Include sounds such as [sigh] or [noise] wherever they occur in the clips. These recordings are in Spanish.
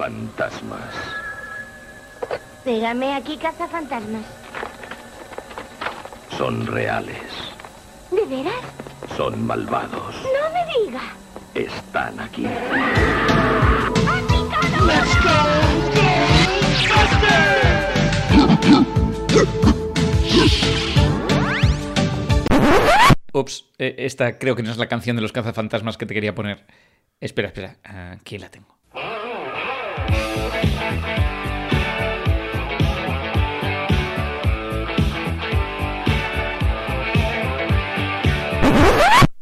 Fantasmas. Pégame aquí, cazafantasmas. Son reales. ¿De veras? Son malvados. No me diga. Están aquí. Ups, eh, esta creo que no es la canción de los cazafantasmas que te quería poner. Espera, espera, aquí la tengo.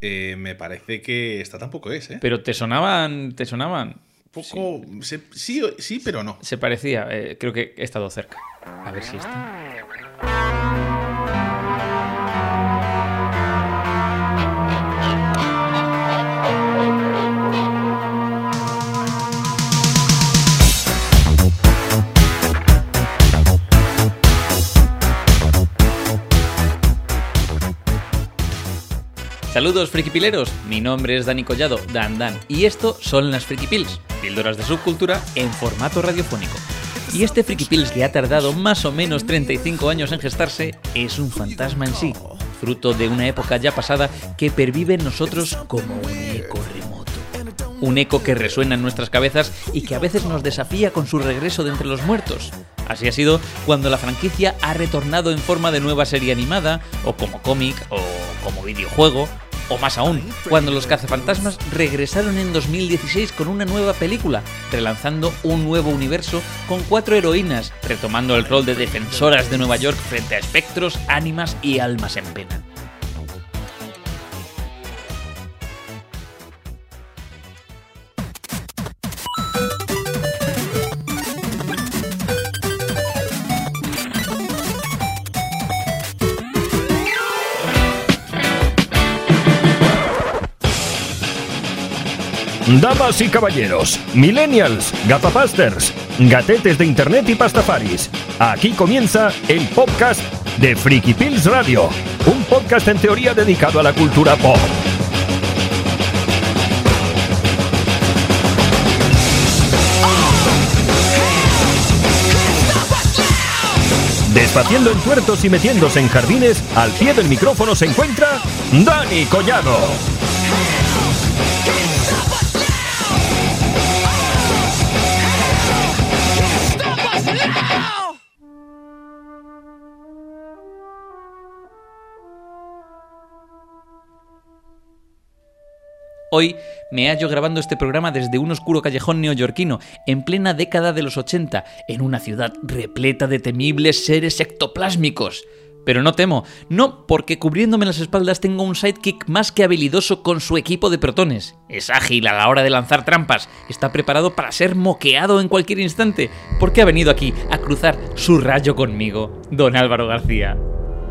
Eh, me parece que esta tampoco es, ¿eh? Pero te sonaban, te sonaban. Poco. se- Sí, sí, pero no. Se parecía, eh, creo que he estado cerca. A ver si está. Saludos frikipileros, mi nombre es Dani Collado, Dan Dan, y esto son las Frikipils, píldoras de subcultura en formato radiofónico. Y este Frikipils que ha tardado más o menos 35 años en gestarse es un fantasma en sí, fruto de una época ya pasada que pervive en nosotros como un eco remoto. Un eco que resuena en nuestras cabezas y que a veces nos desafía con su regreso de entre los muertos. Así ha sido cuando la franquicia ha retornado en forma de nueva serie animada, o como cómic, o como videojuego, o más aún, cuando los cazafantasmas regresaron en 2016 con una nueva película, relanzando un nuevo universo con cuatro heroínas, retomando el rol de defensoras de Nueva York frente a espectros, ánimas y almas en pena. Damas y caballeros, millennials, gafapasters, gatetes de internet y pastafaris. Aquí comienza el podcast de Freaky Pills Radio, un podcast en teoría dedicado a la cultura pop. Despaciendo en tuertos y metiéndose en jardines, al pie del micrófono se encuentra Dani Collado. Hoy me hallo grabando este programa desde un oscuro callejón neoyorquino, en plena década de los 80, en una ciudad repleta de temibles seres ectoplásmicos. Pero no temo, no porque cubriéndome las espaldas tengo un sidekick más que habilidoso con su equipo de protones. Es ágil a la hora de lanzar trampas, está preparado para ser moqueado en cualquier instante, porque ha venido aquí a cruzar su rayo conmigo, don Álvaro García.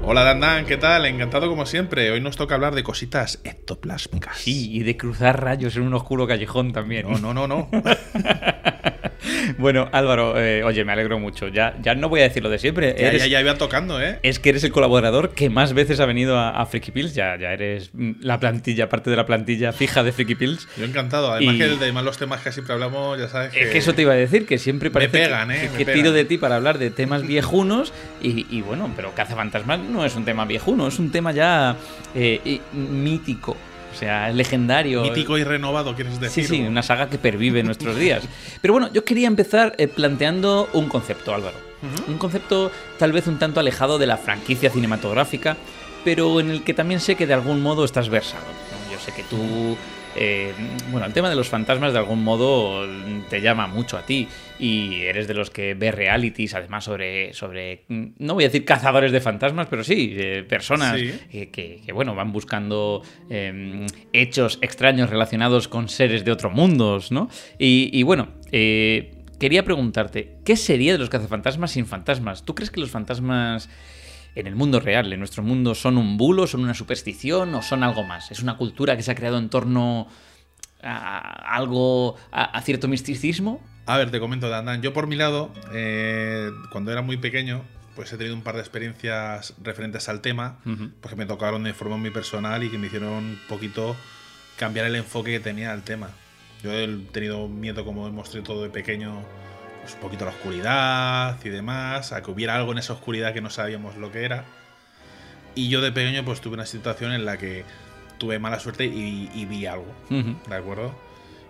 Hola Dandan, ¿qué tal? Encantado como siempre. Hoy nos toca hablar de cositas ectoplásmicas. Sí, y de cruzar rayos en un oscuro callejón también. No, no, no, no. [laughs] [laughs] Bueno, Álvaro, eh, oye, me alegro mucho. Ya, ya no voy a decir lo de siempre. ya, Eres- ya, ya iba tocando, ¿eh? Es que eres el colaborador que más veces ha venido a, a Freaky Pills. Ya, ya eres mm, la plantilla, parte de la plantilla fija de Freaky Pills. Yo encantado. Además Y- que además los temas que siempre hablamos, ya sabes que... Es que eso te iba a decir, que siempre parece que- pegan, ¿eh? que, Me que pegan. tiro de ti para hablar de temas viejunos. Y, y bueno, pero Cazafantasmas no es un tema viejuno, es un tema ya eh, mítico. O sea, legendario. Mítico y renovado, ¿quieres Sí, decir? sí, una saga que pervive en nuestros días. [laughs] Pero bueno, yo quería empezar eh, planteando un concepto, Álvaro. Un concepto tal vez un tanto alejado de la franquicia cinematográfica, pero en el que también sé que de algún modo estás versado. ¿no? Yo sé que tú... eh, bueno, el tema de los fantasmas de algún modo te llama mucho a ti y eres de los que ves realities además sobre, sobre no voy a decir cazadores de fantasmas, pero sí, eh, personas Sí. que, que- que, bueno, van buscando eh, hechos extraños relacionados con seres de otros mundos, ¿no? Y, y bueno, quería preguntarte, ¿qué sería de los cazafantasmas sin fantasmas? ¿Tú crees que los fantasmas en el mundo real, en nuestro mundo, son un bulo, son una superstición o son algo más? ¿Es una cultura que se ha creado en torno a algo, a, a cierto misticismo? A ver, te comento, Dandan. Yo por mi lado, eh, cuando era muy pequeño, pues he tenido un par de experiencias referentes al tema, Ujú. porque me tocaron de forma muy personal y que me hicieron un poquito cambiar el enfoque que tenía al tema. Yo he tenido miedo, como tenido todo de pequeño, pues un poquito la oscuridad y demás, a que hubiera algo en esa oscuridad que no sabíamos lo que era. Y yo de pequeño pues tuve una situación en la que tuve mala suerte y, y vi algo. ¿de acuerdo?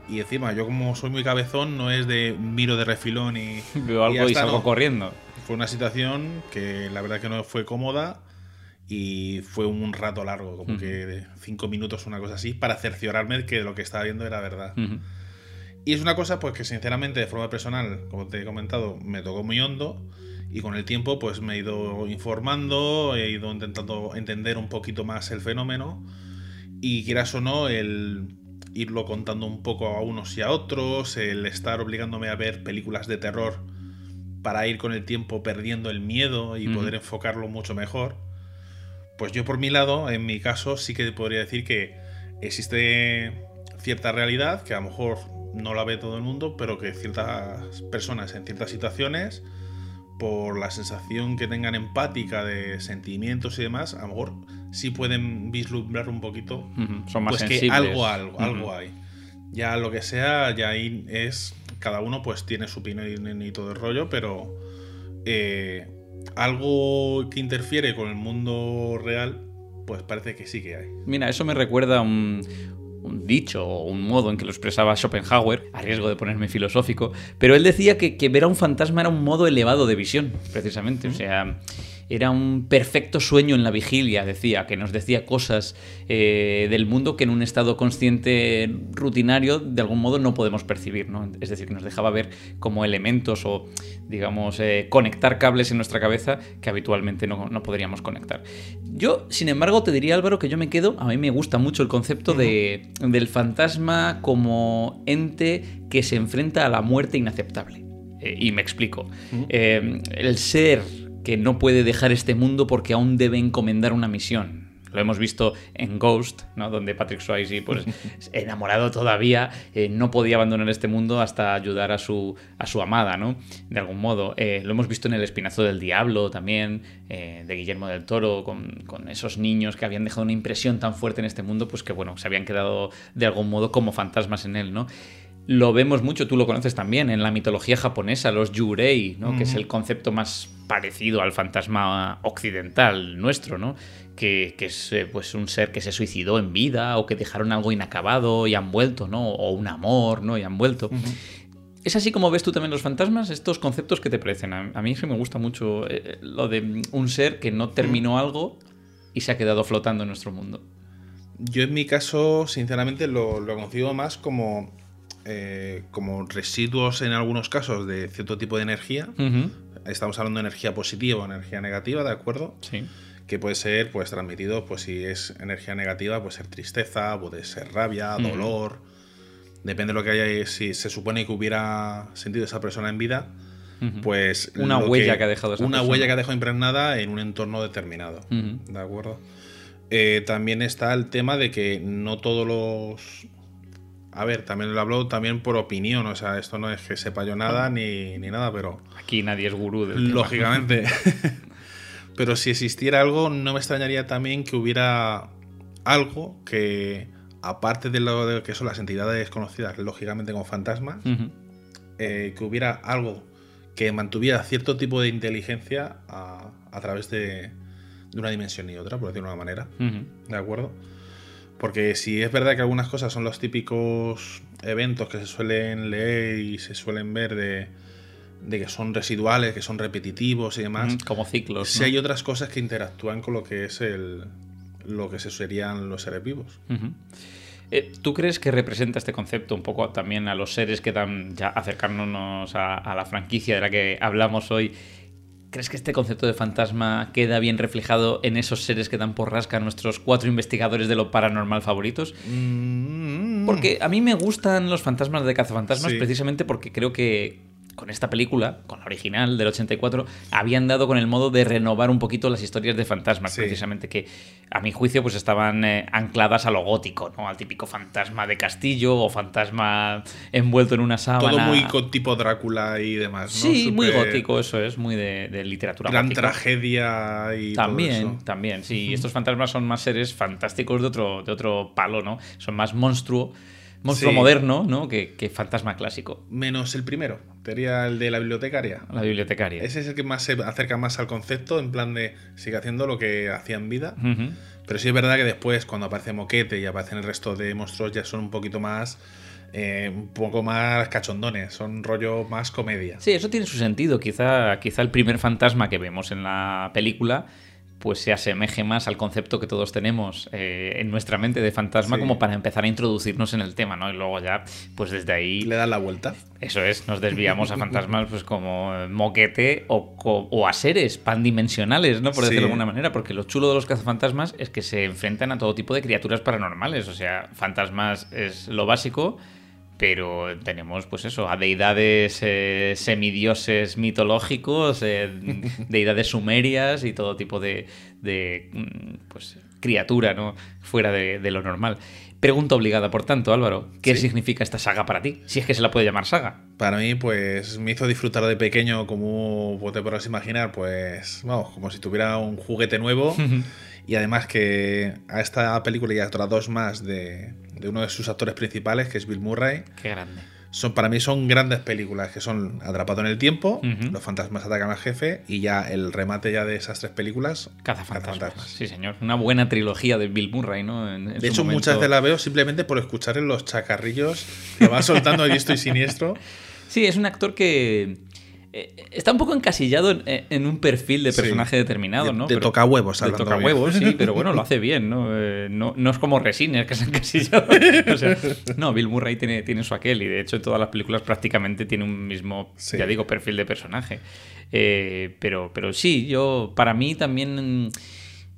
Y encima, yo como soy muy cabezón, no es de miro de refilón y... [laughs] Veo algo y, hasta salgo no. corriendo. Fue una situación que la verdad que no fue cómoda y fue un rato largo, como Ujú. que de cinco minutos, una cosa así, para cerciorarme que lo que estaba viendo era verdad. Y es una cosa pues que sinceramente de forma personal, como te he comentado, me tocó muy hondo y con el tiempo pues me he ido informando, he ido intentando entender un poquito más el fenómeno y quieras o no el irlo contando un poco a unos y a otros, el estar obligándome a ver películas de terror para ir con el tiempo perdiendo el miedo y poder enfocarlo mucho mejor. Pues yo por mi lado, en mi caso, sí que podría decir que existe cierta realidad que a lo mejor no la ve todo el mundo, pero que ciertas personas en ciertas situaciones, por la sensación que tengan empática de sentimientos y demás, a lo mejor sí pueden vislumbrar un poquito. Son más pues que algo, algo, algo hay. Ya lo que sea, ya ahí es. Cada uno pues tiene su opinión y todo el rollo, pero eh, algo que interfiere con el mundo real, pues parece que sí que hay. Mira, eso me recuerda a un, un dicho o un modo en que lo expresaba Schopenhauer, a riesgo de ponerme filosófico, pero él decía que, que ver a un fantasma era un modo elevado de visión, precisamente. O sea, era un perfecto sueño en la vigilia, decía, que nos decía cosas eh, del mundo que en un estado consciente rutinario de algún modo no podemos percibir, ¿no? Es decir, que nos dejaba ver como elementos o, digamos, eh, conectar cables en nuestra cabeza que habitualmente no, no podríamos conectar. Yo, sin embargo, te diría, Álvaro, que yo me quedo, a mí me gusta mucho el concepto de, del fantasma como ente que se enfrenta a la muerte inaceptable. Eh, y me explico. El ser que no puede dejar este mundo porque aún debe encomendar una misión. Lo hemos visto en Ghost, ¿no? donde Patrick Swayze, pues, [laughs] enamorado todavía, eh, no podía abandonar este mundo hasta ayudar a su, a su amada, ¿no? De algún modo. Eh, lo hemos visto en El Espinazo del Diablo también, eh, de Guillermo del Toro, con, con esos niños que habían dejado una impresión tan fuerte en este mundo, pues que, bueno, se habían quedado de algún modo como fantasmas en él, ¿no? Lo vemos mucho, tú lo conoces también, en la mitología japonesa, los yurei, ¿no? que es el concepto más parecido al fantasma occidental nuestro, ¿no? que, que es eh, pues un ser que se suicidó en vida o que dejaron algo inacabado y han vuelto, ¿no? o un amor ¿no? y han vuelto. ¿Es así como ves tú también los fantasmas? ¿Estos conceptos que te parecen? A, mí que me gusta mucho eh, lo de mm, un ser que no terminó algo y se ha quedado flotando en nuestro mundo. Yo en mi caso, sinceramente, lo, lo concibo más como, eh, como residuos en algunos casos de cierto tipo de energía. Estamos hablando de energía positiva o energía negativa, ¿de acuerdo? Sí. que puede ser pues transmitido pues si es energía negativa puede ser tristeza puede ser rabia dolor depende de lo que haya si se supone que hubiera sentido esa persona en vida pues Una huella que ha dejado esa una persona. huella que ha dejado impregnada en un entorno determinado de acuerdo Eh, también está el tema de que no todos los a ver también lo hablo también por opinión o sea esto no es que sepa yo nada ni, ni nada pero Aquí nadie es gurú del tema. Lógicamente. [laughs] [laughs] Pero si existiera algo, no me extrañaría también que hubiera algo que, aparte de lo de que son las entidades conocidas, lógicamente como fantasmas, eh, que hubiera algo que mantuviera cierto tipo de inteligencia a, a través de, de una dimensión y otra, por decirlo de una manera. ¿De acuerdo? Porque si es verdad que algunas cosas son los típicos eventos que se suelen leer y se suelen ver de, de que son residuales, que son repetitivos y demás, Como ciclos. si ¿no? hay otras cosas que interactúan con lo que es el lo que se serían los seres vivos. Eh, ¿Tú crees que representa este concepto un poco también a los seres que dan, ya acercándonos a, a la franquicia de la que hablamos hoy? ¿Crees que este concepto de fantasma queda bien reflejado en esos seres que dan por rasca a nuestros cuatro investigadores de lo paranormal favoritos? Mm. Porque a mí me gustan los fantasmas de cazafantasmas Sí. precisamente porque creo que con esta película, con la original del 84, habían dado con el modo de renovar un poquito las historias de fantasmas, Sí. precisamente que a mi juicio pues estaban eh, ancladas a lo gótico, ¿no? Al típico fantasma de castillo o fantasma envuelto en una sábana. Todo muy con tipo Drácula y demás, ¿no? Sí, muy gótico, eso es, muy de, de literatura Gran gótica. tragedia y todo También, eso. también, sí. Estos fantasmas son más seres fantásticos de otro, de otro palo, ¿no? Son más monstruo. Monstruo Sí. moderno, ¿no? Que, que fantasma clásico. Menos el primero, sería el de la bibliotecaria. La bibliotecaria. Ese es el que más se acerca más al concepto, en plan de sigue haciendo lo que hacía en vida. Pero sí es verdad que después, cuando aparece Moquete y aparecen el resto de monstruos, ya son un poquito más. eh, un poco más cachondones, son rollo más comedia. Sí, eso tiene su sentido. Quizá, quizá el primer fantasma que vemos en la película pues se asemeje más al concepto que todos tenemos eh, en nuestra mente de fantasma Sí. como para empezar a introducirnos en el tema, ¿no? Y luego ya, pues desde ahí, Le dan la vuelta. eso es, nos desviamos a fantasmas pues como eh, moquete o, o a seres pandimensionales, ¿no? Por Sí. decirlo de alguna manera, porque lo chulo de los cazafantasmas es que se enfrentan a todo tipo de criaturas paranormales, o sea, fantasmas es lo básico, pero tenemos, pues eso, a deidades eh, semidioses mitológicos, eh, [laughs] deidades sumerias y todo tipo de, de, mm, pues, criatura, ¿no? Fuera de, de lo normal. Pregunta obligada, por tanto, Álvaro, ¿qué Sí. significa esta saga para ti? Si es que se la puede llamar saga. Para mí, pues me hizo disfrutar de pequeño, como te podrás imaginar, pues vamos, como si tuviera un juguete nuevo. [laughs] y además que a esta película y a otras dos más de, de uno de sus actores principales, que es Bill Murray, Qué grande. son para mí son grandes películas, que son Atrapado en el tiempo. Los fantasmas atacan al jefe y ya el remate ya de esas tres películas, Cazafantasmas. Cazafantasmas. Sí, señor. Una buena trilogía de Bill Murray, ¿no? En- en De hecho, momento. muchas veces las veo simplemente por escuchar en los chacarrillos que va soltando a diestro y siniestro. [laughs] Sí, es un actor que está un poco encasillado en, en un perfil de Sí. personaje determinado, De- ¿no? de De hablando tocahuevos, bien. sí, pero bueno, lo [laughs] hace bien, ¿no? Eh, no, no es como Resines, que se ha encasillado. [laughs] O sea, no, Bill Murray tiene, tiene su aquel y de hecho en todas las películas prácticamente tiene un mismo, Sí. ya digo, perfil de personaje. Eh, pero, pero sí, yo, para mí también...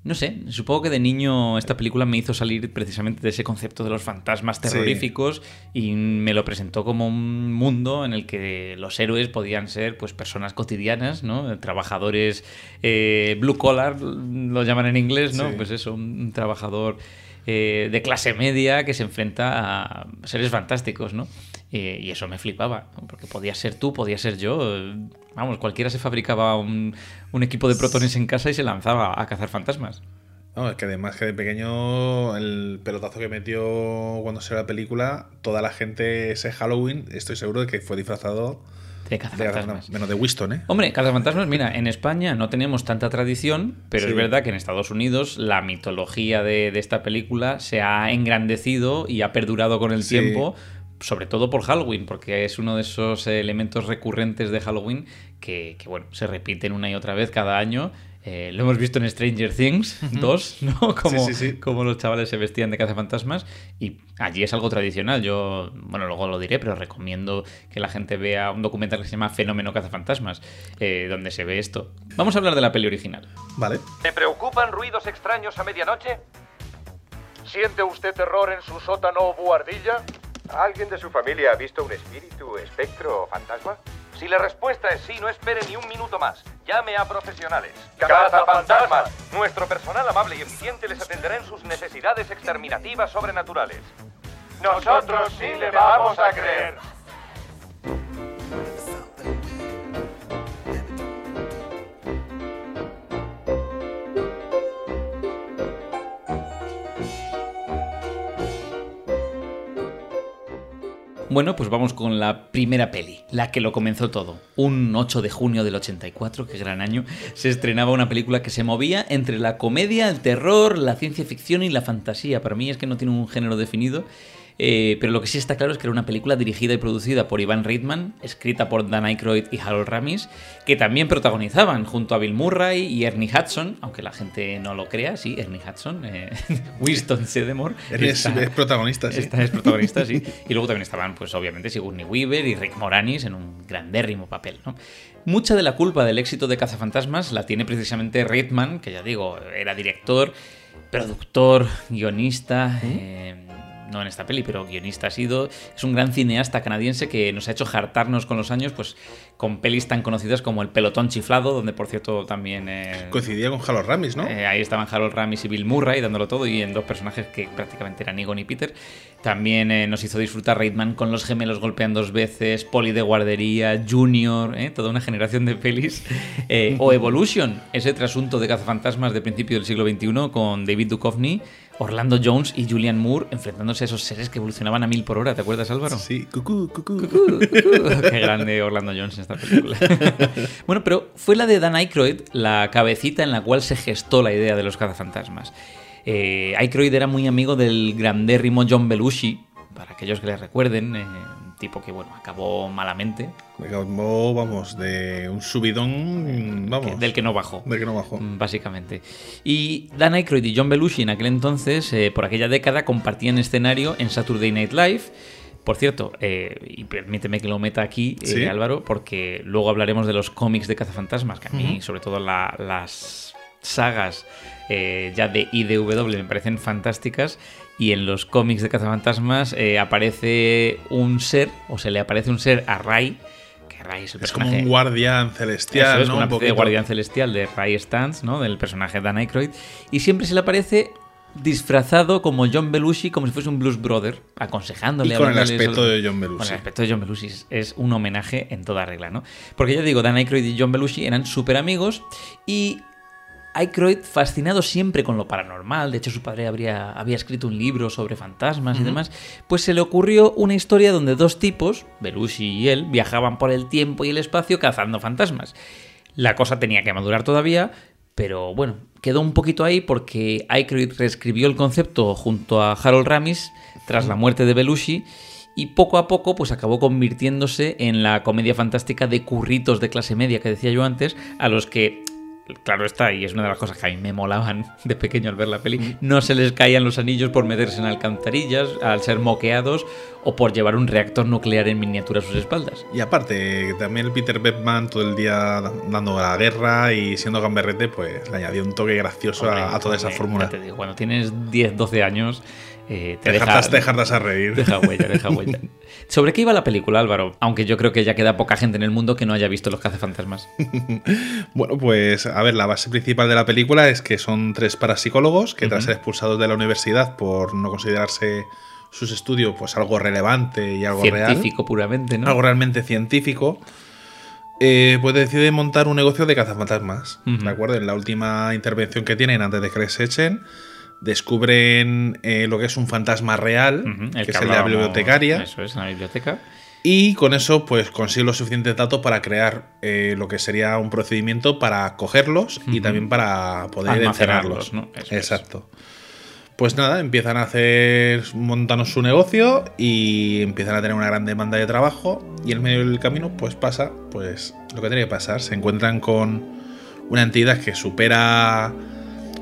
No sé, supongo que de niño esta película me hizo salir precisamente de ese concepto de los fantasmas Sí. terroríficos y me lo presentó como un mundo en el que los héroes podían ser pues personas cotidianas, ¿no? Trabajadores eh, blue collar, lo llaman en inglés, ¿no? Sí. Pues eso, un, un trabajador eh, de clase media que se enfrenta a seres fantásticos, ¿no? Eh, y eso me flipaba, porque podía ser tú, podía ser yo. Vamos, cualquiera se fabricaba un, un equipo de protones en casa y se lanzaba a cazar fantasmas. No, es que además que de pequeño el pelotazo que metió cuando se la película, toda la gente ese Halloween, estoy seguro de que fue disfrazado De de cazafantasmas. menos de Winston, ¿eh? Hombre, cazafantasmas, mira, en España no tenemos tanta tradición, pero Sí. es verdad que en Estados Unidos la mitología de, de esta película se ha engrandecido y ha perdurado con el Sí. tiempo, sobre todo por Halloween, porque es uno de esos elementos recurrentes de Halloween que, que, bueno, se repiten una y otra vez cada año. Eh, lo hemos visto en Stranger Things 2, ¿no? Como, Sí, sí, sí. como los chavales se vestían de cazafantasmas y allí es algo tradicional. Yo, bueno, luego lo diré, pero recomiendo que la gente vea un documental que se llama Fenómeno Cazafantasmas, eh, donde se ve esto. Vamos a hablar de la peli original. Vale. ¿Le preocupan ruidos extraños a medianoche? ¿Siente usted terror en su sótano o buhardilla? ¿Alguien de su familia ha visto un espíritu, espectro o fantasma? Si la respuesta es sí, no espere ni un minuto más. Llame a profesionales. ¡Cazafantasmas! Nuestro personal amable y eficiente les atenderá en sus necesidades exterminativas sobrenaturales. Nosotros sí le vamos a creer. Bueno, pues vamos con la primera peli, la que lo comenzó todo. Un 8 de junio del 84, qué gran año, se estrenaba una película que se movía entre la comedia, el terror, la ciencia ficción y la fantasía. Para mí es que no tiene un género definido. Eh, pero lo que sí está claro es que era una película dirigida y producida por Ivan Reitman, escrita por Dan Aykroyd y Harold Ramis, que también protagonizaban junto a Bill Murray y Ernie Hudson, aunque la gente no lo crea, sí, Ernie Hudson, eh, [laughs] Winston Sedemore. Él es, protagonista, sí. esta es protagonista, sí. [laughs] Y luego también estaban, pues obviamente, Sigourney Weaver y Rick Moranis en un grandérrimo papel, ¿no? Mucha de la culpa del éxito de Cazafantasmas la tiene precisamente Reitman, que ya digo, era director, productor, guionista. eh, no en esta peli, pero guionista ha sido. Es un gran cineasta canadiense que nos ha hecho hartarnos con los años, pues con pelis tan conocidas como El Pelotón Chiflado, donde por cierto también. eh, Coincidía con Harold Ramis, ¿no? eh, ahí estaban Harold Ramis y Bill Murray dándolo todo y en dos personajes que prácticamente eran Egon y Peter. También eh, nos hizo disfrutar Reitman con Los gemelos golpean dos veces, Poli de guardería, Junior, eh, toda una generación de pelis. O Evolution, ese trasunto de cazafantasmas de principio del siglo XXI con David Duchovny Orlando Jones y Julian Moore enfrentándose a esos seres que evolucionaban a mil por hora, ¿te acuerdas Álvaro? Sí, cucú, cucú. [laughs] Qué grande Orlando Jones en esta película. [laughs] bueno, pero fue la de Dan Aykroyd la cabecita en la cual se gestó la idea de los cazafantasmas. Eh, Aykroyd era muy amigo del grandérrimo John Belushi, para aquellos que le recuerden, eh, tipo que bueno acabó malamente, Acabó, vamos, de un subidón, vamos. que- del que no bajó. del que no bajó. Mm, Básicamente. Y Dan Aykroyd y John Belushi en aquel entonces, eh, por aquella década, compartían escenario en Saturday Night Live. Por cierto, eh, y permíteme que lo meta aquí, eh, Sí. Álvaro, porque luego hablaremos de los cómics de Cazafantasmas, que a mí, sobre todo la- las sagas eh, ya de IDW me parecen fantásticas. Y en los cómics de Cazafantasmas eh, aparece un ser, o se le aparece un ser a Ray, que Ray es el Es como un guardián eso celestial, es, ¿no? una Un de guardián celestial de Ray Stantz, ¿no? Del personaje Dan Aykroyd. Y siempre se le aparece disfrazado como John Belushi, como si fuese un Blues Brother, aconsejándole. Y con el aspecto sobre- de John Belushi. Con el aspecto de John Belushi. Es, es un homenaje en toda regla, ¿no? Porque ya digo, Dan Aykroyd y John Belushi eran súper amigos y Aykroyd, fascinado siempre con lo paranormal, de hecho su padre habría, había escrito un libro sobre fantasmas y demás, pues se le ocurrió una historia donde dos tipos, Belushi y él, viajaban por el tiempo y el espacio cazando fantasmas. La cosa tenía que madurar todavía, pero bueno, quedó un poquito ahí porque Aykroyd reescribió el concepto junto a Harold Ramis tras la muerte de Belushi y poco a poco pues acabó convirtiéndose en la comedia fantástica de curritos de clase media que decía yo antes, a los que claro está, y es una de las cosas que a mí me molaban [laughs] de pequeño al ver la peli, no se les caían los anillos por meterse en alcantarillas, al ser moqueados o por llevar un reactor nuclear en miniatura a sus espaldas. Y aparte, también el Peter Beckman todo el día dando la guerra y siendo gamberrete, pues le añadió un toque gracioso a- Hombre, a, toda esa fórmula. te digo, cuando tienes 10, 12 años, eh, te Te deja, jartas, te jartas a reír. deja huella, deja huella. [laughs] ¿Sobre qué iba la película, Álvaro? Aunque yo creo que ya queda poca gente en el mundo que no haya visto Los cazafantasmas. [laughs] Bueno, pues a ver, la base principal de la película es que son tres parapsicólogos que tras ser expulsados de la universidad por no considerarse sus estudios pues algo relevante y algo real, Científico puramente, ¿no? algo realmente científico, eh, pues deciden montar un negocio de cazafantasmas. ¿De acuerdo? En la última intervención que tienen antes de que les echen, descubren eh, lo que es un fantasma real, Ujú, que, es el de la bibliotecaria. Eso es, en la biblioteca. Y con eso, pues consigue los suficientes datos para crear eh, lo que sería un procedimiento para cogerlos y también para poder encerrarlos. ¿no? Eso es. Exacto. Pues nada, empiezan a hacer, montan su negocio y empiezan a tener una gran demanda de trabajo y en medio del camino pues pasa pues lo que tiene que pasar. Se encuentran con una entidad que supera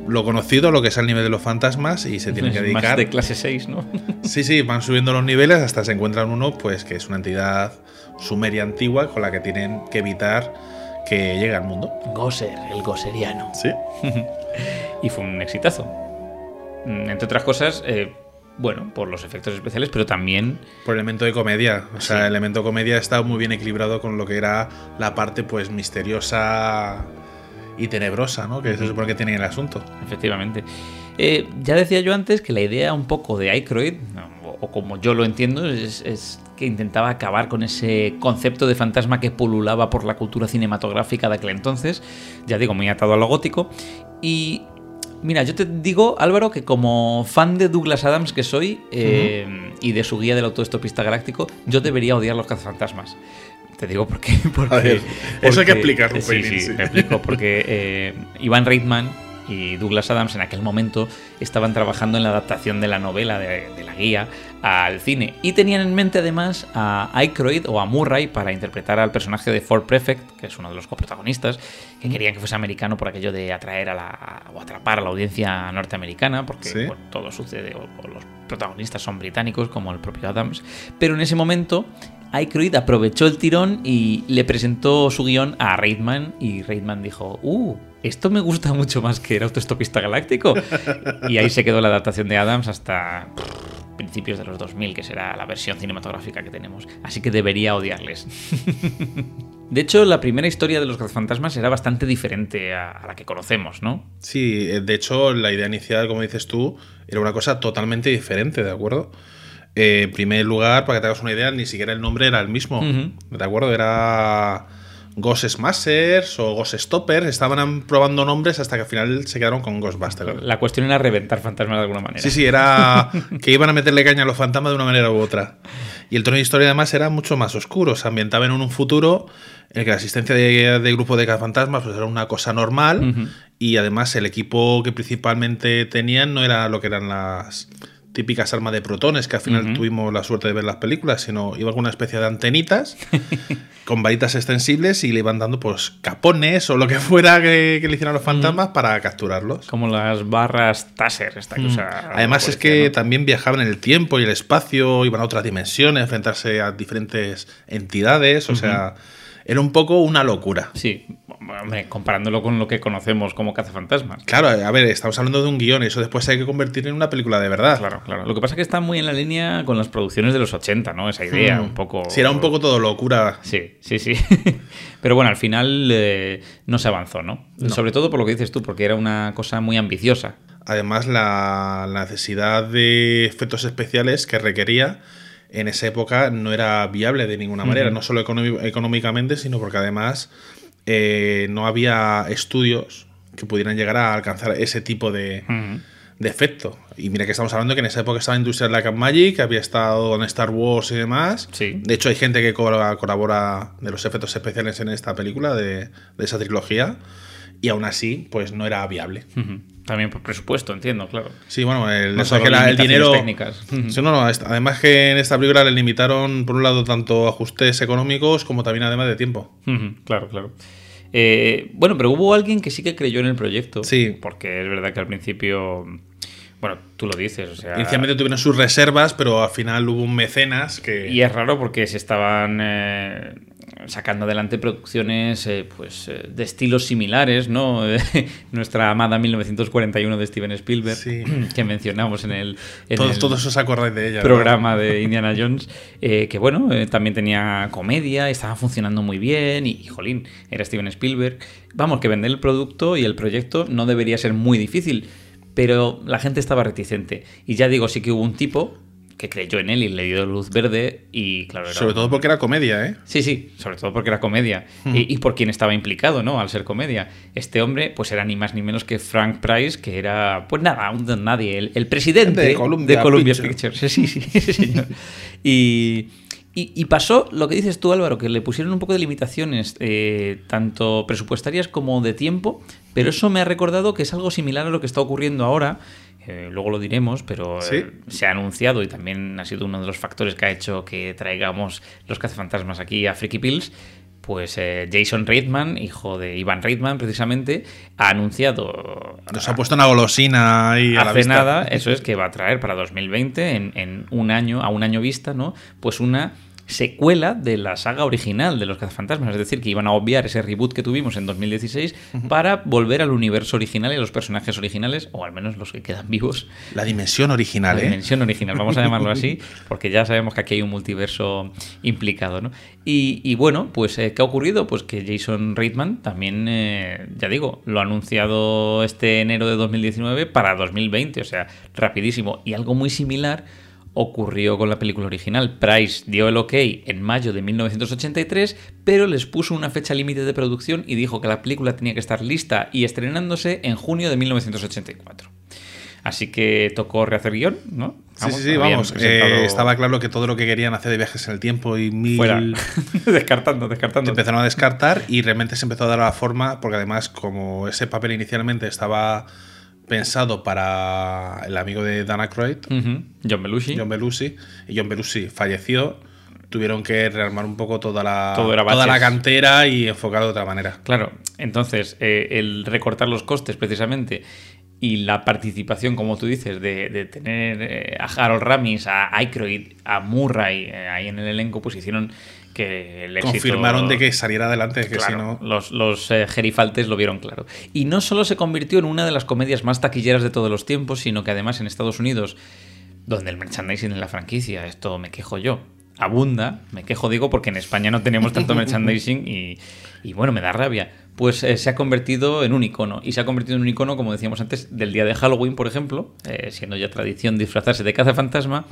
lo conocido, lo que es al nivel de los fantasmas y se tienen que [laughs] Es dedicar Más de clase 6, ¿no? [laughs] Sí, sí, van subiendo los niveles hasta se encuentran uno, pues que es una entidad sumeria antigua con la que tienen que evitar que llegue al mundo. Gosser, el goseriano. Sí. [laughs] Y fue un exitazo. Mm, Entre otras cosas, eh, bueno, por los efectos especiales, pero también Por el elemento de comedia. O sea, Sí. el elemento comedia está muy bien equilibrado con lo que era la parte, pues, misteriosa y tenebrosa, ¿no? Que se supone que tiene el asunto. Efectivamente. Eh, ya decía yo antes que la idea un poco de Aykroyd, o, o como yo lo entiendo, es, es que intentaba acabar con ese concepto de fantasma que pululaba por la cultura cinematográfica de aquel entonces, ya digo, muy atado a lo gótico. Y mira, yo te digo, Álvaro, que como fan de Douglas Adams que soy eh, y de su guía del autoestopista galáctico, yo debería odiar los cazafantasmas. Te digo por qué. [laughs] Porque, A ver, eso hay que porque- explicarlo, Sí, sí, sí. te explico. Porque eh, Ivan Reitman y Douglas Adams en aquel momento estaban trabajando en la adaptación de la novela de, de la guía al cine y tenían en mente además a Aykroyd o a Murray para interpretar al personaje de Ford Prefect, que es uno de los coprotagonistas, que querían que fuese americano por aquello de atraer a la, o atrapar a la audiencia norteamericana, porque Sí. bueno, todo sucede, o, o los protagonistas son británicos como el propio Adams, pero en ese momento Aykroyd aprovechó el tirón y le presentó su guion a Reitman y Reitman dijo, ¡Uh! Esto me gusta mucho más que el autoestopista galáctico. y ahí se quedó la adaptación de Adams hasta principios de los 2000, que será la versión cinematográfica que tenemos. Así que debería odiarles. [laughs] de hecho, la primera historia de los fantasmas era bastante diferente a, la que conocemos, ¿no? Sí, eh, de hecho, la idea inicial, como dices tú, era una cosa totalmente diferente, ¿de acuerdo? Eh, en primer lugar, para que te hagas una idea, ni siquiera el nombre era el mismo. ¿De acuerdo? Era Ghost Smashers o Ghost Stoppers. Estaban probando nombres hasta que al final se quedaron con Ghostbusters. La cuestión era reventar fantasmas de alguna manera. Sí, sí, era [laughs] que iban a meterle caña a los fantasmas de una manera u otra. Y el tono de historia además era mucho más oscuro. Se ambientaba en un futuro en el que la asistencia de, de grupo de fantasmas pues, era una cosa normal y además el equipo que principalmente tenían no era lo que eran las típicas armas de protones que al final tuvimos la suerte de ver las películas, sino iba con una especie de antenitas [laughs] con varitas extensibles y le iban dando pues capones o lo que fuera que, que le hicieran los fantasmas para capturarlos. Como las barras Taser, esta Mm. usa Además es que también viajaban en el tiempo y el espacio, iban a otras dimensiones, enfrentarse a diferentes entidades, o sea, era un poco una locura. Sí, comparándolo con lo que conocemos como cazafantasmas. Claro, a ver, estamos hablando de un guion eso después hay que convertir en una película de verdad. Claro, claro. Lo que pasa es que está muy en la línea con las producciones de los 80, ¿no? Esa idea, Mm. un poco... Sí, era un poco todo locura. Sí, sí, sí. [laughs] Pero bueno, al final eh, no se avanzó, ¿no? Sobre todo por lo que dices tú, porque era una cosa muy ambiciosa. Además, la, la necesidad de efectos especiales que requería en esa época no era viable de ninguna manera, no solo económicamente, sino porque además eh, no había estudios que pudieran llegar a alcanzar ese tipo de, de efecto. Y mira que estamos hablando que en esa época estaba Industrial Light and Magic, había estado en Star Wars y demás. Sí. De hecho, hay gente que colabora, colabora de los efectos especiales en esta película, de, de esa trilogía, y aún así, pues no era viable. También por presupuesto, entiendo, claro. Sí, bueno, el, No eso que la- el dinero. técnicas. Sí, no, no, además que en esta película le limitaron, por un lado, tanto ajustes económicos como también además de tiempo. Claro, claro. Eh, bueno, pero hubo alguien que sí que creyó en el proyecto. Sí. Porque es verdad que al principio. Bueno, tú lo dices, o sea. Inicialmente tuvieron sus reservas, pero al final hubo un mecenas que. Y es raro porque se estaban eh, sacando adelante producciones eh, pues, eh, de estilos similares, ¿no? [laughs] Nuestra amada 1941 de Steven Spielberg, Sí. [clears throat] que mencionamos en el, en todos, el todos os acordáis de ella. programa de Indiana Jones, eh, que bueno, eh, también tenía comedia, estaba funcionando muy bien y, y, jolín, era Steven Spielberg. Vamos, que vender el producto y el proyecto no debería ser muy difícil, pero la gente estaba reticente. Y ya digo, sí que hubo un tipo que creyó en él y le dio luz verde y claro, era Sobre un- todo porque era comedia, ¿eh? Sí, sí, sobre todo porque era comedia y, y por quien estaba implicado, ¿no? Al ser comedia. Este hombre, pues era ni más ni menos que Frank Price, que era, pues nada, un don nadie, el, el presidente De Columbia Pictures. Pictures. Sí, sí, sí, sí, señor. Y, y- y pasó lo que dices tú, Álvaro, que le pusieron un poco de limitaciones, eh, tanto presupuestarias como de tiempo, pero eso me ha recordado que es algo similar a lo que está ocurriendo ahora. Eh, luego lo diremos, pero Sí. eh, se ha anunciado y también ha sido uno de los factores que ha hecho que traigamos los cazafantasmas aquí a Freaky Pills. Pues eh, Jason Reitman, hijo de Ivan Reitman precisamente, ha anunciado Nos ha puesto una golosina ahí a la hace vista. nada, eso es que va a traer para 2020, en, en un año, a un año vista, ¿no? Pues una secuela de la saga original de los cazafantasmas, es decir, que iban a obviar ese reboot que tuvimos en 2016 para volver al universo original y a los personajes originales, o al menos los que quedan vivos, La dimensión original, la ¿eh? dimensión original, vamos a llamarlo así, [laughs] porque ya sabemos que aquí hay un multiverso implicado, ¿no? Y, y bueno, pues eh, ¿qué ha ocurrido? Pues que Jason Reitman también, eh, ya digo, lo ha anunciado este enero de 2019 para 2020, o sea, rapidísimo. Y algo muy similar ocurrió con la película original. Price dio el ok en mayo de 1983, pero les puso una fecha límite de producción y dijo que la película tenía que estar lista y estrenándose en junio de 1984. Así que tocó rehacer guion, ¿no? Sí, sí, sí, vamos. eh, estaba claro que todo lo que querían hacer de viajes en el tiempo y mil. Fuera. [laughs] descartando, descartando. empezaron a descartar y realmente se empezó a dar la forma, porque además, como ese papel inicialmente estaba pensado para el amigo de Dan Aykroyd, Ujú. John Belushi. John Belushi, y John Belushi falleció, tuvieron que rearmar un poco toda la, toda la cantera y enfocarlo de otra manera. Claro, entonces eh, el recortar los costes precisamente y la participación, como tú dices, de, de tener eh, a Harold Ramis, a Aykroyd, a Murray eh, ahí en el elenco, pues hicieron que el éxito... Confirmaron de que saliera adelante, que si Claro, no. los, los eh, gerifaltes lo vieron claro. Y no solo se convirtió en una de las comedias más taquilleras de todos los tiempos, sino que además en Estados Unidos, donde el merchandising en la franquicia, esto me quejo yo, abunda, me quejo digo porque en España no tenemos tanto [laughs] merchandising y, y bueno, me da rabia, pues eh, se ha convertido en un icono. Y se ha convertido en un icono, como decíamos antes, del día de Halloween, por ejemplo, eh, siendo ya tradición disfrazarse de cazafantasma.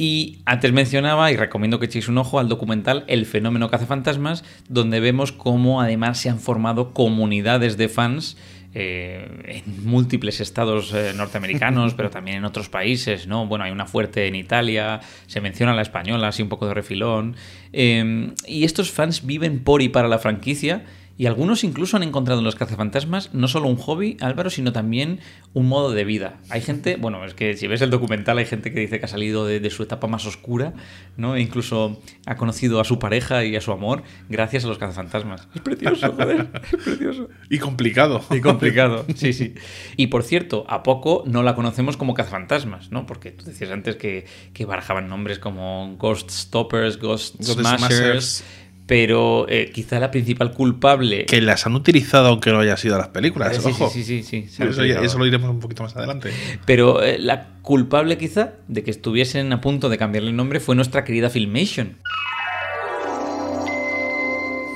Y antes mencionaba, y recomiendo que echéis un ojo al documental El fenómeno cazafantasmas, donde vemos cómo además se han formado comunidades de fans eh, en múltiples estados eh, norteamericanos, [laughs] pero también en otros países, ¿no? Bueno, hay una fuerte en Italia, se menciona la española, así un poco de refilón. Eh, y estos fans viven por y para la franquicia y algunos incluso han encontrado en los cazafantasmas no solo un hobby, Álvaro, sino también un modo de vida. Hay gente, [laughs] bueno, es que si ves el documental hay gente que dice que ha salido de, su etapa más oscura, ¿no? E incluso ha conocido a su pareja y a su amor gracias a los cazafantasmas. Es precioso, joder, es precioso. Y complicado. [laughs] Y complicado, sí, sí. Y por cierto, a poco no la conocemos como cazafantasmas, ¿no? Porque tú decías antes que, que barajaban nombres como Ghost Stoppers, Ghost, Ghost Smashers, Smashers. Pero eh, quizá la principal culpable Que las han utilizado aunque no haya sido las películas, Sí, sí, ojo. sí, sí, sí, Eso, eso lo iremos un poquito más adelante. Pero eh, la culpable quizá de que estuviesen a punto de cambiarle el nombre fue nuestra querida Filmation.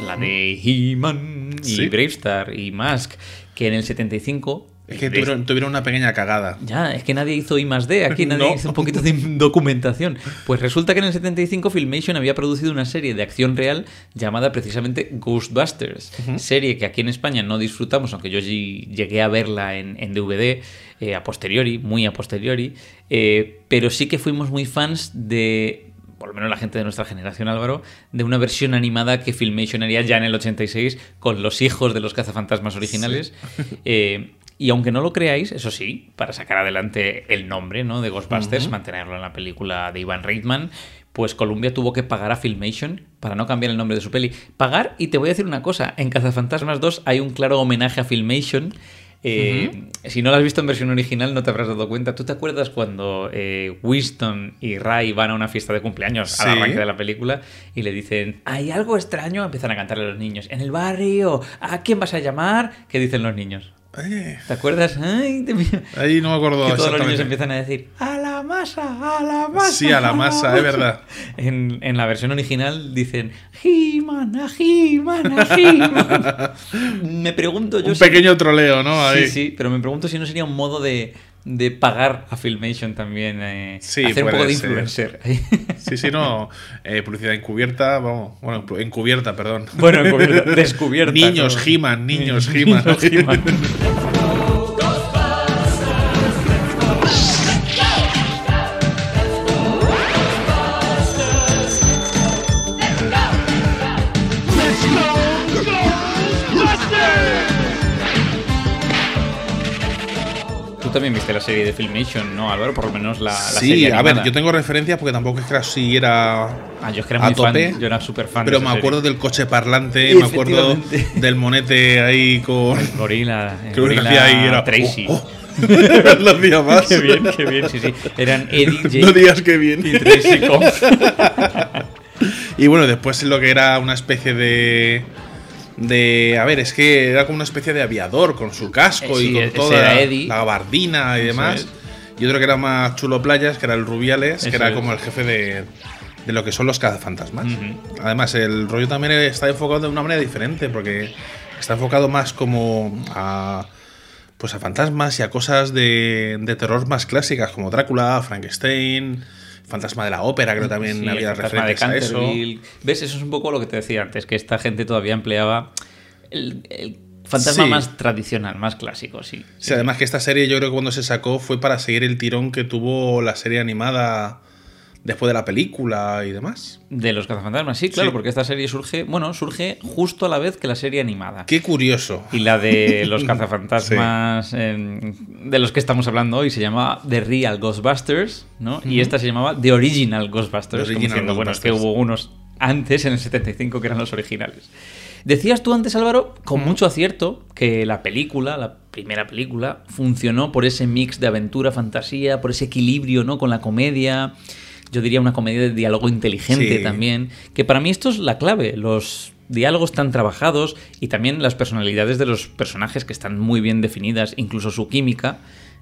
La de He-Man y Sí. Bravestar y Mask, que en el 75... Es que tuvieron, tuvieron una pequeña cagada. Ya, es que nadie hizo I más D, aquí [laughs] nadie No. hizo un poquito de [laughs] documentación. Pues resulta que en el 75 Filmation había producido una serie de acción real llamada precisamente Ghostbusters. Serie que aquí en España no disfrutamos, aunque yo sí llegué a verla en, en DVD eh, a posteriori, muy a posteriori. eh, pero sí que fuimos muy fans de por lo menos la gente de nuestra generación, Álvaro, de una versión animada que Filmation haría ya en el 86 con los hijos de los cazafantasmas originales. [laughs] Eh, y aunque no lo creáis, eso sí, para sacar adelante el nombre ¿no? de Ghostbusters, mantenerlo en la película de Ivan Reitman, pues Columbia tuvo que pagar a Filmation para no cambiar el nombre de su peli. Pagar, y te voy a decir una cosa, en Cazafantasmas 2 hay un claro homenaje a Filmation. Eh, Si no lo has visto en versión original, no te habrás dado cuenta. ¿Tú te acuerdas cuando eh, Winston y Ray van a una fiesta de cumpleaños al Sí. arranque de la película y le dicen, hay algo extraño? Empiezan a cantarle a los niños. En el barrio, ¿a quién vas a llamar? ¿Qué dicen los niños? Eh, ¿Te acuerdas? Ay, te- que ahí no me acuerdo todos los niños empiezan a decir, a la masa, a la masa. Sí, a la masa, es verdad. [laughs] En, en la versión original dicen, He-Man, a He-Man, a He-Man". [laughs] Me pregunto yo Un si- pequeño troleo, ¿no? Ahí. Sí, sí, pero me pregunto si no sería un modo de, de pagar a Filmation también. eh, Sí, hacer un poco de ser. influencer. [laughs] Sí, sí, no. eh, publicidad encubierta, vamos. Bueno, encubierta, perdón. bueno, encubierta, [laughs] descubierta. Niños. He-Man, niños He-Man. [laughs] también viste la serie de Filmation, ¿no, Álvaro? Por lo menos la, la Sí, serie a ver, yo tengo referencias porque tampoco es que así era Ah, yo es que era muy tope, fan. Yo era súper fan. pero de me acuerdo del coche parlante, me acuerdo del monete ahí con. Gorila. eh, [laughs] Creo que Gorila hacía ahí era. Tracy. oh, oh. [laughs] Lo hacía [laughs] más. Qué bien, qué bien, sí, sí. Eran Eddie, Jake No digas que bien. y Tracy. Y bueno, después lo que era una especie de. De. A ver, es que era como una especie de aviador con su casco Eh, sí, y con toda la, Eddie. la gabardina y demás. es. Y otro que era más chulo playas, que era el Rubiales, que era es. como el jefe de, de lo que son los cazafantasmas. Además, el rollo también está enfocado de una manera diferente, porque está enfocado más como a. Pues a fantasmas y a cosas de, de terror más clásicas, como Drácula, Frankenstein, Fantasma de la Ópera, creo que también Sí, había referencias a eso. ¿Ves? Eso es un poco lo que te decía antes, que esta gente todavía empleaba el, el fantasma Sí. más tradicional, más clásico, sí. Sí, además que esta serie yo creo que cuando se sacó fue para seguir el tirón que tuvo la serie animada después de la película y demás. De los cazafantasmas, sí, claro, Sí. porque esta serie surge, bueno, surge justo a la vez que la serie animada. Qué curioso. Y la de los [laughs] cazafantasmas em, de los que estamos hablando hoy se llamaba The Real Ghostbusters, ¿no? Y esta se llamaba The Original Ghostbusters. The como Original diciendo, bueno, es que Ghostbusters. hubo unos antes, en el 75, que eran los originales. Decías tú antes, Álvaro, con mucho acierto, que la película, la primera película, funcionó por ese mix de aventura, fantasía, por ese equilibrio, ¿no? Con la comedia. Yo diría una comedia de diálogo inteligente Sí. también. Que para mí esto es la clave. Los diálogos tan trabajados y también las personalidades de los personajes que están muy bien definidas, incluso su química.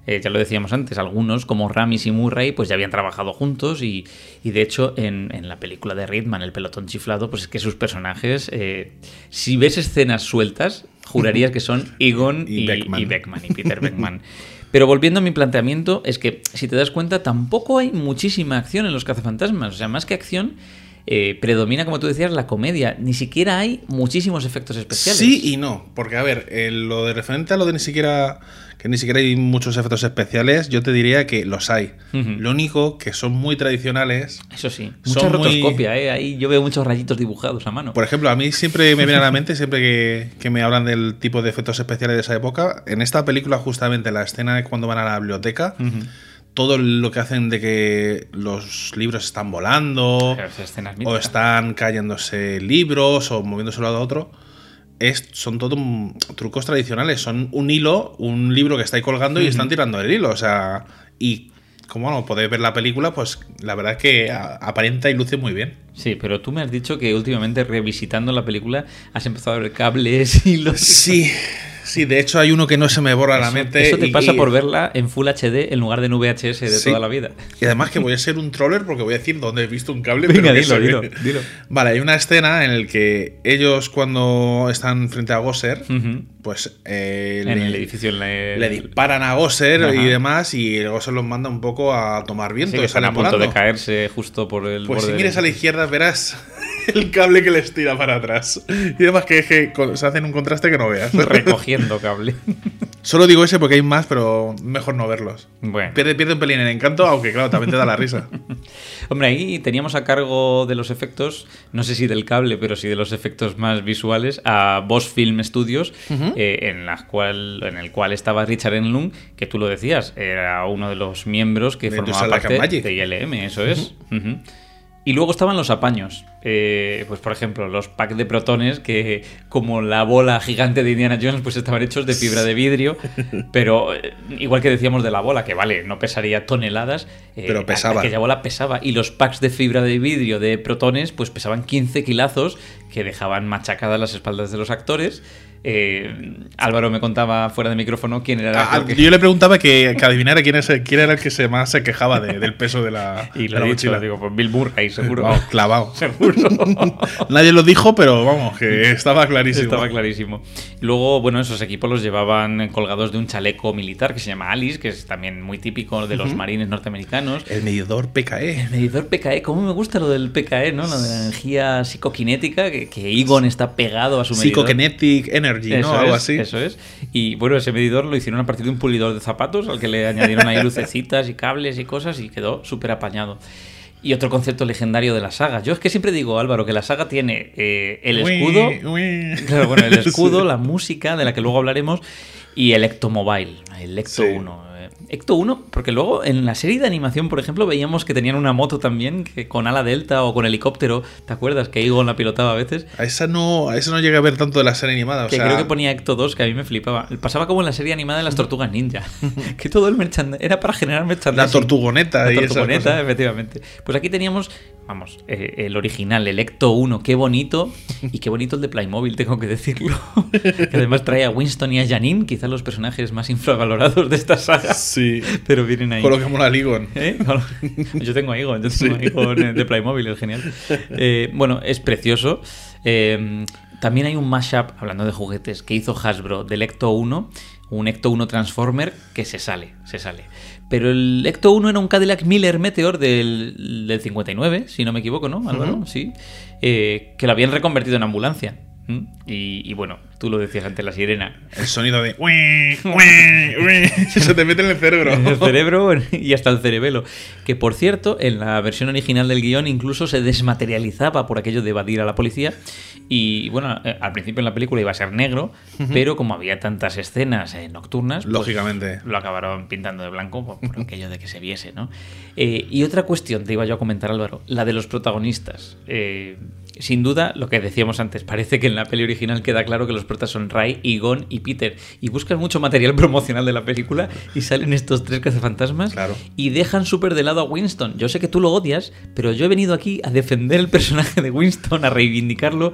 Eh, ya lo decíamos antes, algunos como Ramis y Murray pues ya habían trabajado juntos y, y de hecho en, en la película de Ridman, El pelotón chiflado, pues es que sus personajes, eh, si ves escenas sueltas, jurarías [laughs] que son Egon Y y, Beckman. y Beckman y Peter Beckman. [laughs] Pero volviendo a mi planteamiento, es que si te das cuenta, tampoco hay muchísima acción en los cazafantasmas. O sea, más que acción, eh, predomina, como tú decías, la comedia. Ni siquiera hay muchísimos efectos especiales. Sí y no, porque a ver, eh, lo de referente a lo de ni siquiera que ni siquiera hay muchos efectos especiales, yo te diría que los hay. Lo único que son muy tradicionales. Eso sí, Son mucha muy- rotoscopia, ¿eh? Ahí yo veo muchos rayitos dibujados a mano. Por ejemplo, a mí siempre me viene a la mente, siempre que, que me hablan del tipo de efectos especiales de esa época, en esta película justamente la escena de cuando van a la biblioteca, todo lo que hacen de que los libros están volando, o están cayéndose libros o moviéndose de un lado a otro. Es, son todo mm, trucos tradicionales. Son un hilo, un libro que está ahí colgando y están tirando el hilo. O sea, y como no podéis ver la película, pues la verdad es que a- aparenta y luce muy bien. Sí, pero tú me has dicho que últimamente revisitando la película has empezado a ver cables y los... Sí, sí, de hecho hay uno que no se me borra la mente. Eso te y- pasa y- por verla en Full HD en lugar de en VHS de Sí. toda la vida. Y además que voy a ser un troller porque voy a decir dónde he visto un cable. Venga, pero dilo, dilo, dilo. Vale, hay una escena en la que ellos cuando están frente a Gosser, pues eh, En le- el edificio en le disparan a Gosser Ajá. y demás y el Gosser los manda un poco a tomar viento Sí, que están a punto de caerse justo por el Pues si mires del- a la izquierda verás [laughs] el cable que les tira para atrás. Y además que, que se hacen un contraste que no veas. [laughs] recogiendo cable. Solo digo ese porque hay más, pero mejor no verlos. Bueno. Pierde, pierde un pelín el encanto, aunque claro, también te da la risa. [laughs] Hombre, ahí teníamos a cargo de los efectos, no sé si del cable, pero sí de los efectos más visuales, a Boss Film Studios, eh, en, la cual, en el cual estaba Richard Enlund, que tú lo decías, era uno de los miembros que De formaba parte de ILM, eso es. Y luego estaban los apaños. Eh, pues por ejemplo, los packs de protones que, como la bola gigante de Indiana Jones, pues estaban hechos de fibra de vidrio. [laughs] Pero eh, igual que decíamos de la bola, que vale, no pesaría toneladas. eh, Pero pesaba. Aquella bola pesaba. Y los packs de fibra de vidrio de protones, pues pesaban 15 kilazos que dejaban machacadas las espaldas de los actores. Eh, Álvaro me contaba fuera de micrófono quién era Ah, el que- Yo le preguntaba que, que adivinara quién, es, quién era el que se más se quejaba de- del peso de la, [laughs] Y de la dicho, mochila. digo, pues Bill Murray, seguro. Vamos, [laughs] clavado. Seguro. [laughs] Nadie lo dijo, pero vamos, que estaba clarísimo. Estaba clarísimo. Luego, bueno, esos equipos los llevaban colgados de un chaleco militar que se llama Alice, que es también muy típico de los marines norteamericanos. El medidor PKE. El medidor PKE, ¿cómo me gusta lo del PKE, ¿no? Lo de la energía psicoquinética, que, que Egon está pegado a su medidor. Psychokinetic Energy, Eso ¿no? Algo es, así. Eso es. Y bueno, ese medidor lo hicieron a partir de un pulidor de zapatos al que le añadieron ahí [laughs] lucecitas y cables y cosas y quedó súper apañado. Y otro concepto legendario de la saga. Yo es que siempre digo, Álvaro, que la saga tiene eh, el Uy, escudo. uy. [laughs] Claro, bueno, el [laughs] escudo, Sí. la música, de la que luego hablaremos, y el Ectomobile, el Ecto Sí. 1. Ecto 1, porque luego en la serie de animación, por ejemplo, veíamos que tenían una moto también, que con ala delta o con helicóptero, ¿te acuerdas? Que Egon la pilotaba a veces. A esa no, a esa no llegué a ver tanto de la serie animada. O Que sea, creo que ponía Ecto 2, que a mí me flipaba. Pasaba como en la serie animada de las tortugas ninja. [laughs] que todo el merchandising era para generar merchandising. La tortugoneta La y esas tortugoneta, cosas. efectivamente. Pues aquí teníamos, vamos, eh, el original, el Ecto 1. Qué bonito. Y qué bonito el de Playmobil, tengo que decirlo. [laughs] que además trae a Winston y a Janine, quizás los personajes más infravalorados de esta saga. Sí. Pero vienen ahí. Colocamos la Ligon. ¿Eh? Yo tengo a Egon, yo tengo a Egon eh, de Playmobil, es genial. Eh, bueno, es precioso. También hay un mashup, hablando de juguetes, que hizo Hasbro del Ecto 1, un Ecto 1 Transformer que se sale, se sale. Pero el Ecto 1 era un Cadillac Miller Meteor del, del 59, si no me equivoco, ¿no, Álvaro? Sí. Eh, que lo habían reconvertido en ambulancia. ¿Mm? Y, y bueno, tú lo decías antes, la sirena. El sonido de. Se [laughs] te mete en el cerebro. En el cerebro y hasta el cerebelo. Que por cierto, en la versión original del guion incluso se desmaterializaba por aquello de evadir a la policía. Y bueno, eh, al principio en la película iba a ser negro, pero como había tantas escenas eh, nocturnas, pues, Lógicamente. lo acabaron pintando de blanco por, por aquello de que se viese, ¿no? Eh, y otra cuestión, te iba yo a comentar, Álvaro, la de los protagonistas. Eh, sin duda, lo que decíamos antes, parece que en la peli original queda claro que los protas son Ray, Egon y Peter. Y buscas mucho material [laughs] promocional de la película y salen estos tres cazafantasmas Claro. y dejan súper de lado a Winston. Yo sé que tú lo odias, pero yo he venido aquí a defender el personaje de Winston, a reivindicarlo,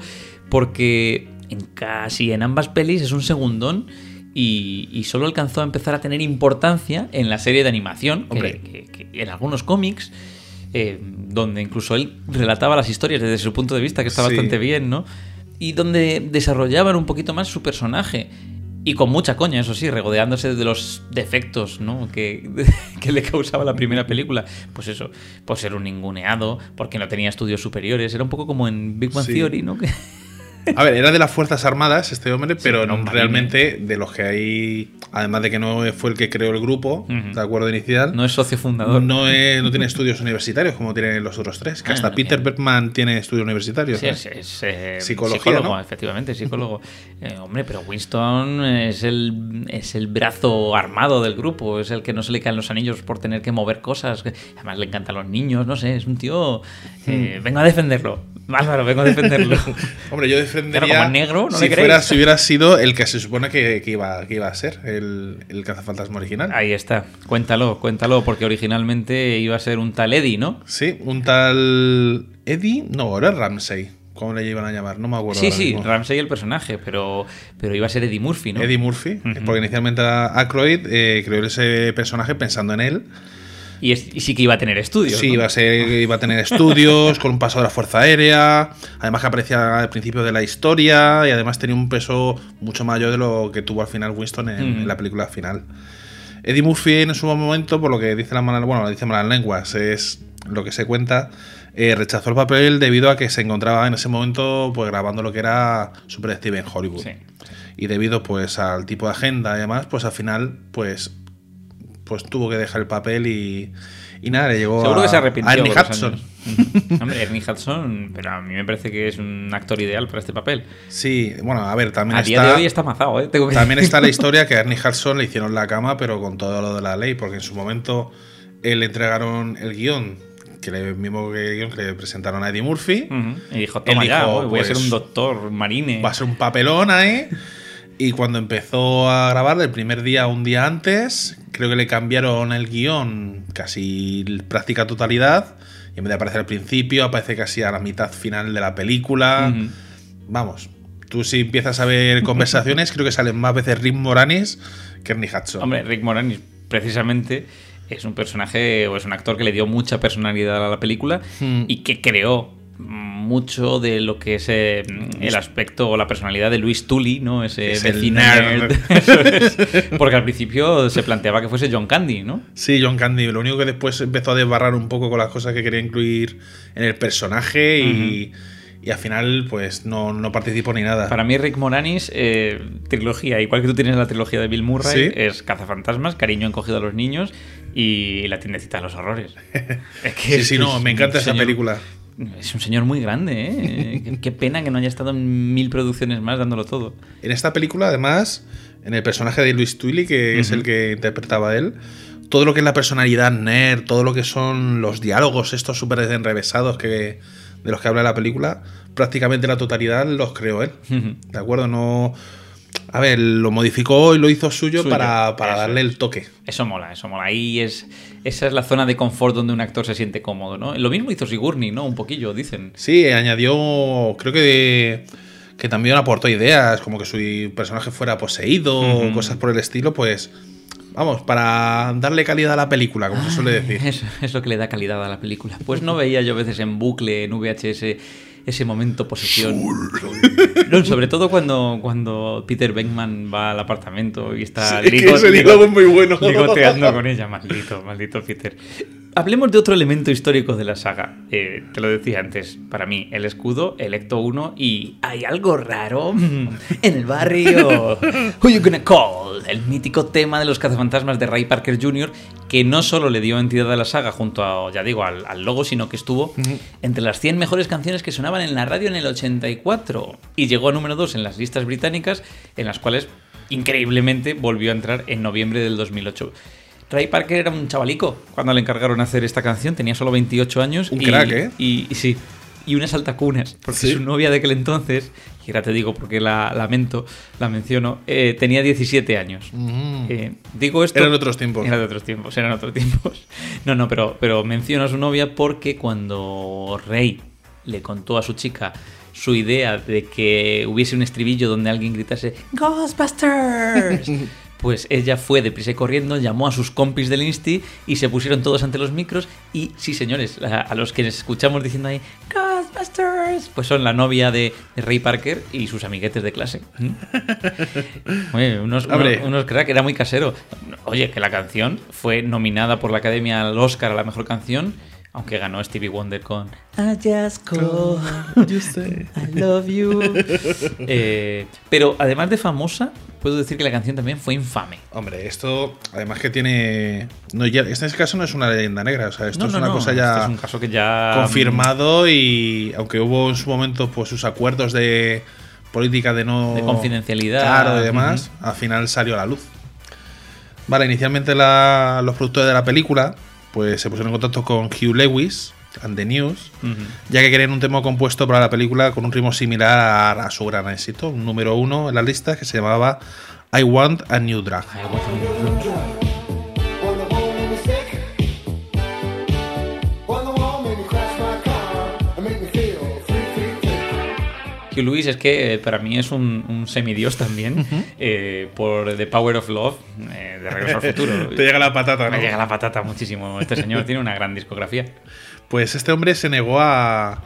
porque en casi en ambas pelis es un segundón y, y solo alcanzó a empezar a tener importancia en la serie de animación, que- que en algunos cómics, eh, donde incluso él relataba las historias desde su punto de vista, que está Sí. bastante bien, ¿no? Y donde desarrollaban un poquito más su personaje. Y con mucha coña, eso sí, regodeándose de los defectos ¿no? que, [laughs] que le causaba la primera película. Pues eso, por ser un ninguneado, porque no tenía estudios superiores. Era un poco como en Big Bang Sí. Theory, ¿no? [laughs] Que- A ver, era de las Fuerzas Armadas este hombre, pero no, realmente de los que hay, además de que no fue el que creó el grupo, Ujú. de acuerdo inicial, no es socio fundador. no, es- no tiene estudios universitarios como tienen los otros tres, que Ah, hasta no Peter tiene. Bergman tiene estudios universitarios. Sí, es, es, eh, psicólogo, efectivamente, psicólogo. [laughs] Eh, hombre, pero Winston es el, es el brazo armado del grupo, es el que no se le caen los anillos por tener que mover cosas. Además, le encantan los niños, no sé, es un tío. Hmm. eh, vengo a defenderlo. Álvaro, vengo a defenderlo. [laughs] [laughs] Hombre, yo defendería Claro, como negro, ¿no si, le fuera, si hubiera sido el que se supone que, que iba, que iba a ser, el, el cazafantasma original. Ahí está, cuéntalo, cuéntalo, porque originalmente iba a ser un tal Eddie, ¿no? Sí, un tal Eddie, no, era Ramsey, ¿cómo le iban a llamar? No me acuerdo. Sí, ahora sí. Ramsey el personaje, pero, pero iba a ser Eddie Murphy, ¿no? Eddie Murphy, porque inicialmente Aykroyd eh, creó ese personaje pensando en él. Y, es- y sí que iba a tener estudios. Sí, ¿no? iba a, ser, iba a tener estudios con un paso de la Fuerza Aérea, además que aparecía al principio de la historia y además tenía un peso mucho mayor de lo que tuvo al final Winston en, en la película final. Eddie Murphy en su momento, por lo que dice la mala, bueno, lo dice malas lenguas, es lo que se cuenta, eh, rechazó el papel debido a que se encontraba en ese momento pues grabando lo que era Super Steve en Hollywood. Sí. Y debido pues al tipo de agenda y demás, pues al final pues pues tuvo que dejar el papel y, y nada, le llegó Seguro a, que se arrepintió. a Ernie Hudson. [laughs] Hombre, Ernie Hudson, pero a mí me parece que es un actor ideal para este papel. Sí, bueno, a ver, también A está, día de hoy está mazado, ¿eh? Tengo que también está la historia que a Ernie Hudson le hicieron la cama, pero con todo lo de la ley, porque en su momento él le entregaron el guion, que le, mismo que guion que le presentaron a Eddie Murphy. Y dijo, toma ya, dijo, voy, voy a ser pues, un doctor marine. Va a ser un papelón ahí. Y cuando empezó a grabar, el primer día, un día antes, creo que le cambiaron el guion casi práctica totalidad. Y en vez de aparecer al principio, aparece casi a la mitad final de la película. Vamos, tú si empiezas a ver conversaciones, creo que salen más veces Rick Moranis que Ernie Hudson. Hombre, Rick Moranis, precisamente, es un personaje o es un actor que le dio mucha personalidad a la película Hmm. y que creó mucho de lo que es eh, el aspecto o la personalidad de Luis Tully, ¿no? Ese Es. [laughs] Eso es. Porque al principio se planteaba que fuese John Candy, ¿no? Sí, John Candy. Lo único que después empezó a desbarrar un poco con las cosas que quería incluir en el personaje y, y al final, pues no, no participó ni nada. Para mí, Rick Moranis, eh, trilogía, igual que tú tienes la trilogía de Bill Murray, Sí. es Cazafantasmas, Cariño encogido a los niños y La tiendecita de los horrores. [laughs] Es que Sí, sí, no, me encanta esa señor- película. Es un señor muy grande, ¿eh? [laughs] Qué- pena que no haya estado en mil producciones más dándolo todo. En esta película, además, en el personaje de Luis Twilly, que es el que interpretaba él, todo lo que es la personalidad nerd, todo lo que son los diálogos estos súper enrevesados que, de los que habla la película, prácticamente la totalidad los creó él. ¿De acuerdo? No. A ver, lo modificó y lo hizo suyo, Suyo, para, para darle el toque. Eso mola, eso mola. Ahí es. Esa es la zona de confort donde un actor se siente cómodo, ¿no? Lo mismo hizo Sigourney, ¿no? Un poquillo, dicen. Sí, añadió. Creo que. Que también aportó ideas, como que su personaje fuera poseído, cosas por el estilo, pues. Vamos, para darle calidad a la película, como se suele decir. Eso es lo que le da calidad a la película. Pues no veía yo a veces en bucle, en VHS, ese momento posesión. [laughs] No, sobre todo cuando, cuando Peter Venkman va al apartamento y está Sí, que ligo- ese ligo- es muy bueno. ligoteando con ella. Maldito, maldito Peter. Hablemos de otro elemento histórico de la saga. Eh, te lo decía antes, para mí, el escudo, Electo 1 y hay algo raro [laughs] en el barrio. [laughs] Who you gonna call? El mítico tema de los cazafantasmas de Ray Parker Jr., que no solo le dio entidad a la saga junto a, ya digo, al, al logo, sino que estuvo entre las 100 mejores canciones que sonaban en la radio en el 84 y llegó a número 2 en las listas británicas, en las cuales increíblemente volvió a entrar en noviembre del 2008. Ray Parker era un chavalico cuando le encargaron hacer esta canción, tenía solo 28 años. Un y, crack, ¿eh? Y, y sí, y unas altacunas, porque Sí. su novia de aquel entonces, y ahora te digo porque la lamento, la menciono, eh, tenía 17 años. Eh, digo esto. Eran otros tiempos. Eran de otros tiempos, eran otros tiempos. [laughs] No, no, pero, pero menciono a su novia porque cuando Rey le contó a su chica su idea de que hubiese un estribillo donde alguien gritase ¡Ghostbusters! [laughs] Pues ella fue deprisa y corriendo, llamó a sus compis del Insti y se pusieron todos ante los micros. Y sí, señores, a, a los que les escuchamos diciendo ahí Ghostbusters. Pues son la novia de, de Ray Parker y sus amiguetes de clase. [laughs] Oye, unos, unos, unos crack, era muy casero. Oye, que la canción fue nominada por la Academia al Oscar a la mejor canción, aunque ganó Stevie Wonder con I just call [laughs] I love you. [laughs] Eh, pero además de famosa, puedo decir que la canción también fue infame. Hombre, esto además que tiene. No, ya, este caso no es una leyenda negra, o sea, esto No, es no, una no, cosa este ya es un caso que ya confirmado y aunque hubo en su momento pues sus acuerdos de política de no De confidencialidad. claro y demás, al final salió a la luz. Vale, inicialmente la- los productores de la película pues se pusieron en contacto con Hugh Lewis and the News, ya que querían un tema compuesto para la película con un ritmo similar a, a su gran éxito, un número uno en la lista que se llamaba I Want a New Drag. Ay, bueno. When Lewis es que eh, para mí es un, un semidios también eh, por The Power of Love eh, de Regreso al Futuro. [laughs] Te llega la patata, ¿no? Me llega la patata muchísimo. Este señor tiene una gran discografía. Pues este hombre se negó a,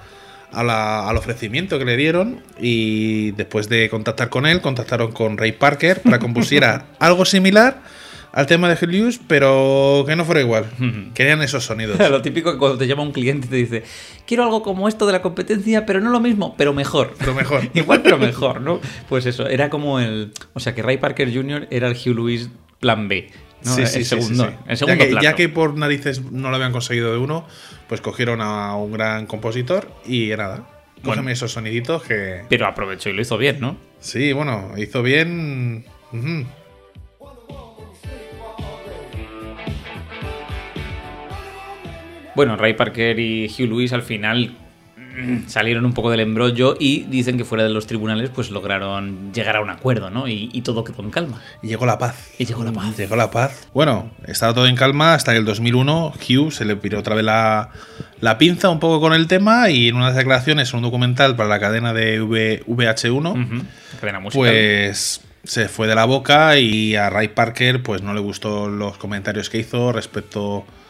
a la- al ofrecimiento que le dieron y después de contactar con él, contactaron con Ray Parker para que compusiera [laughs] algo similar al tema de Hugh Lewis, pero que no fuera igual. [laughs] Querían esos sonidos. [laughs] Lo típico que cuando te llama un cliente y te dice, quiero algo como esto de la competencia, pero no lo mismo, pero mejor. [laughs] Lo mejor. Igual, pero mejor, ¿no? Pues eso, era como el... O sea, que Ray Parker Jr. era el Hugh Lewis plan B. ¿no? Sí, el sí, segundo, sí, sí. El segundo ya, que, ya que por narices no lo habían conseguido de uno, pues cogieron a un gran compositor y nada. Bueno. Esos soniditos que. Pero aprovechó y lo hizo bien, ¿no? Sí, bueno, hizo bien. Ujú. Bueno, Ray Parker y Hugh Lewis al final mm, salieron un poco del embrollo y dicen que fuera de los tribunales pues lograron llegar a un acuerdo, ¿no? Y, y todo quedó en calma. Y llegó la paz. Y llegó la paz. Llegó la paz. Bueno, estaba todo en calma hasta que el 2001 Hugh se le piró otra vez la, la pinza un poco con el tema y en unas declaraciones en un documental para la cadena de V- VH1, Ujú. Cadena musical. pues se fue de la boca y a Ray Parker pues no le gustó los comentarios que hizo respecto a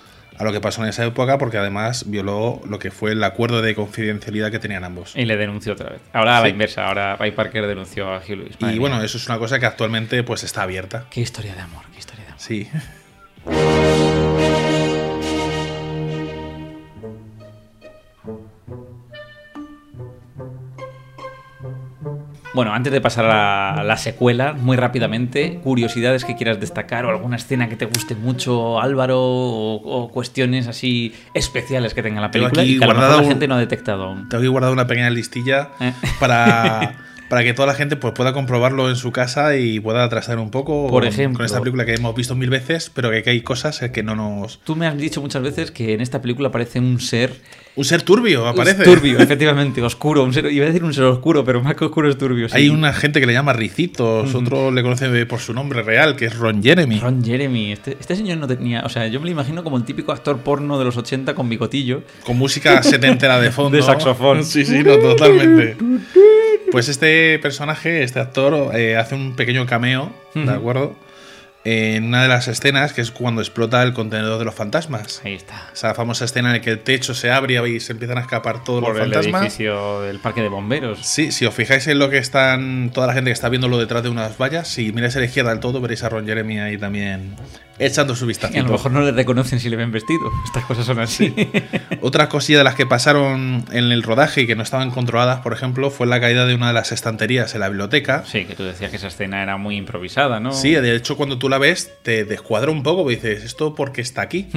lo que pasó en esa época porque además violó lo que fue el acuerdo de confidencialidad que tenían ambos. Y le denunció otra vez. Ahora a la inversa, ahora Ray Parker denunció a Hugh Lewis. Y Madre bueno, mía. eso es una cosa que actualmente pues está abierta. Qué historia de amor, qué historia de amor. Sí. [laughs] Bueno, antes de pasar a la secuela, muy rápidamente, curiosidades que quieras destacar o alguna escena que te guste mucho, Álvaro, o, o cuestiones así especiales que tenga la película aquí y que a lo mejor guardado la un- gente no ha detectado aún. Tengo que guardar una pequeña listilla Eh. para, [laughs] para que toda la gente pues, pueda comprobarlo en su casa y pueda atrasar un poco Por con- ejemplo. con esta película que hemos visto mil veces, pero que, que hay cosas que no nos... Tú me has dicho muchas veces que en esta película aparece un ser Un ser turbio aparece. turbio, efectivamente, oscuro, un ser, iba a decir un ser oscuro, pero más que oscuro es turbio. sí. Hay una gente que le llama Ricitos, otro le conoce por su nombre real, que es Ron Jeremy. Ron Jeremy, este, este señor no tenía, o sea, yo me lo imagino como el típico actor porno de los 80 con bigotillo. Con música setentera de fondo. [laughs] De saxofón. Sí, sí, no, totalmente. Pues este personaje, este actor, eh, hace un pequeño cameo, ¿de acuerdo? En una de las escenas, que es cuando explota el contenedor de los fantasmas. Ahí está. Esa famosa escena en la que el techo se abre y se empiezan a escapar todos Por los el fantasmas. edificio del parque de bomberos. Sí, si os fijáis en lo que están, toda la gente que está viéndolo detrás de unas vallas, si miráis a la izquierda del todo, veréis a Ron Jeremy ahí también echando su vistazo. a lo mejor no le reconocen si le ven vestido. [laughs] Estas cosas son así. Otra cosilla de las que pasaron en el rodaje y que no estaban controladas, por ejemplo, fue la caída de una de las estanterías en la biblioteca. sí, que tú decías que esa escena era muy improvisada, ¿no? Sí, de hecho, cuando tú la ves, te descuadra un poco, porque dices, ¿esto por qué está aquí?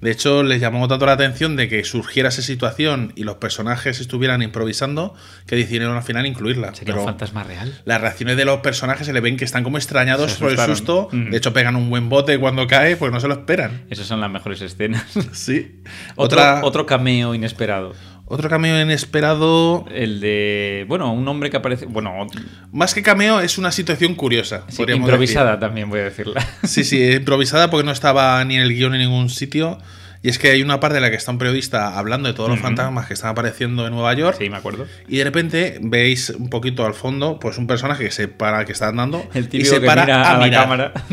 De hecho, les llamó tanto la atención de que surgiera esa situación y los personajes estuvieran improvisando que decidieron al final incluirla. Sería Pero un fantasma real. las reacciones de los personajes se le ven que están como extrañados por el susto. De hecho, pegan un buen bote cuando cae, pues no se lo esperan. Esas son las mejores escenas. [laughs] Sí. otro, Otra, otro cameo inesperado. Otro cameo inesperado. El de. Bueno, un hombre que aparece. Bueno, Más que cameo, es una situación curiosa. sí, improvisada también, voy a decirla. decir. Sí, sí, [laughs] improvisada porque no estaba ni en el guion en ningún sitio. Y es que hay una parte en la que está un periodista hablando de todos los fantasmas que están apareciendo en Nueva York. Sí, me acuerdo. Y de repente veis un poquito al fondo, pues un personaje que se para, que está andando. El y se que para mira a, mirar. cámara. [laughs]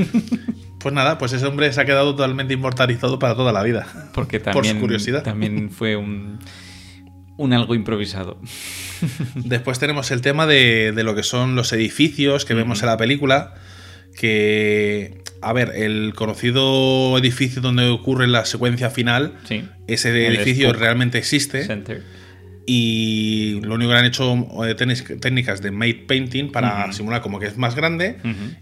Pues nada, pues ese hombre se ha quedado totalmente inmortalizado para toda la vida. Porque Por su también, curiosidad. también fue un, un algo improvisado. [laughs] Después tenemos el tema de, de lo que son los edificios que vemos en la película. Que, a ver, el conocido edificio donde ocurre la secuencia final, Sí. ese El edificio Spook realmente existe. Center. Y lo único que han hecho eh, técnicas- de made painting para simular como que es más grande.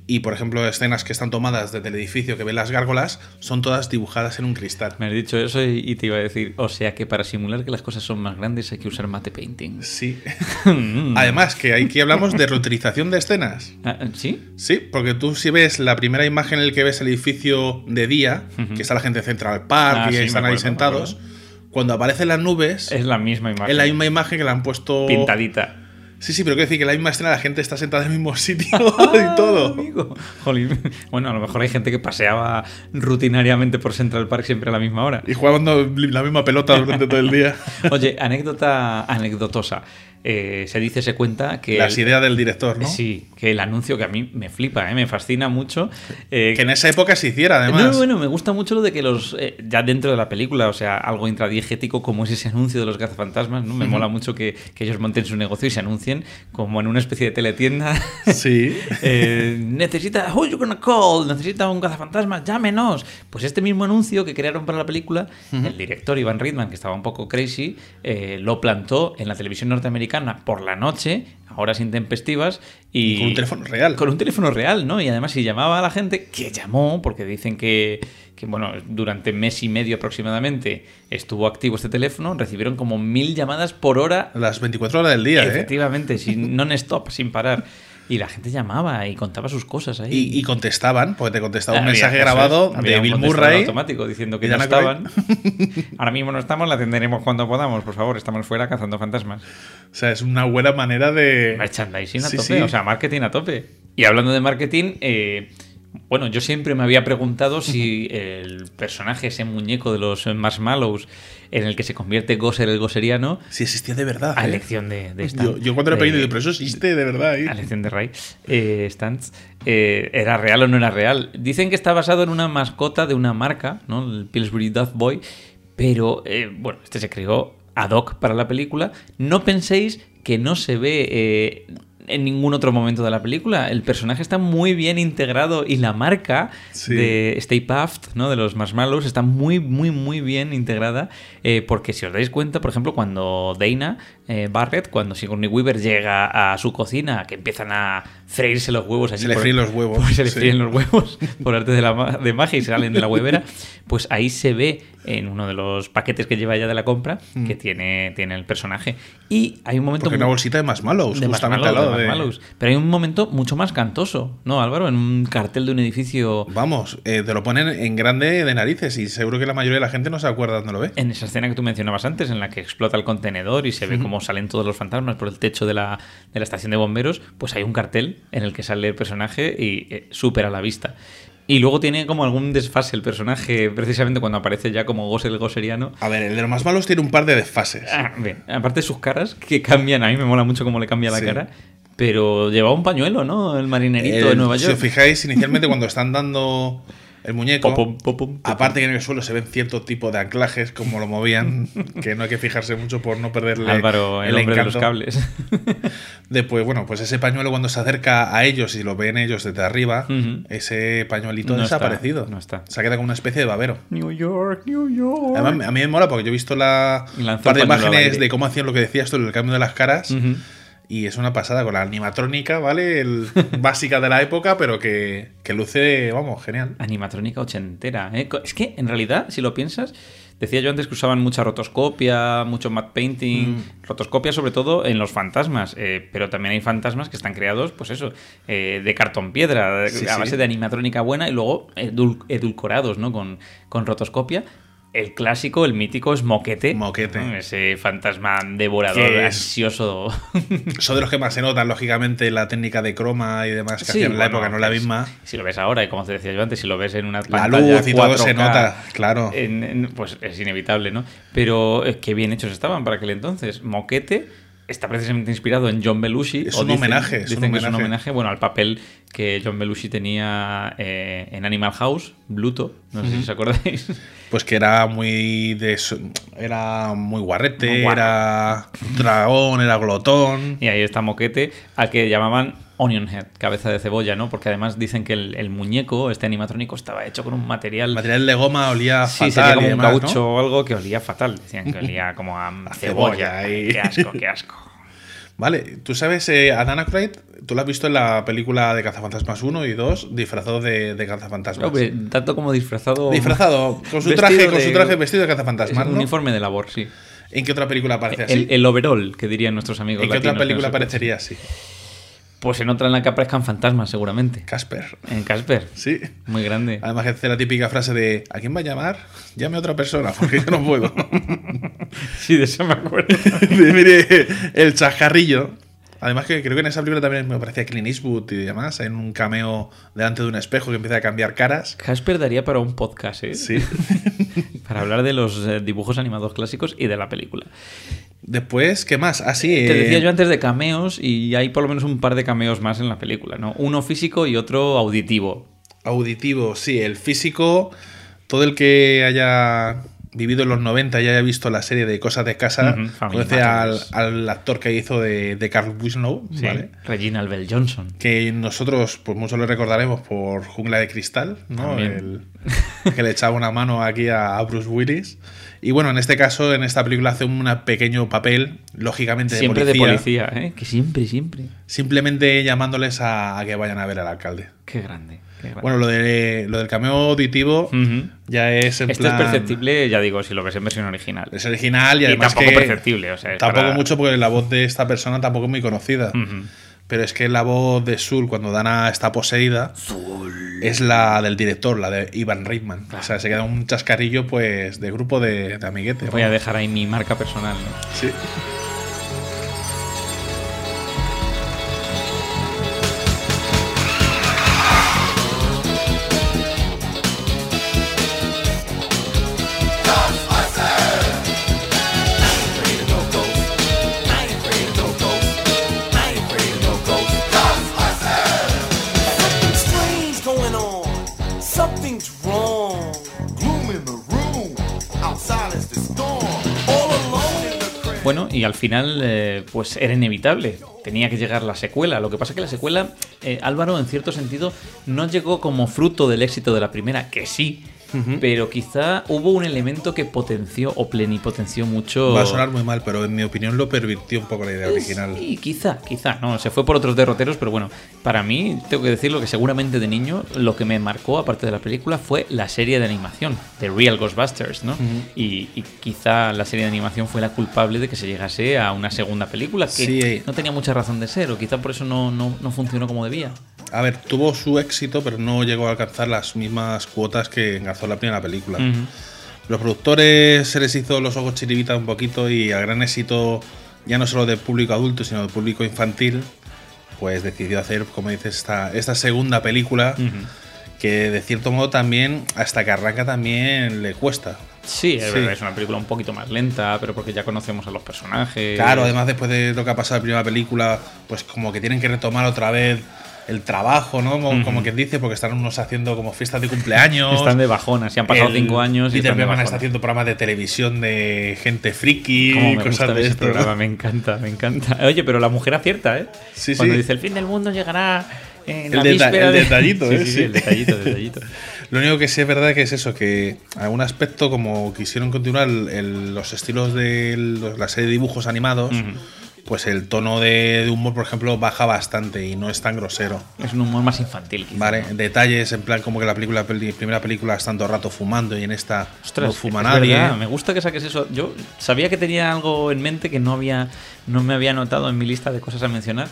Y por ejemplo, escenas que están tomadas desde el edificio que ven las gárgolas son todas dibujadas en un cristal. Me has dicho eso y, te iba a decir, o sea que para simular que las cosas son más grandes hay que usar mate painting. Sí. [laughs] Mm. Además, que aquí hablamos de reutilización de escenas. Ah, ¿Sí? Sí, porque tú si ves la primera imagen en la que ves el edificio de día, que está la gente de Central Park Ah, y sí, están ahí acuerdo, sentados, cuando aparecen las nubes, Es la misma imagen. es la misma imagen que la han puesto... Pintadita. Sí, sí, pero quiero decir que en la misma escena la gente está sentada en el mismo sitio [laughs] [laughs] y todo. Amigo. Jolín. Bueno, a lo mejor hay gente que paseaba rutinariamente por Central Park siempre a la misma hora. Y jugando la misma pelota durante todo el día. [laughs] Oye, anécdota anecdotosa. Eh, se dice, se cuenta que... Las ideas del director, ¿no? Sí, que el anuncio que a mí me flipa, ¿eh? me fascina mucho. eh, Que en esa época se hiciera, además. No, bueno, me gusta mucho lo de que los. eh, ya dentro de la película, o sea, algo intradiegético como es ese anuncio de los cazafantasmas, ¿no? Me mola mucho que, que ellos monten su negocio y se anuncien como en una especie de teletienda. Sí. [laughs] Eh, necesita. Who you gonna call? Necesita un cazafantasmas, llámenos. Pues este mismo anuncio que crearon para la película, el director Ivan Reitman, que estaba un poco crazy, eh, lo plantó en la televisión norteamericana por la noche, a horas intempestivas. Y Con un teléfono real. Con un teléfono real, ¿no? Y además, si llamaba a la gente, que llamó, porque dicen que, que, bueno, durante mes y medio aproximadamente estuvo activo este teléfono, recibieron como mil llamadas por hora. Las 24 horas del día, ¿eh? Efectivamente, [laughs] sin non-stop, sin parar. Y la gente llamaba y contaba sus cosas ahí. Y, y contestaban, porque te contestaba un Había- mensaje es, grabado de Bill Murray. automático diciendo que y no estaban. [laughs] Ahora mismo no estamos, la atenderemos cuando podamos. Por favor, estamos fuera cazando fantasmas. O sea, es una buena manera de. Merchandising a Sí, tope, sí. o sea, marketing a tope. Y hablando de marketing, eh, bueno, yo siempre me había preguntado si el personaje, ese muñeco de los Marshmallows, en el que se convierte Gosser el Gosseriano, Si existía de verdad. a ¿eh? elección de, de Stan, Yo, yo cuando era pequeño digo, pero eso existe de verdad. ¿eh? a elección de Ray, eh, Stantz, eh, ¿era real o no era real? Dicen que está basado en una mascota de una marca, ¿no? El Pillsbury Duff Boy, pero eh, bueno, este se creó ad hoc para la película. No penséis que no se ve eh, en ningún otro momento de la película. El personaje está muy bien integrado y la marca Sí. de Stay Puft, ¿no? de los Marshmallows, está muy, muy, muy bien integrada. eh, porque si os dais cuenta, por ejemplo, cuando Dana eh, Barrett, cuando Sigourney Weaver llega a su cocina, que empiezan a freírse los huevos allí Se le fríen los huevos, pues [laughs] se le sí. fríen los huevos [laughs] por arte de, la, de magia y salen de la huevera. Pues ahí se ve en uno de los paquetes que lleva ya de la compra que tiene, tiene el personaje. Y hay un momento Mm. Porque muy- una bolsita de Marshmallows, de justamente al lado de de. Pero hay un momento mucho más cantoso, ¿no, Álvaro? En un cartel de un edificio. Vamos, eh, te lo ponen en grande de narices y seguro que la mayoría de la gente no se acuerda cuando lo ve. En esa escena que tú mencionabas antes, en la que explota el contenedor y se ve cómo salen todos los fantasmas por el techo de la, de la estación de bomberos, pues hay un cartel en el que sale el personaje y eh, súper a la vista. Y luego tiene como algún desfase el personaje, precisamente cuando aparece ya como Gos el Gosseriano. A ver, el de los más malos tiene un par de desfases. Ah, bien, aparte sus caras, que cambian, a mí me mola mucho cómo le cambia la Sí. cara. Pero llevaba un pañuelo, ¿no? El marinerito El- de Nueva Si York. os fijáis, inicialmente cuando están dando el muñeco, Popom, popom, popom. aparte que en el suelo se ven cierto tipo de anclajes, como lo movían, que no hay que fijarse mucho por no perderle Álvaro, el, hombre de los encanto. cables. [laughs] Después, bueno, pues ese pañuelo cuando se acerca a ellos y lo ven ellos desde arriba, Ujú. ese pañuelito No ha está, desaparecido. no está. Se ha quedado como una especie de babero. New York, New York. Además, a mí me mola porque yo he visto la lanzó par de el imágenes de cómo hacían lo que decías tú, el cambio de las caras. Ujú. Y es una pasada con la animatrónica, ¿vale? El, [laughs] básica de la época, pero que, que luce, vamos, genial. Animatrónica ochentera. ¿eh? Es que, en realidad, si lo piensas, decía yo antes que usaban mucha rotoscopia, mucho matte painting, Mm. rotoscopia sobre todo en los fantasmas, eh, pero también hay fantasmas que están creados, pues eso, eh, de cartón piedra, Sí, a sí. base de animatrónica buena y luego edul- edulcorados, ¿no? Con, con rotoscopia. El clásico, el mítico es Moquete. Moquete. Ese fantasma devorador, Que es- ansioso. [laughs] Son de los que más se notan, lógicamente, la técnica de croma y demás que Sí, hacían en la época, no la pues, misma. Si lo ves ahora, y como te decía yo antes, si lo ves en una La pantalla luz y todo se 4K, nota, claro. en- en- pues es inevitable, ¿no? Pero eh, qué bien hechos estaban para aquel entonces. Moquete, está precisamente inspirado en John Belushi. Es o un dicen- homenaje, es un dicen que es un homenaje. bueno, al papel que John Belushi tenía eh, en Animal House, Bluto, no sé si os acordáis. [laughs] Pues que era muy de era muy guarrete, Muy era dragón, era glotón. Y ahí está Moquete, al que llamaban Onion Head, cabeza de cebolla, ¿no? Porque además dicen que el, el muñeco, este animatrónico, estaba hecho con un material. Material de goma olía Sí, fatal sería como un demás, ¿no? gaucho o algo que olía fatal. Decían que olía [laughs] como a, A cebolla. y- Qué asco, qué asco. [laughs] Vale, tú sabes, eh, a Aykroyd, tú lo has visto en la película de Cazafantasmas 1 y 2, disfrazado de, de Cazafantasmas. Hombre, tanto como disfrazado. Disfrazado, con su traje, con su traje vestido de Cazafantasmas, un ¿no? uniforme de labor, sí. ¿En qué otra película aparece así? El, el overall, que dirían nuestros amigos. ¿En qué otra latinos película no se- aparecería así? Pues en otra en la que aparezcan fantasmas, seguramente. Casper. En Casper. Sí. Muy grande. Además que hace la típica frase de ¿A quién va a llamar? Llame a otra persona, porque yo no puedo. [laughs] Sí, de eso me acuerdo. [laughs] De, Mire, el chascarrillo. Además que creo que en esa película también me parecía Clint Eastwood y demás, en un cameo delante de un espejo que empieza a cambiar caras. Casper daría para un podcast, ¿eh? Sí. [laughs] Para hablar de los eh, dibujos animados clásicos y de la película. Después, ¿qué más? Así. eh, Te decía yo antes de cameos y hay por lo menos un par de cameos más en la película, ¿no? Uno físico y otro auditivo. Auditivo, sí, el físico. Todo el que haya vivido en los 90 y haya visto la serie de Cosas de Casa, Ujú, Family conoce al, actor que hizo de, de Carl Winslow, Sí. ¿vale? Reginald Bell Johnson. Que nosotros, pues muchos lo recordaremos por Jungla de Cristal, ¿no? El- que le echaba una mano aquí a, a Bruce Willis. Y bueno, en este caso, en esta película hace un pequeño papel, lógicamente de Siempre policía, de policía, ¿eh? Que siempre, siempre. simplemente llamándoles a, a que vayan a ver al alcalde. Qué grande. Bueno, lo, de, lo del cameo auditivo Ujú. ya es en Esto plan... es perceptible, ya digo, si lo ves en versión original. Es original y Y además tampoco que perceptible, o sea, tampoco para- mucho porque la voz de esta persona tampoco es muy conocida. Ujú. Pero es que la voz de Sul cuando Dana está poseída es la del director, la de Ivan Reitman. O sea, se queda un chascarrillo pues de grupo de, de amiguete. Voy a vamos. dejar ahí mi marca personal, ¿no? Sí. Y al final, eh, pues era inevitable. Tenía que llegar la secuela. Lo que pasa es que la secuela, eh, Álvaro, en cierto sentido, no llegó como fruto del éxito de la primera, que sí. Pero quizá hubo un elemento que potenció o plenipotenció mucho. Va a sonar muy mal, pero en mi opinión lo pervirtió un poco la idea original. Sí, quizá, quizá, no, se fue por otros derroteros, pero bueno, para mí, tengo que decirlo que seguramente de niño lo que me marcó, aparte de la película, fue la serie de animación, The Real Ghostbusters, ¿no? y, y quizá la serie de animación fue la culpable de que se llegase a una segunda película, que Sí. no tenía mucha razón de ser, o quizá por eso no, no, no funcionó como debía. A ver, tuvo su éxito, pero no llegó a alcanzar las mismas cuotas que engarzó la primera película. Ujú. Los productores se les hizo los ojos chiribitas un poquito y al gran éxito, ya no solo del público adulto, sino del público infantil, pues decidió hacer, como dices, esta, esta segunda película que de cierto modo también, hasta que arranca también le cuesta. Sí, es Sí. verdad, es una película un poquito más lenta, pero porque ya conocemos a los personajes. Claro, además después de lo que ha pasado en la primera película, pues como que tienen que retomar otra vez el trabajo, ¿no? Como, como quien dice, porque están unos haciendo como fiestas de cumpleaños. Están de bajona, si han pasado El cinco años y Peter de Bergman bajona. está haciendo programas de televisión de gente friki, Cómo me cosas gusta de esto. ¿no? programa, me encanta, me encanta. Oye, pero la mujer acierta, ¿eh? Sí, Cuando sí. dice el fin del mundo llegará en El la deta- el de-". detallito, [laughs] sí, ¿eh? Sí, sí, Sí. el detallito, el detallito. [laughs] Lo único que sí es verdad que es eso, que algún aspecto como quisieron continuar el- los estilos de la serie de dibujos animados. Pues el tono de, de humor, por ejemplo, baja bastante y no es tan grosero. Es un humor más infantil, quizá, Vale, ¿no? detalles en plan como que la película, peli- primera película es tanto rato fumando y en esta Ostras, no fuma es nadie. verdad, me gusta que saques eso. Yo sabía que tenía algo en mente que no había, no me había notado en mi lista de cosas a mencionar.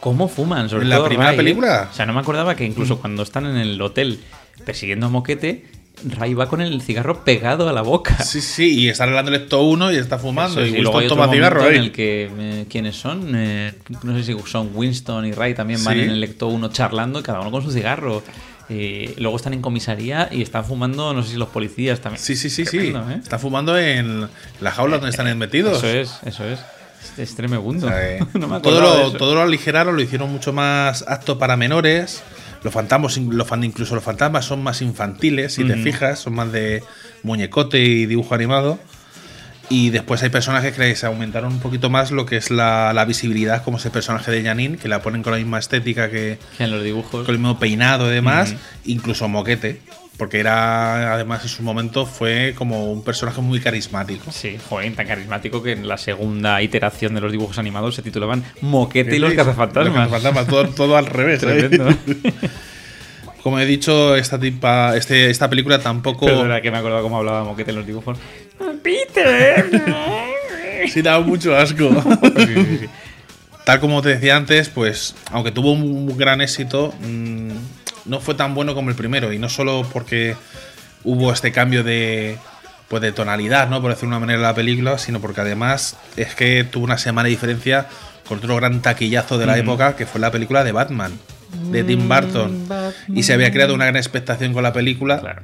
¿Cómo fuman? Sobre ¿En la todo primera Ray, ¿eh? película? Mm. O sea, no me acordaba que incluso cuando están en el hotel persiguiendo a Moquete, Ray va con el cigarro pegado a la boca. Sí, sí, y está arreglándole esto uno y está fumando. Es, y y luego Winston toma cigarro momento en ahí. el que eh, quiénes son Eh, no sé si son Winston y Ray también van Sí. en el Ecto 1 charlando cada uno con su cigarro Eh, luego están en comisaría y están fumando no sé si los policías también Sí, sí, sí, sí. Tremendo, ¿eh? Está fumando en la jaula donde están metidos. eso es eso es Es tremebundo. O sea, eh, [laughs] No todo, lo, todo lo aligeraron, lo hicieron mucho más apto para menores. Los fantasmas, los incluso los fantasmas son más infantiles, si te fijas, son más de muñecote y dibujo animado. Y después hay personajes que les aumentaron un poquito más lo que es la, la visibilidad, como ese personaje de Janine, que la ponen con la misma estética que Que en los dibujos. con el mismo peinado y demás, incluso moquete, porque era, además en su momento fue como un personaje muy carismático. Sí, joder, tan carismático que en la segunda iteración de los dibujos animados se titulaban Moquete y los Los cazafantasmas. cazafantasmas, todo, todo al revés. ¿eh? Tremendo. [laughs] Como he dicho, esta, tipa, este, esta película tampoco. Perdona que me he acordado cómo hablaba Moquete en los dibujos. ¡Peter! [laughs] Sí, daba mucho asco. [laughs] Sí, sí, sí. Tal como te decía antes, pues, aunque tuvo un gran éxito, mm, no fue tan bueno como el primero. Y no solo porque hubo este cambio de, pues, de tonalidad, ¿no? Por decirlo de una manera, la película, sino porque además es que tuvo una semana de diferencia con otro gran taquillazo de la época, que fue la película de Batman, de Tim Burton. Y se había creado una gran expectación con la película. Claro.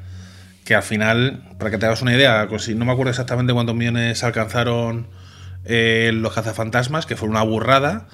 que al final, para que te hagas una idea, pues, no me acuerdo exactamente cuántos millones alcanzaron eh, los cazafantasmas, que fue una burrada,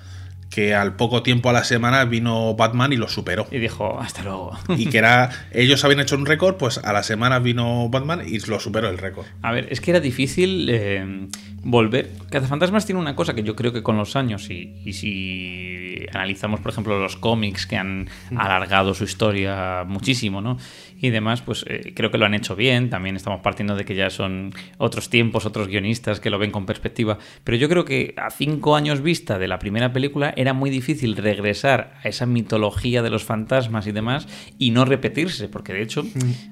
que al poco tiempo a la semana vino Batman y lo superó. Y dijo, hasta luego. [laughs] Y que era, ellos habían hecho un récord, pues a la semana vino Batman y lo superó el récord. A ver, es que era difícil eh, volver. Cazafantasmas tiene una cosa que yo creo que con los años, y, y si analizamos, por ejemplo, los cómics que han alargado su historia muchísimo, ¿no? Y demás, pues eh, creo que lo han hecho bien. También estamos partiendo de que ya son otros tiempos, otros guionistas que lo ven con perspectiva. Pero yo creo que a cinco años vista de la primera película era muy difícil regresar a esa mitología de los fantasmas y demás y no repetirse, porque de hecho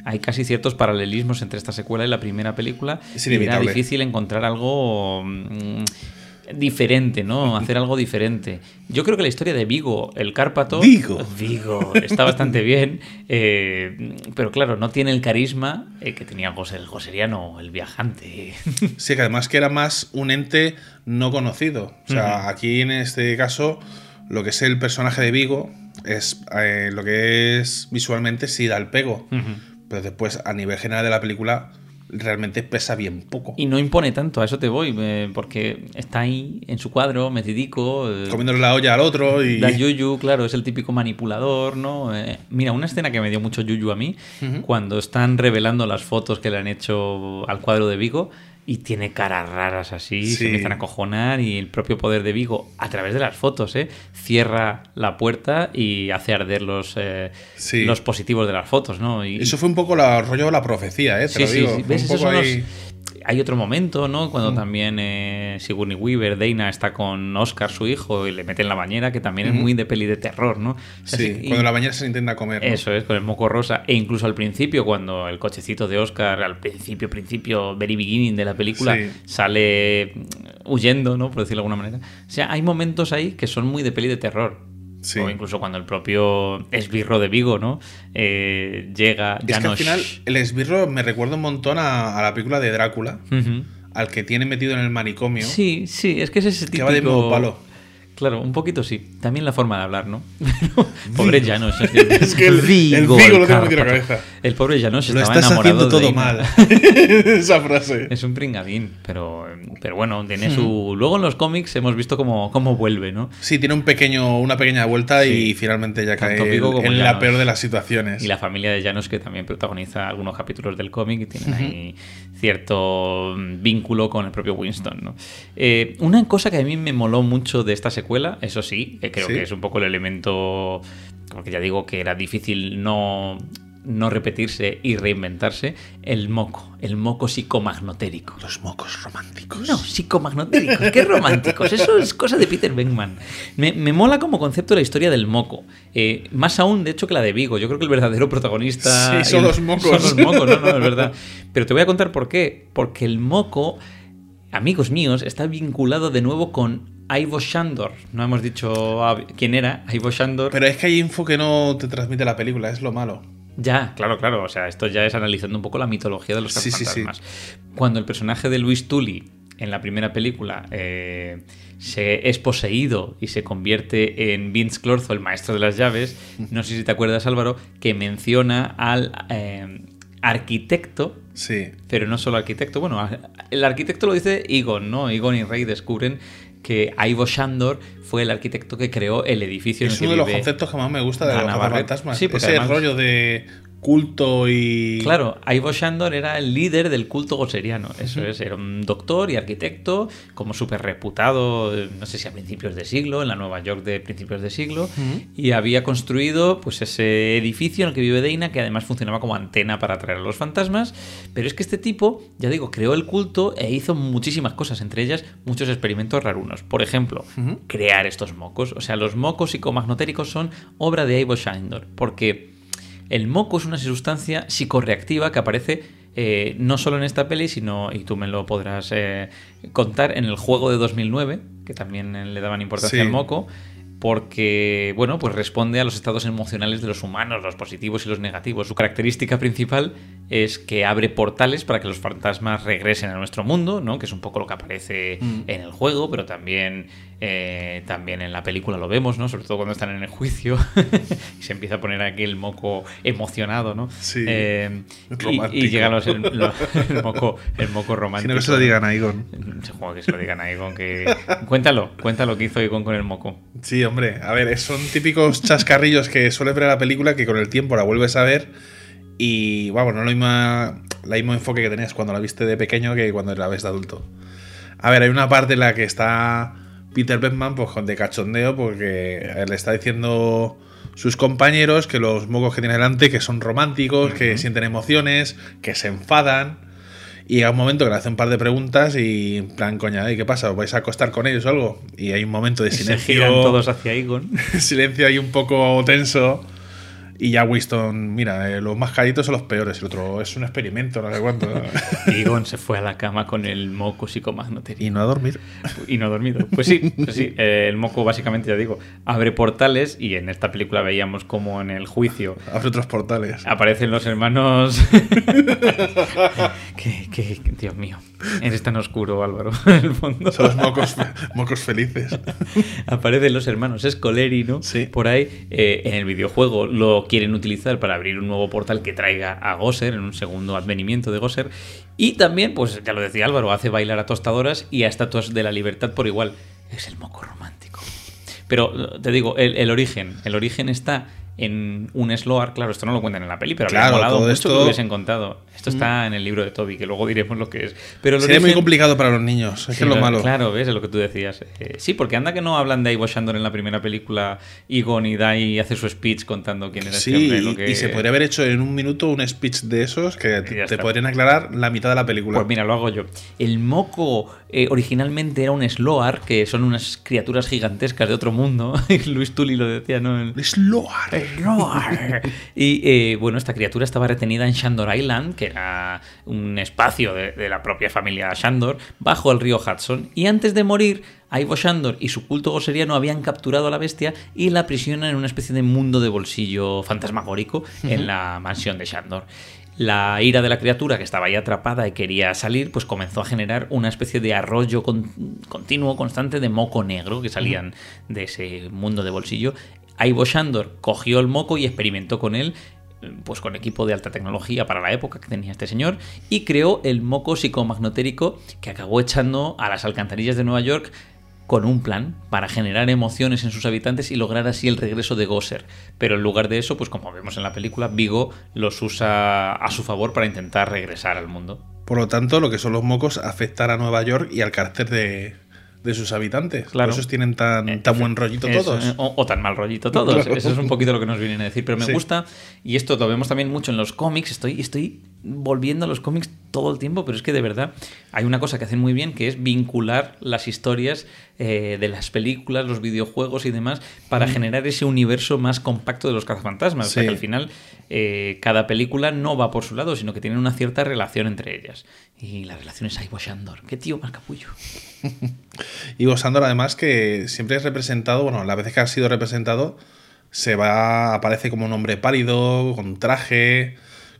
hay casi ciertos paralelismos entre esta secuela y la primera película. Es y era difícil encontrar algo mm, diferente, ¿no? Hacer algo diferente. Yo creo que la historia de Vigo, el Cárpato. Vigo. Vigo, está bastante bien. eh, pero claro, no tiene el carisma eh, que tenía José, el Joseriano, el viajante. Sí, que además que era más un ente no conocido. O sea, aquí en este caso, lo que es el personaje de Vigo es eh, lo que es visualmente sí da el pego. Pero después, a nivel general de la película, realmente pesa bien poco. Y no impone tanto, a eso te voy, eh, porque está ahí en su cuadro, metidico. eh, Comiéndole la olla al otro y. Da yuyu, claro, es el típico manipulador, ¿no? Eh, mira, una escena que me dio mucho yuyu a mí, cuando están revelando las fotos que le han hecho al cuadro de Vigo y tiene caras raras así, se empiezan a cojonar y el propio poder de Vigo, a través de las fotos, ¿eh? Cierra la puerta y hace arder los, eh, Sí. los positivos de las fotos, ¿no? Y, Eso fue un poco la rollo de la profecía, ¿eh? Te Sí, Hay otro momento, ¿no? Cuando también eh, Sigourney Weaver, Dana, está con Oscar, su hijo, y le mete en la bañera, que también es muy de peli de terror, ¿no? O sea, Sí, cuando la bañera se intenta comer. ¿no? Eso es, con el moco rosa. E incluso al principio, cuando el cochecito de Oscar, al principio, principio, very beginning de la película, Sí. sale mm, huyendo, ¿no? Por decirlo de alguna manera. O sea, hay momentos ahí que son muy de peli de terror. Sí. O incluso cuando el propio esbirro de Vigo, ¿no? Eh, llega, Es ya que no al final el esbirro me recuerda un montón a, a la película de Drácula, al que tiene metido en el manicomio. Sí, sí, es que es ese Que típico... va de mismo palo. Claro, un poquito sí. También la forma de hablar, ¿no? [laughs] pobre Janos. [laughs] Es que el- el Vigo lo tengo metido en la cabeza. El pobre Janos Lo estaba estás enamorado haciendo todo de Ina. mal. [laughs] Esa frase. Es un pringadín, pero, pero bueno, tiene su... Luego en los cómics hemos visto cómo, cómo vuelve, ¿no? Sí, tiene un pequeño, una pequeña vuelta Sí. y finalmente ya cae Tanto Vigo en, como en la peor de las situaciones. Y la familia de Janos, que también protagoniza algunos capítulos del cómic y tienen ahí cierto vínculo con el propio Winston. ¿no? Eh, una cosa que a mí me moló mucho de esta secuela, eso sí, que creo Sí. que es un poco el elemento, porque ya digo que era difícil no, no repetirse y reinventarse, el moco, el moco psicomagnotérico. Los mocos románticos. No, psicomagnotéricos, qué románticos. Eso es cosa de Peter Venkman. Me, me mola como concepto la historia del moco. Eh, más aún, de hecho, que la de Vigo. Yo creo que el verdadero protagonista. Sí, son el- los mocos. Son los mocos, no, no, es verdad. Pero te voy a contar por qué. Porque el moco, amigos míos, está vinculado de nuevo con Ivo Shandor. No hemos dicho quién era, Ivo Shandor. Pero es que hay info que no te transmite la película, es lo malo. Ya, claro, claro. O sea, esto ya es analizando un poco la mitología de los Sí, sí, sí. fantasmas. Cuando el personaje de Luis Tully en la primera película eh, se es poseído y se convierte en Vince Clorzo, el maestro de las llaves, no sé si te acuerdas, Álvaro, que menciona al eh, arquitecto Sí. pero no solo arquitecto. Bueno, el arquitecto lo dice Egon, ¿no? Egon y Rey descubren que Ivo Shandor fue el arquitecto que creó el edificio en Es que uno de los conceptos que más me gusta de Ana los fantasmas. Sí, porque Ese además- rollo de culto y. Claro, Ivo Shandor era el líder del culto goseriano. Eso es, era un doctor y arquitecto, como súper reputado, no sé si a principios de siglo, en la Nueva York de principios de siglo, y había construido pues ese edificio en el que vive Deina, que además funcionaba como antena para atraer a los fantasmas. Pero es que este tipo, ya digo, creó el culto e hizo muchísimas cosas, entre ellas muchos experimentos rarunos. Por ejemplo, crear estos mocos. O sea, los mocos psicomagnotéricos son obra de Ivo Shandor, porque el moco es una sustancia psicorreactiva que aparece eh, no solo en esta peli, sino, y tú me lo podrás eh, contar, en el juego de 2009, que también le daban importancia Sí. al moco, porque, bueno, pues responde a los estados emocionales de los humanos, los positivos y los negativos. Su característica principal es que abre portales para que los fantasmas regresen a nuestro mundo, ¿no? Que es un poco lo que aparece en el juego, pero también, eh, también en la película lo vemos, ¿no? Sobre todo cuando están en el juicio y [laughs] se empieza a poner aquí el moco emocionado, ¿no? Sí. Eh, y- llega los- [laughs] el, moco, el moco romántico. Sino que se lo digan a Igon. Se juega que se lo digan a Egon que... Cuéntalo, cuéntalo que hizo Egon con el moco. Sí, hombre. A ver, son típicos chascarrillos que suele ver la película que con el tiempo la vuelves a ver. Y, vamos, no es lo misma, la mismo enfoque que tenías cuando la viste de pequeño que cuando la ves de adulto. A ver, hay una parte en la que está Peter Beckman pues, con de cachondeo porque le está diciendo sus compañeros que los mocos que tiene delante que son románticos, que sienten emociones, que se enfadan. Y llega un momento que le hace un par de preguntas y en plan, coña, ¿y qué pasa? ¿Os vais a acostar con ellos o algo? Y hay un momento de Se silencio. giran todos hacia Egon. [laughs] silencio ahí un poco tenso. Y ya Winston, mira, eh, los más caritos son los peores. El otro es un experimento, no sé cuánto. [laughs] Y Egon se fue a la cama con el moco psicomagnotérico. y no a dormir. Y no dormido. Pues sí, pues sí. [laughs] eh, el moco básicamente, ya digo, abre portales y en esta película veíamos como en el juicio Abre otros portales. aparecen los hermanos... [laughs] que- que- Dios mío, [laughs] eres tan oscuro, Álvaro, en [laughs] el fondo. Son los mocos, mocos felices. [laughs] Aparecen los hermanos Scoleri, ¿no? Sí. Por ahí, eh, en el videojuego lo quieren utilizar para abrir un nuevo portal que traiga a Gosser, en un segundo advenimiento de Gosser. Y también, pues ya lo decía Álvaro, hace bailar a tostadoras y a estatuas de la libertad por igual. Es el moco romántico. Pero te digo, el, el origen, el origen está en un Sloar, claro, esto no lo cuentan en la peli, pero habría Claro, molado todo mucho esto- que lo hubiesen contado. Esto está en el libro de Toby, que luego diremos lo que es. Pero Sería muy complicado para los niños. Es Sí, que es lo lo- malo. Claro, ves, es lo que tú decías. Eh, sí, porque anda que no hablan de Ivo Shandor en la primera película. Egon y Dai hace su speech contando quién era Sí, este hombre. lo que- y se podría haber hecho en un minuto un speech de esos que te, podrían aclarar la mitad de la película. Pues mira, lo hago yo. El moco eh, originalmente era un Sloar, que son unas criaturas gigantescas de otro mundo. [laughs] Luis Tully lo decía, ¿no? El- Sloar. Y eh, bueno, esta criatura estaba retenida en Shandor Island, que era un espacio de, de la propia familia Shandor, bajo el río Hudson. Y antes de morir, Ivo Shandor y su culto goseriano habían capturado a la bestia y la aprisionan en una especie de mundo de bolsillo fantasmagórico en la mansión de Shandor. La ira de la criatura que estaba ahí atrapada y quería salir, pues comenzó a generar una especie de arroyo con- continuo, constante de moco negro que salían de ese mundo de bolsillo. Ivo Shandor cogió el moco y experimentó con él, pues con equipo de alta tecnología para la época que tenía este señor, y creó el moco psicomagnotérico que acabó echando a las alcantarillas de Nueva York con un plan para generar emociones en sus habitantes y lograr así el regreso de Gosser. Pero en lugar de eso, pues como vemos en la película, Vigo los usa a su favor para intentar regresar al mundo. Por lo tanto, lo que son los mocos afectar a Nueva York y al carácter de, de sus habitantes. Claro. Por eso tienen tan, Eh, tan buen rollito Eso, todos. eh, O, o tan mal rollito todos. [laughs] Claro. Eso es un poquito lo que nos vienen a decir. Pero me Sí. gusta, y esto lo vemos también mucho en los cómics. Estoy, estoy volviendo a los cómics todo el tiempo, pero es que de verdad hay una cosa que hacen muy bien que es vincular las historias eh, de las películas, los videojuegos y demás para generar ese universo más compacto de los cazafantasmas. O sea Sí. que al final eh, cada película no va por su lado, sino que tienen una cierta relación entre ellas. Y la relación es Ivo Shandor. Qué tío más capullo. [laughs] Y Sandor, además, que siempre es representado, bueno, las veces que ha sido representado, se va, aparece como un hombre pálido, con traje,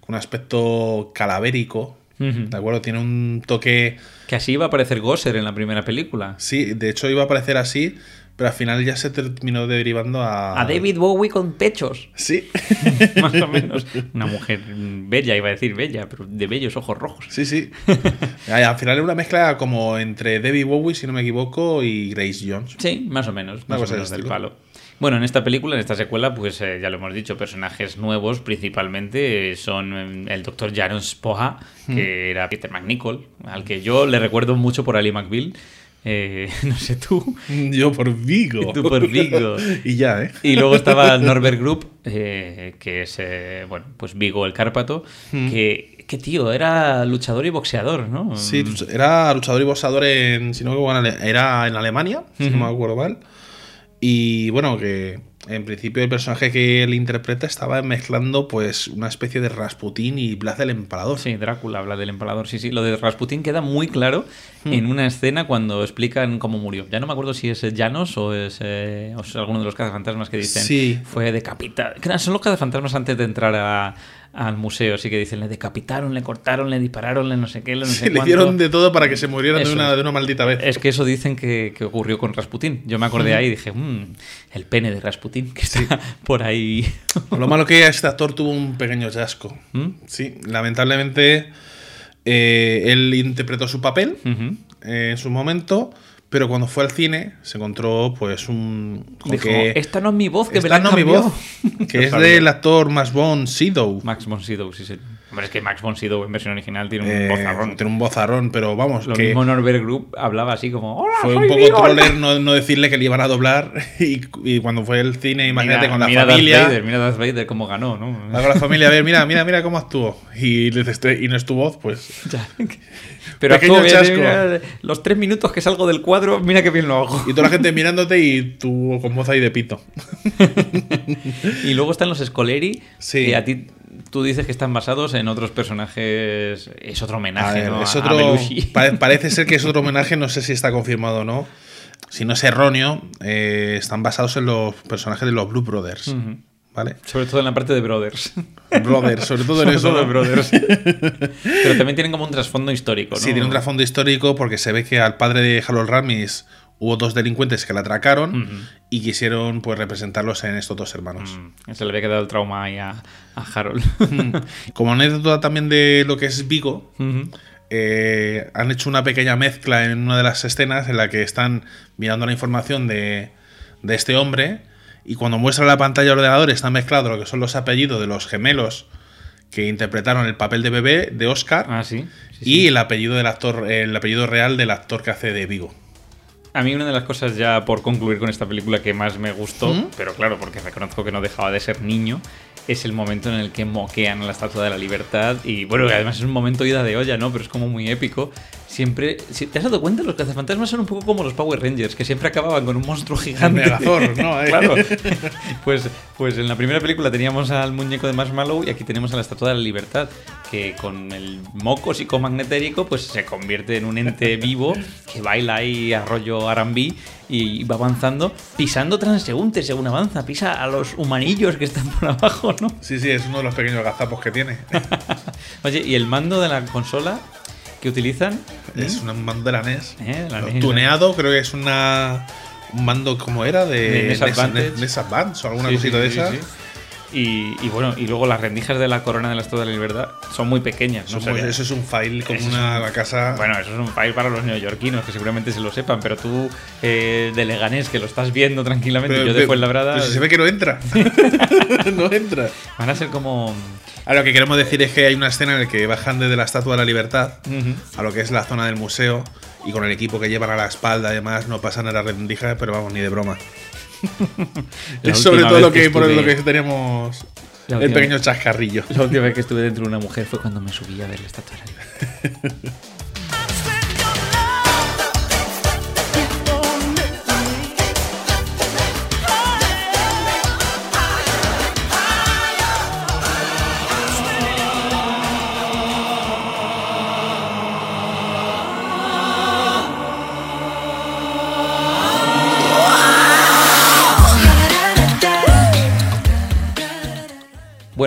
un aspecto calavérico. ¿De acuerdo? Tiene un toque. Que así iba a aparecer Gosser en la primera película. Sí, de hecho iba a aparecer así, Pero al final ya se terminó derivando a. A David Bowie con pechos. Sí. [laughs] Más o menos. [laughs] Una mujer bella, iba a decir bella, pero de bellos ojos rojos. Sí, sí. [laughs] Ay, al final era una mezcla como entre David Bowie, si no me equivoco, y Grace Jones. Sí, más o menos. Más o menos del estilo. palo. Bueno, en esta película, en esta secuela, pues eh, ya lo hemos dicho, personajes nuevos principalmente eh, son eh, el doctor Jaron Spoha, Hmm. que era Peter McNichol, al que yo le recuerdo mucho por Ali McBeal. Eh, [laughs] no sé tú. Yo por Vigo. Tú por Vigo. [laughs] y ya, ¿eh? Y luego estaba Norbert Group, eh, que es, eh, bueno, pues Vigo el Cárpato, que, que tío, era luchador y boxeador, ¿no? Sí, era luchador y boxeador en. Si no en era en Alemania, si no me acuerdo mal. Y bueno, que en principio el personaje que él interpreta estaba mezclando pues una especie de Rasputín y Blas del Empalador. Sí, Drácula habla del empalador. Sí, sí. Lo de Rasputín queda muy claro Hmm. en una escena cuando explican cómo murió. Ya no me acuerdo si es Llanos o es, eh, o es alguno de los cazafantasmas que dicen Sí. fue decapitado. Son los cazafantasmas antes de entrar a- al museo. Así que dicen, le decapitaron, le cortaron, le dispararon, le no sé qué, le no Sí, le hicieron de todo para que se murieran de una, de una maldita vez. Es que eso dicen que, que ocurrió con Rasputín. Yo me acordé ahí y dije, "Mm, el pene de Rasputín, que está [laughs] por ahí. Lo malo que este actor tuvo un pequeño chasco. ¿Mm? Sí, lamentablemente eh, él interpretó su papel eh, en su momento, pero cuando fue al cine se encontró pues un... con Dijo, que- esta no es mi voz, que me la no es mi cambiado". voz, que [laughs] Lo es del actor Max von Sydow. Max von Sydow, sí, sí. Hombre, es que Max von Sydow en versión original tiene un Eh, vozarrón. Tiene un bozarrón, pero vamos, Lo que mismo Norbert Group hablaba así como Hola, fue soy un poco Vigo". troller no, no decirle que le iban a doblar [laughs] y, y cuando fue el cine, imagínate Mira- con la mira familia... Darth Vader, mira Darth Vader cómo ganó, ¿no? Va con la familia, a ver, mira, mira, mira cómo actuó. Y, y no es tu voz, pues... [laughs] Ya. Pero Pequeño mira, los tres minutos que salgo del cuadro, mira qué bien lo hago. Y toda la gente [laughs] mirándote y tú con voz ahí de pito. Y luego están los Scoleri, Sí. que a ti tú dices que están basados en otros personajes. Es otro homenaje, ver, ¿no? es a [laughs] pare- parece ser que es otro homenaje, no sé si está confirmado o no. Si no es erróneo, eh, están basados en los personajes de los Blue Brothers. ¿Vale? Sobre todo en la parte de Brothers. [laughs] Brothers, sobre todo en Sobre eso. todo. Brothers. [laughs] Pero también tienen como un trasfondo histórico, ¿no? Sí, tiene un trasfondo histórico porque se ve que al padre de Harold Ramis hubo dos delincuentes que la atracaron y quisieron pues representarlos en estos dos hermanos. Mm, Se le había quedado el trauma ahí a, a Harold. Como anécdota también de lo que es Vigo, eh, han hecho una pequeña mezcla en una de las escenas en la que están mirando la información de, de este hombre y cuando muestra la pantalla del ordenador está mezclado lo que son los apellidos de los gemelos que interpretaron el papel de bebé de Oscar Ah, sí. sí, y el apellido del actor el apellido real del actor que hace de Vigo. A mí una de las cosas ya por concluir con esta película que más me gustó, ¿Mm? pero claro, porque reconozco que no dejaba de ser niño, es el momento en el que moquean la Estatua de la Libertad y bueno, además es un momento ida de olla, ¿no? Pero es como muy épico. Siempre, si te has dado cuenta, los cazafantasmas son un poco como los Power Rangers, que siempre acababan con un monstruo gigante. Megazord, ¿no? [laughs] claro. [laughs] Pues, pues en la primera película teníamos al muñeco de Marshmallow y aquí tenemos a la Estatua de la Libertad, que con el moco psicomagnético pues se convierte en un ente [laughs] vivo que baila ahí a rollo R&B y va avanzando, pisando transeúntes según avanza, pisa a los humanillos que están por abajo, ¿no? Sí, sí, es uno de los pequeños gazapos que tiene. Oye, ¿y el mando de la consola que utilizan? es un mando de la NES. Eh, la NES. Tuneado, creo que es una un mando como era de, De NES Advantage. NES Advance o alguna Sí, cosita sí, de sí, esas. Y, y bueno, y luego las rendijas de la corona de la Estatua de la Libertad son muy pequeñas. eso es un file Eso es una un- casa. Bueno, eso es un file para los neoyorquinos, que seguramente se lo sepan, pero tú eh, de Leganés, que lo estás viendo tranquilamente, pero- yo de pero- Fuenlabrada, pero si se ve que no entra. [laughs] [laughs] no entra. van a ser como... Ahora lo que queremos decir es que hay una escena en la que bajan desde la Estatua de la Libertad a lo que es la zona del museo y con el equipo que llevan a la espalda además no pasan a las rendijas, pero vamos, ni de broma. [laughs] Es sobre todo lo que, que por lo estuve- que teníamos La el pequeño chascarrillo. La última vez que estuve dentro de una mujer fue cuando me subí a ver la Estatua de la Libertad. [laughs]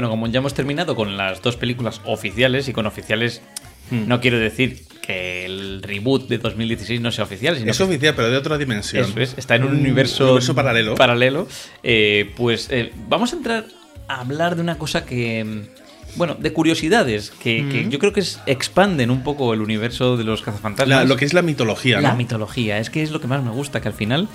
Bueno, como ya hemos terminado con las dos películas oficiales, y con oficiales no quiero decir que el reboot de 2016 no sea oficial, sino Es que oficial, pero de otra dimensión. eso es, está en un universo, universo paralelo. paralelo, eh, pues eh, vamos a entrar a hablar de una cosa que. Bueno, de curiosidades que, que yo creo que es- expanden un poco el universo de los cazafantasmas. La- lo que es la mitología, La ¿no? mitología, es que es lo que más me gusta, que al final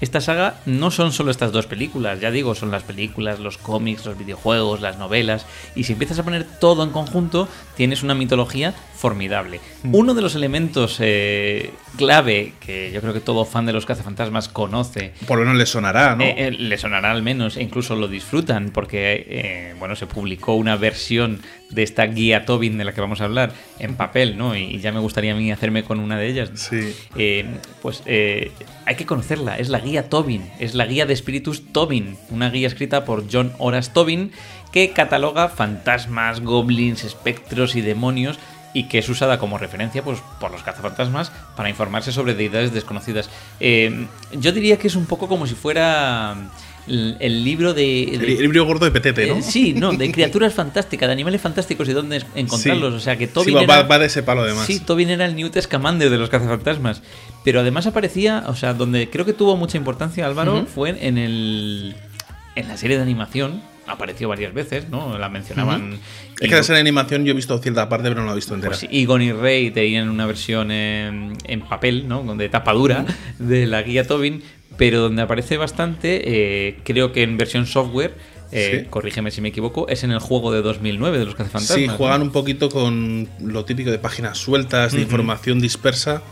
esta saga no son solo estas dos películas, ya digo, son las películas, los cómics, los videojuegos, las novelas, y si empiezas a poner todo en conjunto, tienes una mitología formidable. Mm. Uno de los elementos eh, clave que yo creo que todo fan de los cazafantasmas conoce, Por lo menos le sonará, ¿no? eh, eh, le sonará al menos, e incluso lo disfrutan, porque bueno, se publicó una versión de esta guía Tobin de la que vamos a hablar en papel, ¿no? Y ya me gustaría a mí hacerme con una de ellas. Sí. Pues hay que conocerla, es la guía Tobin, es la guía de espíritus Tobin, una guía escrita por John Horace Tobin que cataloga fantasmas, goblins, espectros y demonios y que es usada como referencia pues, por los cazafantasmas para informarse sobre deidades desconocidas. Eh, yo diría que es un poco como si fuera el, el libro de... el, de- el libro gordo de Petete, ¿no? eh, sí, no, de [laughs] criaturas fantásticas, de animales fantásticos y dónde encontrarlos. Sí. O sea, que Sí, Tobin va, era- va de ese palo, además. Sí, Tobin era el Newt Scamander de los cazafantasmas. Pero además aparecía, o sea, donde creo que tuvo mucha importancia Álvaro fue en el en la serie de animación. Apareció varias veces, ¿no? La mencionaban. Es que la serie de animación yo he visto cierta parte, pero no la he visto entera. Pues Egon y Rey tenían una versión en, en papel, ¿no? De tapa dura de la guía Tobin, pero donde aparece bastante, eh, creo que en versión software, eh, Sí. corrígeme si me equivoco, es en el juego de 2009 de los cazafantasmas. Sí, ¿no? juegan un poquito con lo típico de páginas sueltas, de Ujú. información dispersa,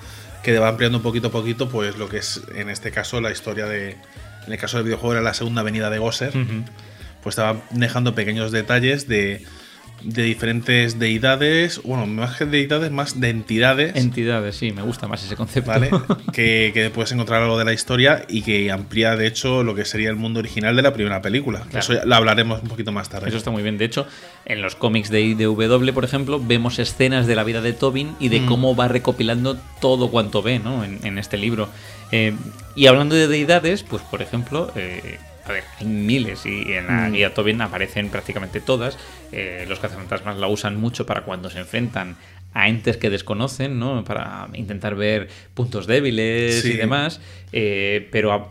que va ampliando poquito a poquito, pues lo que es en este caso la historia de. En el caso del videojuego era la segunda venida de Gosser. Pues estaba dejando pequeños detalles de, de diferentes deidades, bueno, más que deidades, más de entidades. Entidades, sí, me gusta más ese concepto. ¿Vale? [laughs] que, que puedes encontrar algo de la historia y que amplía, de hecho, lo que sería el mundo original de la primera película. Claro. Eso lo hablaremos un poquito más tarde. Eso está muy bien. De hecho, en los cómics de IDW, por ejemplo, vemos escenas de la vida de Tobin y de Mm. cómo va recopilando todo cuanto ve ¿no? en, en este libro. Eh, y hablando de deidades, pues por ejemplo, eh, a ver, hay miles y en la Mm. guía Tobin aparecen prácticamente todas. Eh, los cazafantasmas la usan mucho para cuando se enfrentan a entes que desconocen, ¿no? Para intentar ver puntos débiles Sí. y demás. Eh, pero a-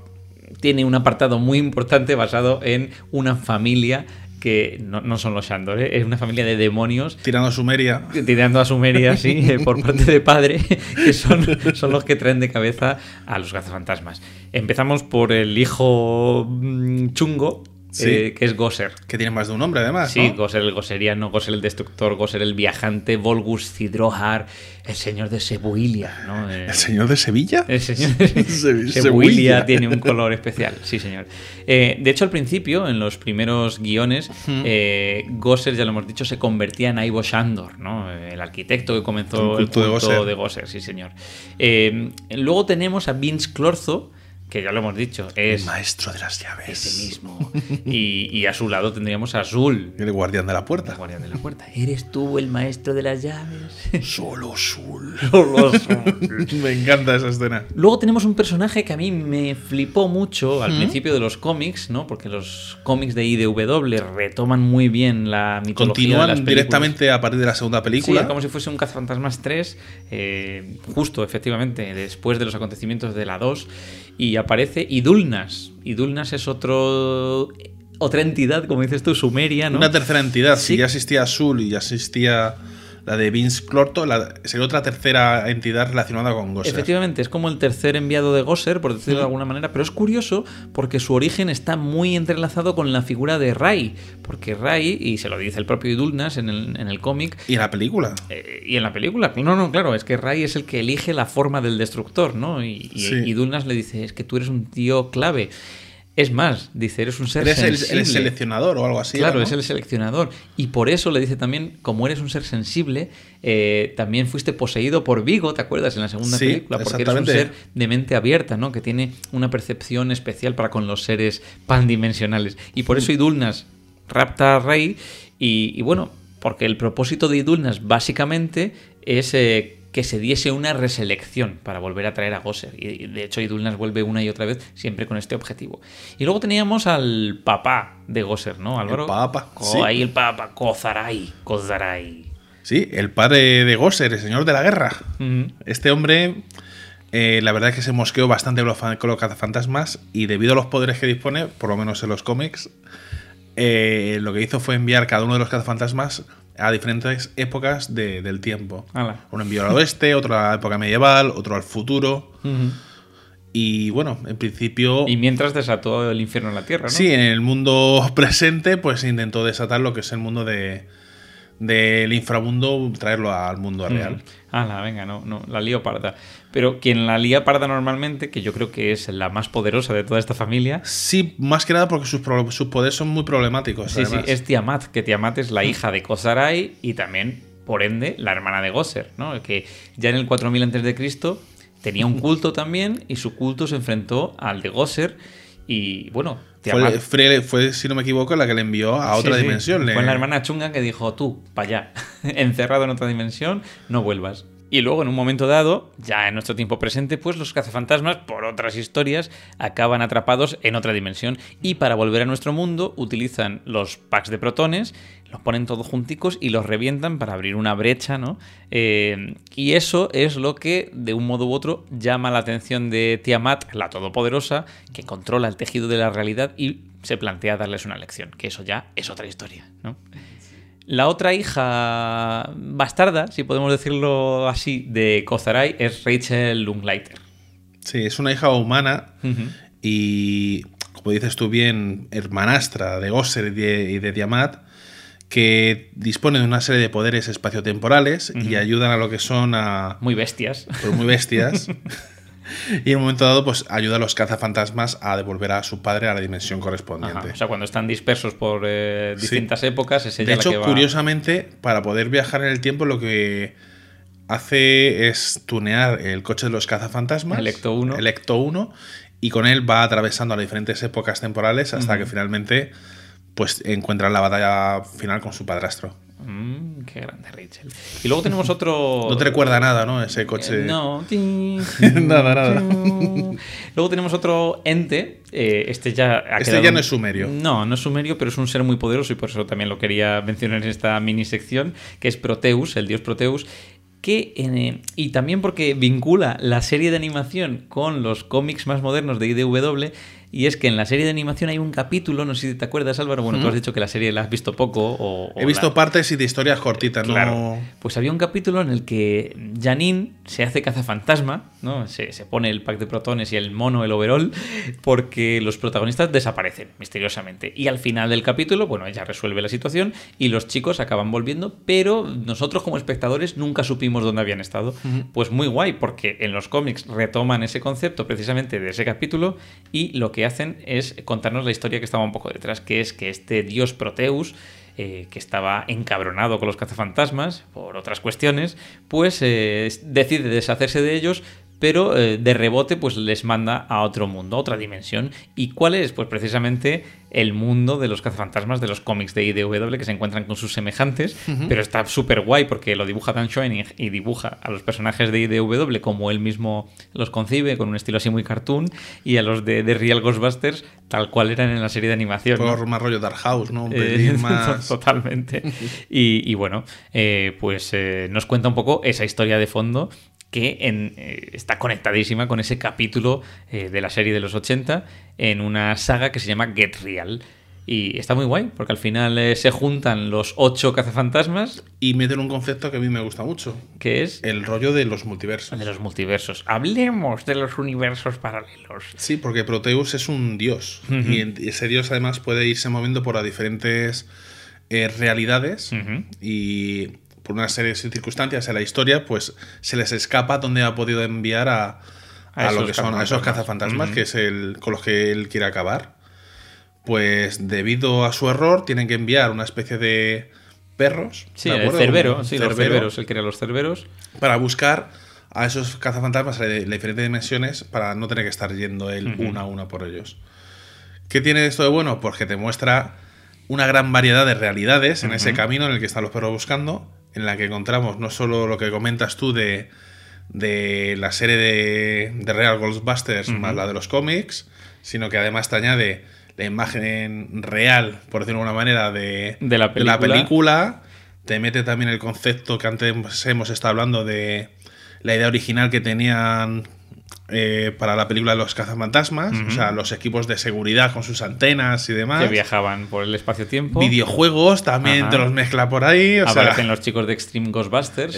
tiene un apartado muy importante basado en una familia que no, no son los Shandor, ¿eh? es una familia de demonios Tirando a Sumeria. tirando a Sumeria, sí, [laughs] eh, por parte de padre, que son, son los que traen de cabeza a los cazafantasmas. Empezamos por el hijo mm, chungo, Sí. eh, que es Gosser. Que tiene más de un nombre, además. Sí, ¿no? Gosser el Gosseriano, Gosser el Destructor, Gosser el Viajante, Volgus Cidrohar, el señor de Sebuilia, ¿no? Eh, ¿El señor de Sevilla? el señor [laughs] de Se- Sebuilia tiene un color especial, sí señor. Eh, de hecho, al principio, en los primeros guiones, eh, Gosser, ya lo hemos dicho, se convertía en Ivo Shandor, ¿no? Eh, el arquitecto que comenzó El el culto de Gosser. de Gosser, sí señor. Eh, luego tenemos a Vince Clorzo, que ya lo hemos dicho, es El maestro de las llaves. ese mismo. Y, y a su lado tendríamos a Azul, El guardián de la puerta. el guardián de la puerta. ¿Eres tú el maestro de las llaves? Solo Sul. [laughs] Solo Azul. [laughs] Me encanta esa escena. Luego tenemos un personaje que a mí me flipó mucho al principio de los cómics, ¿no? Porque los cómics de IDW retoman muy bien la mitología de las Continúan películas. directamente a partir de la segunda Sí, película. es como si fuese un Cazafantasmas 3, eh, justo, efectivamente, después de los acontecimientos de la 2, y aparece Idulnas. Idulnas es otro otra entidad, como dices tú, sumeria, ¿no? Una tercera entidad. Sí. Si ya existía Sul y ya existía la de Vince Clorto, la- sería otra tercera entidad relacionada con Gosser. Efectivamente, es como el tercer enviado de Gosser, por decirlo de alguna manera, pero es curioso porque su origen está muy entrelazado con la figura de Rai, porque Rai, y se lo dice el propio Idulnas en el, en el cómic, Y en la película. eh, y en la película, no, no, claro, es que Rai es el que elige la forma del destructor, ¿no? Y, y, Sí. y Dulnas le dice, es que tú eres un tío clave. Es más, dice, eres un ser Eres el, el sensible. seleccionador o algo así. Claro, ¿no? es el seleccionador. Y por eso le dice también, como eres un ser sensible, eh, también fuiste poseído por Vigo, ¿te acuerdas? En la segunda Sí, película, porque eres un ser de mente abierta, ¿no? Que tiene una percepción especial para con los seres pandimensionales. Y por eso. Idulnas rapta a Rey. Y, y bueno, porque el propósito de Idulnas básicamente es eh, que se diese una reselección para volver a traer a Gosser. Y de hecho Idulnas vuelve una y otra vez siempre con este objetivo. Y luego teníamos al papá de Gosser, ¿no, Álvaro? papa, Co- sí. Ahí el papa, Kozarai. Sí, el padre de Gosser, el señor de la guerra. Este hombre, eh, la verdad es que se mosqueó bastante con los, fa- con los cazafantasmas y debido a los poderes que dispone, por lo menos en los cómics, eh, lo que hizo fue enviar cada uno de los cazafantasmas a diferentes épocas de- del tiempo. Ala. Uno envió al oeste, otro a la época medieval, otro al futuro. Y bueno, en principio... Y mientras desató el infierno en la tierra, ¿no? Sí, en el mundo [laughs] presente, pues intentó desatar lo que es el mundo de del inframundo, traerlo al mundo real. Ah, venga, no, no, la lío parda. Pero quien la lía parda normalmente, que yo creo que es la más poderosa de toda esta familia, Sí, más que nada porque sus, poderes son muy problemáticos. sí, sí, es Tiamat, que Tiamat es la hija de Kosarai y también, por ende, la hermana de Gosser, ¿no? Que ya en el 4000 a.C. tenía un culto también y su culto se enfrentó al de Gosser y, bueno, Tiamat... Fue, fue, fue, si no me equivoco, la que le envió a otra Sí, sí. dimensión. Le- Fue la hermana chunga que dijo, tú, para allá, [laughs] encerrado en otra dimensión, no vuelvas. Y luego, en un momento dado, ya en nuestro tiempo presente, pues los cazafantasmas, por otras historias, acaban atrapados en otra dimensión. Y para volver a nuestro mundo, utilizan los packs de protones, los ponen todos junticos y los revientan para abrir una brecha, ¿no? Eh, y eso es lo que, de un modo u otro, llama la atención de Tiamat, la todopoderosa, que controla el tejido de la realidad y se plantea darles una lección, que eso ya es otra historia, ¿no? La otra hija bastarda, si podemos decirlo así, de Kozarai es Rachel Lungleiter. Sí, es una hija humana y, como dices tú bien, hermanastra de Gosser y de, y de Tiamat, que dispone de una serie de poderes espaciotemporales y ayudan a lo que son a... Muy bestias. pues muy bestias. [laughs] y en un momento dado, pues ayuda a los cazafantasmas a devolver a su padre a la dimensión correspondiente. Ajá, O sea, cuando están dispersos por eh, Sí. distintas épocas, es ella De la hecho, que va... curiosamente, para poder viajar en el tiempo, lo que hace es tunear el coche de los cazafantasmas. El Ecto 1. El Ecto 1. Y con él va atravesando las diferentes épocas temporales hasta que finalmente pues encuentra la batalla final con su padrastro. Mm, qué grande Rachel. Y luego tenemos otro... [laughs] No te recuerda nada, ¿no? Ese coche. Eh, no. [laughs] Nada, nada. Luego tenemos otro ente. eh, este ya ha Este quedado- ya no es sumerio. No, no es sumerio, pero es un ser muy poderoso y por eso también lo quería mencionar en esta mini sección, que es Proteus, el dios Proteus. Que, eh, y también porque vincula la serie de animación con los cómics más modernos de IDW, y es que en la serie de animación hay un capítulo, no sé si te acuerdas Álvaro, bueno, tú has dicho que la serie la has visto poco. O, o He visto la- partes y de historias cortitas, Claro. ¿no? Pues había un capítulo en el que Janine se hace cazafantasma, ¿no? Se, se pone el pack de protones y el mono, el overall, porque los protagonistas desaparecen misteriosamente. Y al final del capítulo, bueno, ella resuelve la situación y los chicos acaban volviendo, pero nosotros como espectadores nunca supimos dónde habían estado. Pues muy guay, porque en los cómics retoman ese concepto precisamente de ese capítulo y lo que hacen es contarnos la historia que estaba un poco detrás, que es que este dios Proteus eh, que estaba encabronado con los cazafantasmas por otras cuestiones, pues eh, decide deshacerse de ellos, pero eh, de rebote pues les manda a otro mundo, a otra dimensión. ¿Y cuál es? Pues precisamente el mundo de los cazafantasmas de los cómics de IDW que se encuentran con sus semejantes, pero está súper guay porque lo dibuja Dan Schoening y dibuja a los personajes de IDW como él mismo los concibe, con un estilo así muy cartoon, y a los de, de Real Ghostbusters tal cual eran en la serie de animación. ¿no? Por más rollo Dark House, ¿no? Un Eh, [laughs] más. Totalmente. Y, y bueno, eh, pues nos cuenta un poco esa historia de fondo que en- eh, está conectadísima con ese capítulo eh, de la serie de los 80 en una saga que se llama Get Real. Y está muy guay, porque al final eh, se juntan los ocho cazafantasmas, Y meten un concepto que a mí me gusta mucho. que es El rollo de los multiversos. de los multiversos. Hablemos de los universos paralelos. Sí, porque Proteus es un dios. Y ese dios además puede irse moviendo por diferentes realidades. Y por una serie de circunstancias en la historia, pues se les escapa donde ha podido enviar a, A a lo que son a esos cazafantasmas. que es el con los que él quiere acabar. Pues debido a su error, tienen que enviar una especie de perros. Sí, ¿de el cerbero, sí, los cerbero, cerberos, él crea los cerberos. Para buscar a esos cazafantasmas de diferentes dimensiones para no tener que estar yendo él una a una por ellos. ¿Qué tiene esto de bueno? Pues que te muestra una gran variedad de realidades en ese camino en el que están los perros buscando, en la que encontramos no solo lo que comentas tú de, de la serie de, de Real Ghostbusters más la de los cómics, sino que además te añade la imagen real, por decirlo de alguna manera, de, De la película, te mete también el concepto que antes hemos estado hablando de la idea original que tenían eh, para la película de los cazafantasmas, o sea, los equipos de seguridad con sus antenas y demás. Que viajaban por el espacio-tiempo. Videojuegos también Ajá. te los mezcla por ahí. O Aparecen sea, los chicos de Extreme Ghostbusters.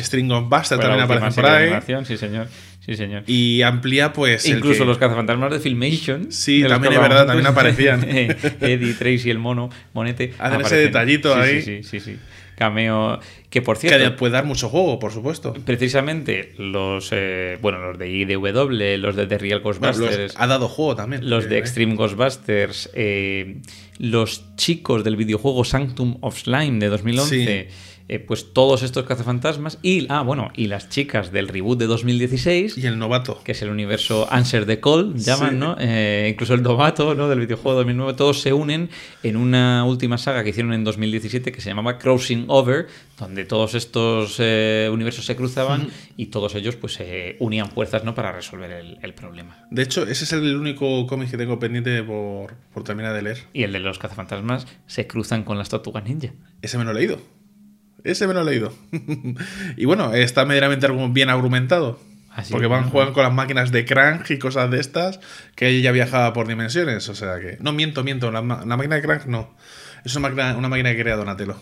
Fue la también aparecen por ahí. Sí, señor. Sí, señor. Y amplía, pues. Incluso que- los cazafantasmas de Filmation. Sí, de también es verdad, también aparecían. [laughs] Eddie, Tracy, el mono, Monete. Hacen ese detallito Sí, ahí. Sí, sí, sí, sí. Cameo. Que por Que cierto. puede dar mucho juego, por supuesto. Precisamente los eh, bueno los de IDW, los de The Real Ghostbusters, ha dado juego también. los de Eh, Extreme Ghostbusters, eh, los chicos del videojuego Sanctum of Slime de 2011, eh, pues todos estos cazafantasmas y ah bueno y las chicas del reboot de 2016 Y el novato. que es el universo Answer the Call, llaman, Sí. ¿no? Eh, incluso el novato, ¿no? Del videojuego 2009, todos se unen en una última saga que hicieron en 2017 que se llamaba Crossing Over, donde todos estos eh, universos se cruzaban y todos ellos pues se unían fuerzas, ¿no? Para resolver el, el problema. De hecho, ese es el único cómic que tengo pendiente por, por terminar de leer. Y el de los cazafantasmas se cruzan con las tortugas ninja. Ese me lo he leído. Ese me lo he leído. [laughs] y bueno, está medianamente bien argumentado. Así porque van juegan con las máquinas de Crank y cosas de estas, que ella viajaba por dimensiones. O sea que. No, miento, miento. La máquina de Crank no. Es una máquina, una máquina que crea Donatello.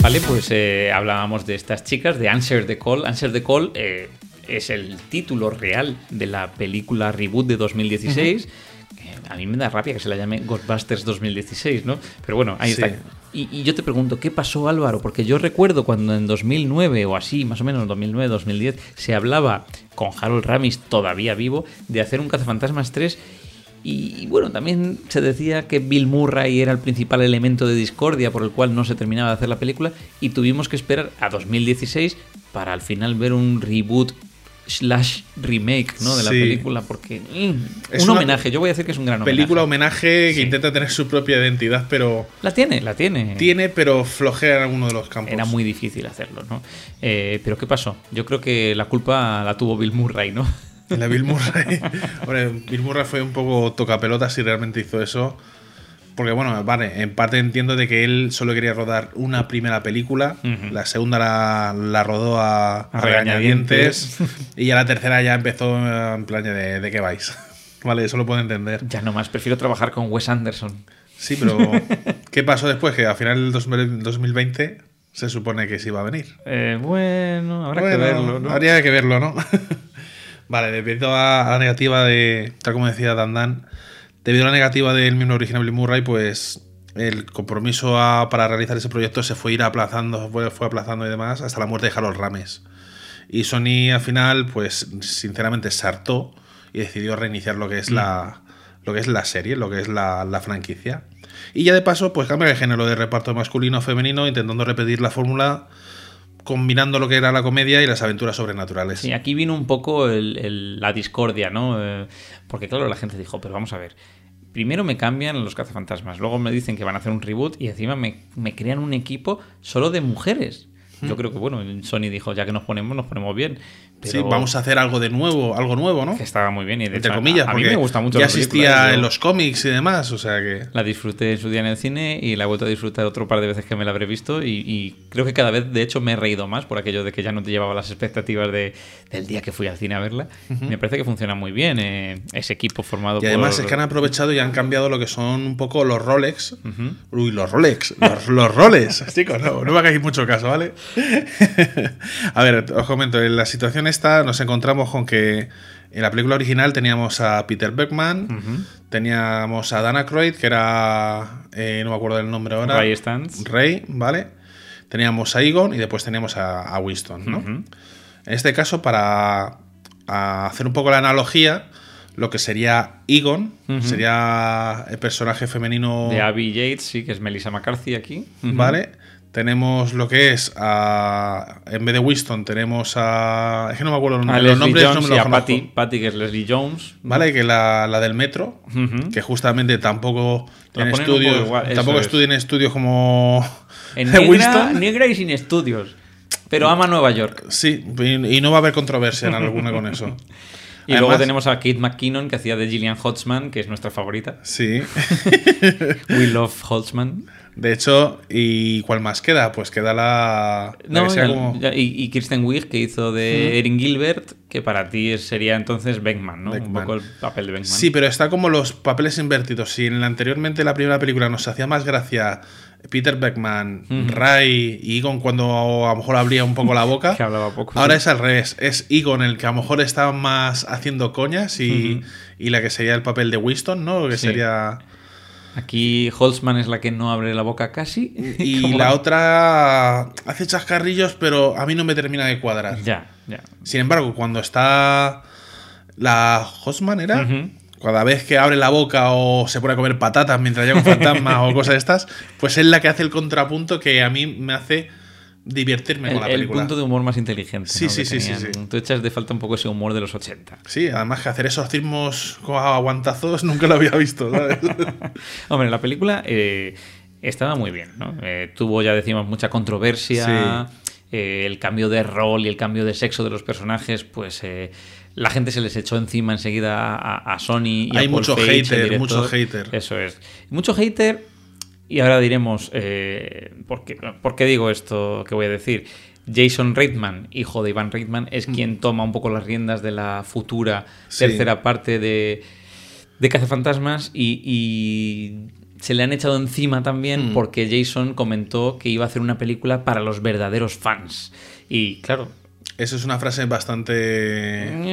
Vale, pues eh, hablábamos de estas chicas, de Answer the Call. Answer the Call eh, es el título real de la película reboot de 2016. que A mí me da rabia que se la llame Ghostbusters 2016, ¿no? Pero bueno, ahí Sí. está. Y, y yo te pregunto, ¿qué pasó Álvaro? Porque yo recuerdo cuando en 2009 o así, más o menos 2009, 2010, se hablaba con Harold Ramis todavía vivo de hacer un Cazafantasmas 3 y bueno, también se decía que Bill Murray era el principal elemento de discordia por el cual no se terminaba de hacer la película y tuvimos que esperar a 2016 para al final ver un reboot slash remake ¿no? de la Sí. película porque mm, Es un homenaje, yo voy a decir que es un gran Película homenaje. homenaje que Sí. intenta tener su propia identidad, pero. La tiene, la tiene. Tiene, pero flojea en alguno de los campos. Era muy difícil hacerlo, ¿no? Eh, pero ¿qué pasó? Yo creo que la culpa la tuvo Bill Murray, ¿no? La Bill [laughs] Murray. Hombre, Bill Murray fue un poco tocapelotas si realmente hizo eso. Porque, bueno, vale, en parte entiendo de que él solo quería rodar una primera película. La segunda la, la rodó a, a regañadientes. regañadientes. y ya la tercera ya empezó en plan de, de qué vais. [laughs] vale, eso lo puedo entender. Ya no más, prefiero trabajar con Wes Anderson. Sí, pero [laughs] ¿qué pasó después? Que al final del 2000 2020 se supone que sí iba a venir. Eh, bueno, habrá Bueno, que verlo, ¿no? Habría que verlo, ¿no? [laughs] vale, debido a, a la negativa de, tal como decía Dan Dan, debido a la negativa del mismo original Bill Murray, pues el compromiso para realizar ese proyecto se fue ir aplazando, fue, aplazando y demás hasta la muerte de Harold Rames. Y Sony al final, pues sinceramente se hartó y decidió reiniciar lo que es la lo que es la serie, lo que es la, franquicia. Y ya de paso, pues cambia el género de reparto masculino-femenino, intentando repetir la fórmula combinando lo que era la comedia y las aventuras sobrenaturales. Sí, aquí vino un poco la discordia, ¿no? Eh, porque claro, la gente dijo, pero vamos a ver. Primero me cambian los cazafantasmas, luego me dicen que van a hacer un reboot y encima me, crean un equipo solo de mujeres. Yo creo que, bueno, Sony dijo, ya que nos ponemos, nos ponemos bien. Pero Sí, vamos a hacer algo de nuevo, algo nuevo, ¿no? Que estaba muy bien y de Entre hecho, comillas, a, a mí me gusta mucho ya. Yo en los cómics y demás, o sea que... La disfruté en su día en el cine y la he vuelto a disfrutar otro par de veces que me la habré visto y, y creo que cada vez, de hecho, me he reído más por aquello de que ya no te llevaba las expectativas de, del día que fui al cine a verla. Me parece que funciona muy bien eh, ese equipo formado Y además por... es que han aprovechado y han cambiado lo que son un poco los Rolex. Uy, los Rolex. Los, los roles. [laughs] Chicos, no, no me hagáis mucho caso, ¿vale? [laughs] a ver, os comento. En la situación esta nos encontramos con que en la película original teníamos a Peter Beckman, teníamos a Dana Croyd, que era... eh, no me acuerdo del nombre ahora. Ray Stantz. Rey, ¿vale? Teníamos a Egon y después teníamos a, a Winston. En este caso, para hacer un poco la analogía, lo que sería Egon sería el personaje femenino, De Abby Yates, sí, que es Melissa McCarthy aquí. ¿vale? Tenemos lo que es a, en vez de Winston tenemos a es que no me acuerdo los, A los nombres, no Jones me y los a conozco. Patty, Patty, que es Leslie Jones. ¿Vale? Que la, la del metro, que justamente tampoco tiene estudios, igual, tampoco es. estudia en estudios como En [laughs] negra, Winston. negra y sin estudios. Pero ama Nueva York. Sí, y y no va a haber controversia en alguna con eso. [laughs] Y luego tenemos a Kate McKinnon, que hacía de Gillian Holtzman, que es nuestra favorita. Sí. [laughs] We love Holtzman. De hecho, ¿y cuál más queda? Pues queda la. la No, que sea y, como- y- y Kirsten Wiig, que hizo de Erin Gilbert, que para ti sería entonces Beckman, ¿no? Un poco el papel de Beckman. Sí, pero está como los papeles invertidos. Si en la anteriormente la primera película nos hacía más gracia Peter Beckman, Ray y Egon cuando a lo mejor abría un poco la [laughs] boca. Que hablaba poco, Ahora sí. es al revés. Es Egon el que a lo mejor está más haciendo coñas y, y la que sería el papel de Winston, ¿no? Que Sí. sería. Aquí Holtzman es la que no abre la boca casi. Y [laughs] la otra hace chascarrillos, pero a mí no me termina de cuadrar. Ya, ya. Sin embargo, cuando está la Hosman era, cada vez que abre la boca o se pone a comer patatas mientras llega un fantasma o [laughs] cosas de estas, pues es la que hace el contrapunto que a mí me hace divertirme El, con la el película. punto de humor más inteligente. Sí, ¿no? sí, sí, sí, sí. Tú echas de falta un poco ese humor de los 80. Sí, además que hacer exorcismos con aguantazos nunca lo había visto, ¿sabes? [laughs] Hombre, la película eh, estaba muy bien, ¿no? Eh, tuvo, ya decimos, mucha controversia. eh, el cambio de rol y el cambio de sexo de los personajes, pues la gente se les echó encima enseguida a, a Sony y a Hay Paul mucho el hater, director. mucho hater. Eso es. Mucho hater. Y ahora diremos eh, ¿por, qué, por qué digo esto que voy a decir. Jason Reitman, hijo de Ivan Reitman, es quien toma un poco las riendas de la futura Mm. Sí. tercera parte de, de Cazafantasmas y, y se le han echado encima también Mm. porque Jason comentó que iba a hacer una película para los verdaderos fans. Y claro, Eso es una frase bastante...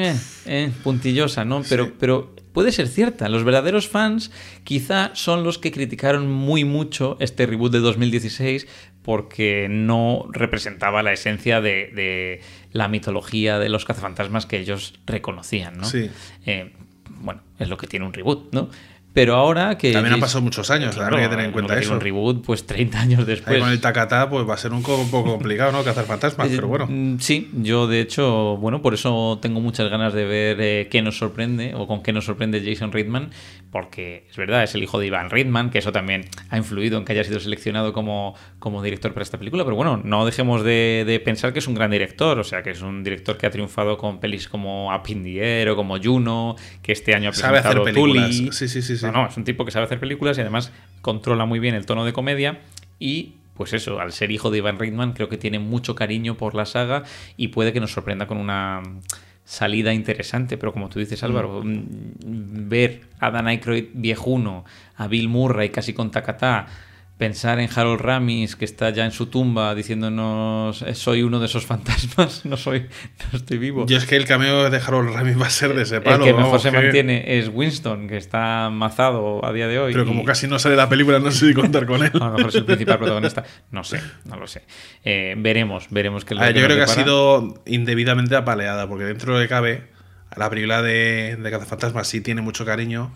eh, eh, puntillosa, ¿no? Pero, Sí. pero puede ser cierta. Los verdaderos fans quizá son los que criticaron muy mucho este reboot de 2016 porque no representaba la esencia de, de la mitología de los cazafantasmas que ellos reconocían, ¿no? Sí. Eh, bueno, es lo que tiene un reboot, ¿no? Pero ahora que... También han pasado muchos años, también hay que tener en cuenta eso. un reboot, pues 30 años Ahí después. con el tacatá, pues va a ser un, co- un poco complicado, ¿no? Cazar fantasmas, pero bueno. Mm, Sí, yo de hecho, bueno, por eso tengo muchas ganas de ver eh, qué nos sorprende o con qué nos sorprende Jason Reitman, porque es verdad, es el hijo de Ivan Reitman, que eso también ha influido en que haya sido seleccionado como, como director para esta película, pero bueno, no dejemos de, de pensar que es un gran director, o sea, que es un director que ha triunfado con pelis como Up in the Air o como Juno, que este año ha Sabe hacer presentado películas. Tully. Sí, sí, sí, sí. No, no, es un tipo que sabe hacer películas y además controla muy bien el tono de comedia y pues eso, al ser hijo de Ivan Reitman creo que tiene mucho cariño por la saga y puede que nos sorprenda con una salida interesante, pero como tú dices Álvaro, mm, ver a Dan Aykroyd viejuno, a Bill Murray casi con tacatá, pensar en Harold Ramis que está ya en su tumba diciéndonos "Eh, soy uno de esos fantasmas, [laughs] no soy, no estoy vivo. Yo es que el cameo de Harold Ramis va a ser de ese el palo. que mejor vamos, se que- mantiene es Winston, que está mazado a día de hoy. Pero y- como casi no sale la película, no sé si contar con [laughs] él. a lo mejor es el principal protagonista. No sé, no lo sé. Eh, veremos, veremos qué que yo creo que ha depara. sido indebidamente apaleada, porque dentro de que cabe, la película de, de Cazafantasmas sí tiene mucho cariño.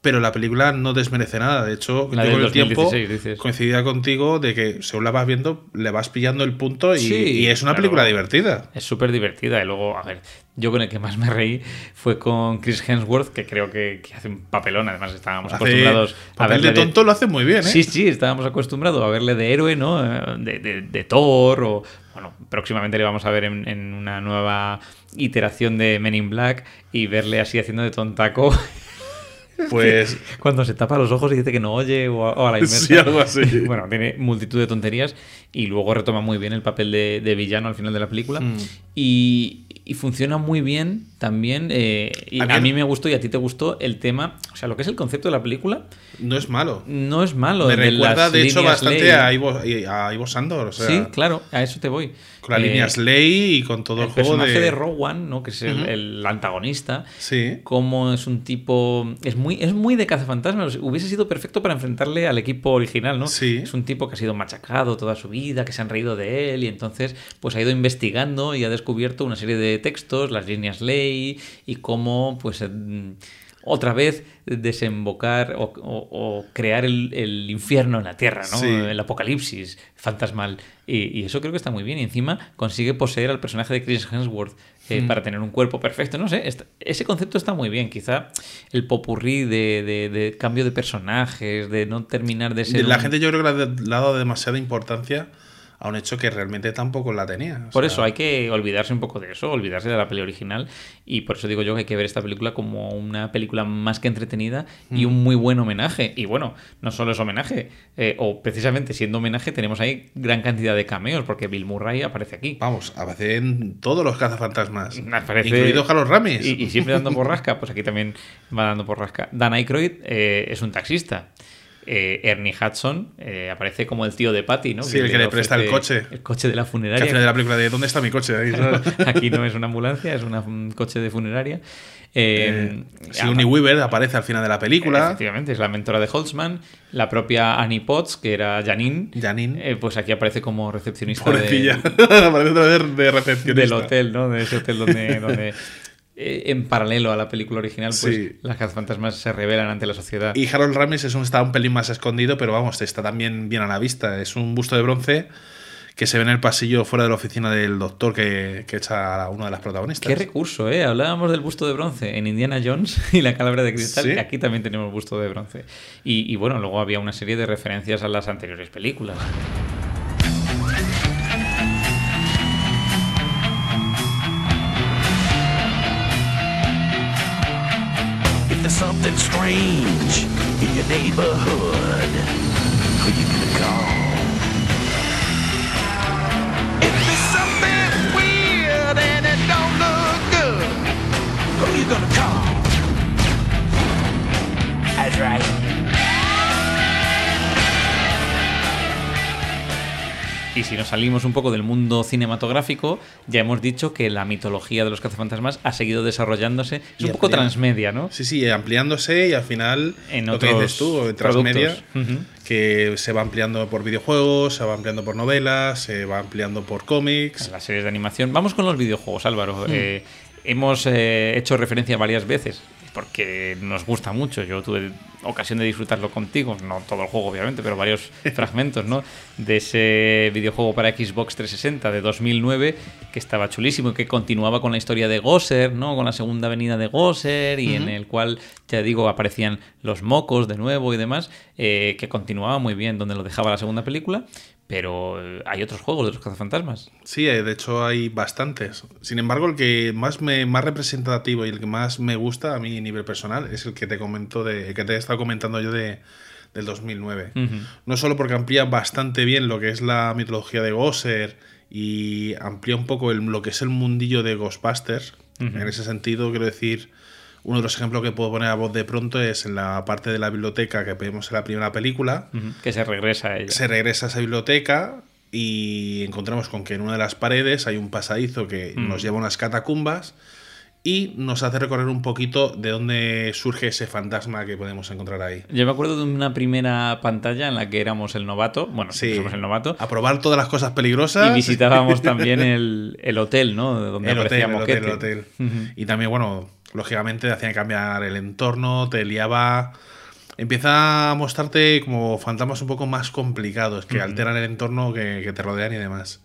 Pero la película no desmerece nada. De hecho, La yo con el tiempo 2016 dices. coincidía contigo de que según la vas viendo, le vas pillando el punto y, Sí, y es una claro. película divertida. Es súper divertida. Y luego, a ver, yo con el que más me reí fue con Chris Hemsworth, que creo que, que hace un papelón. Además, estábamos Hace acostumbrados a verle de tonto lo hace muy bien, ¿eh? Sí, sí, estábamos acostumbrados a verle de héroe, ¿no? De, de- de Thor o... Bueno, próximamente le vamos a ver en, en una nueva iteración de Men in Black y verle así haciendo de tontaco [laughs] Pues cuando se tapa los ojos y dice que no oye o a, o a la [laughs] inversa. Sí, algo así. [laughs] Bueno, tiene multitud de tonterías y luego retoma muy bien el papel de, de villano al final de la película Mm. y, y funciona muy bien también. eh, y A a, mí- mí me gustó y a ti te gustó el tema, o sea, lo que es el concepto de la película no es malo. no es malo. Me de recuerda, de hecho, bastante ley. a Ivo, a Ivo Sandor. O sea, sí, claro, a eso te voy. Con la Eh, línea Slay y con todo el, el juego personaje de, de. Rogue One, ¿no? que es el, antagonista, Sí. como es un tipo. Es muy, es muy de cazafantasmas. Hubiese sido perfecto para enfrentarle al equipo original, ¿no? Sí. Es un tipo que ha sido machacado toda su vida, que se han reído de él, y entonces pues ha ido investigando y ha descubierto una serie de textos, las líneas ley, y cómo, pues. eh, otra vez desembocar o, o- o crear el, el infierno en la tierra, ¿no? Sí. El apocalipsis fantasmal. Y, y eso creo que está muy bien. Y encima consigue poseer al personaje de Chris Hemsworth eh, Mm. para tener un cuerpo perfecto. No sé, está- ese concepto está muy bien. Quizá el popurrí de, de- de cambio de personajes, de no terminar de ser. La un- gente yo creo que le ha le ha dado demasiada importancia a un hecho que realmente tampoco la tenía. O Por sea, eso hay que olvidarse un poco de eso, olvidarse de la peli original. Y por eso digo yo que hay que ver esta película como una película más que entretenida y Mm. un muy buen homenaje. Y bueno, no solo es homenaje, eh, o precisamente siendo homenaje, tenemos ahí gran cantidad de cameos, porque Bill Murray aparece aquí. Vamos, aparecen todos los cazafantasmas. Aparece- Incluido Carlos Ramis. Y, y siempre dando por rasca, pues aquí también va dando por rasca. Dan Aykroyd eh, es un taxista. Eh, Ernie Hudson eh, aparece como el tío de Patty, ¿no? Sí, el que le presta el coche. El coche de la que funeraria. al final de la película de ¿dónde está mi coche? [laughs] Aquí no es una ambulancia, es una- un coche de funeraria. Eh, Eh, Sigourney Weaver aparece al final de la película. Efectivamente, es la mentora de Holtzman. La propia Annie Potts, que era Janine, Janine. eh, pues aquí aparece como recepcionista Pobrecilla. del- [laughs] aparece otra vez de recepcionista. del hotel, ¿no? De ese hotel donde, donde [laughs] en paralelo a la película original, pues Sí. las cazafantasmas se revelan ante la sociedad. Y Harold Ramis es un, está un pelín más escondido, pero vamos, está también bien a la vista. Es un busto de bronce que se ve en el pasillo fuera de la oficina del doctor que, que echa a una de las protagonistas. Qué recurso, ¿eh? Hablábamos del busto de bronce en Indiana Jones [laughs] y la calavera de cristal, Sí. y aquí también tenemos busto de bronce. Y, y bueno, luego había una serie de referencias a las anteriores películas. There's something strange in your neighborhood, who you gonna call? If there's something weird and it don't look good, who you gonna call? That's right. Y si nos salimos un poco del mundo cinematográfico, ya hemos dicho que la mitología de los cazafantasmas ha seguido desarrollándose. Es Y un poco ampliando. transmedia, ¿no? Sí, sí, ampliándose y al final, En lo que dices tú, en transmedia, que se va ampliando por videojuegos, se va ampliando por novelas, se va ampliando por cómics. las series de animación. Vamos con los videojuegos, Álvaro. Hmm. Eh, hemos eh, hecho referencia varias veces porque nos gusta mucho. Yo tuve ocasión de disfrutarlo contigo, no todo el juego obviamente, pero varios [laughs] fragmentos, ¿no? De ese videojuego para Xbox 360 de 2009 que estaba chulísimo y que continuaba con la historia de Gosser, ¿no? Con la segunda venida de Gosser y en el cual, ya digo, aparecían los mocos de nuevo y demás, eh, que continuaba muy bien donde lo dejaba la segunda película. Pero eh, hay otros juegos de los cazafantasmas. Sí, eh, de hecho hay bastantes. Sin embargo, el que más me más representativo y el que más me gusta a mí a nivel personal es el que te comento de el que te he estado comentando yo de del 2009. Ujú. No solo porque amplía bastante bien lo que es la mitología de Gosser y amplía un poco el- lo que es el mundillo de Ghostbusters. En ese sentido, quiero decir, uno de los ejemplos que puedo poner a voz de pronto es en la parte de la biblioteca que vemos en la primera película. Que se regresa a ella. Se regresa a esa biblioteca y encontramos con que en una de las paredes hay un pasadizo que Mm. nos lleva a unas catacumbas y nos hace recorrer un poquito de dónde surge ese fantasma que podemos encontrar ahí. Yo me acuerdo de una primera pantalla en la que éramos el novato, bueno, Sí. somos el novato, A probar todas las cosas peligrosas. y visitábamos también el, el hotel, ¿no? Donde el hotel, el hotel, el hotel. Y también, bueno, lógicamente te hacían cambiar el entorno, te liaba. Empieza a mostrarte como fantasmas un poco más complicados que alteran el entorno que, que te rodean y demás.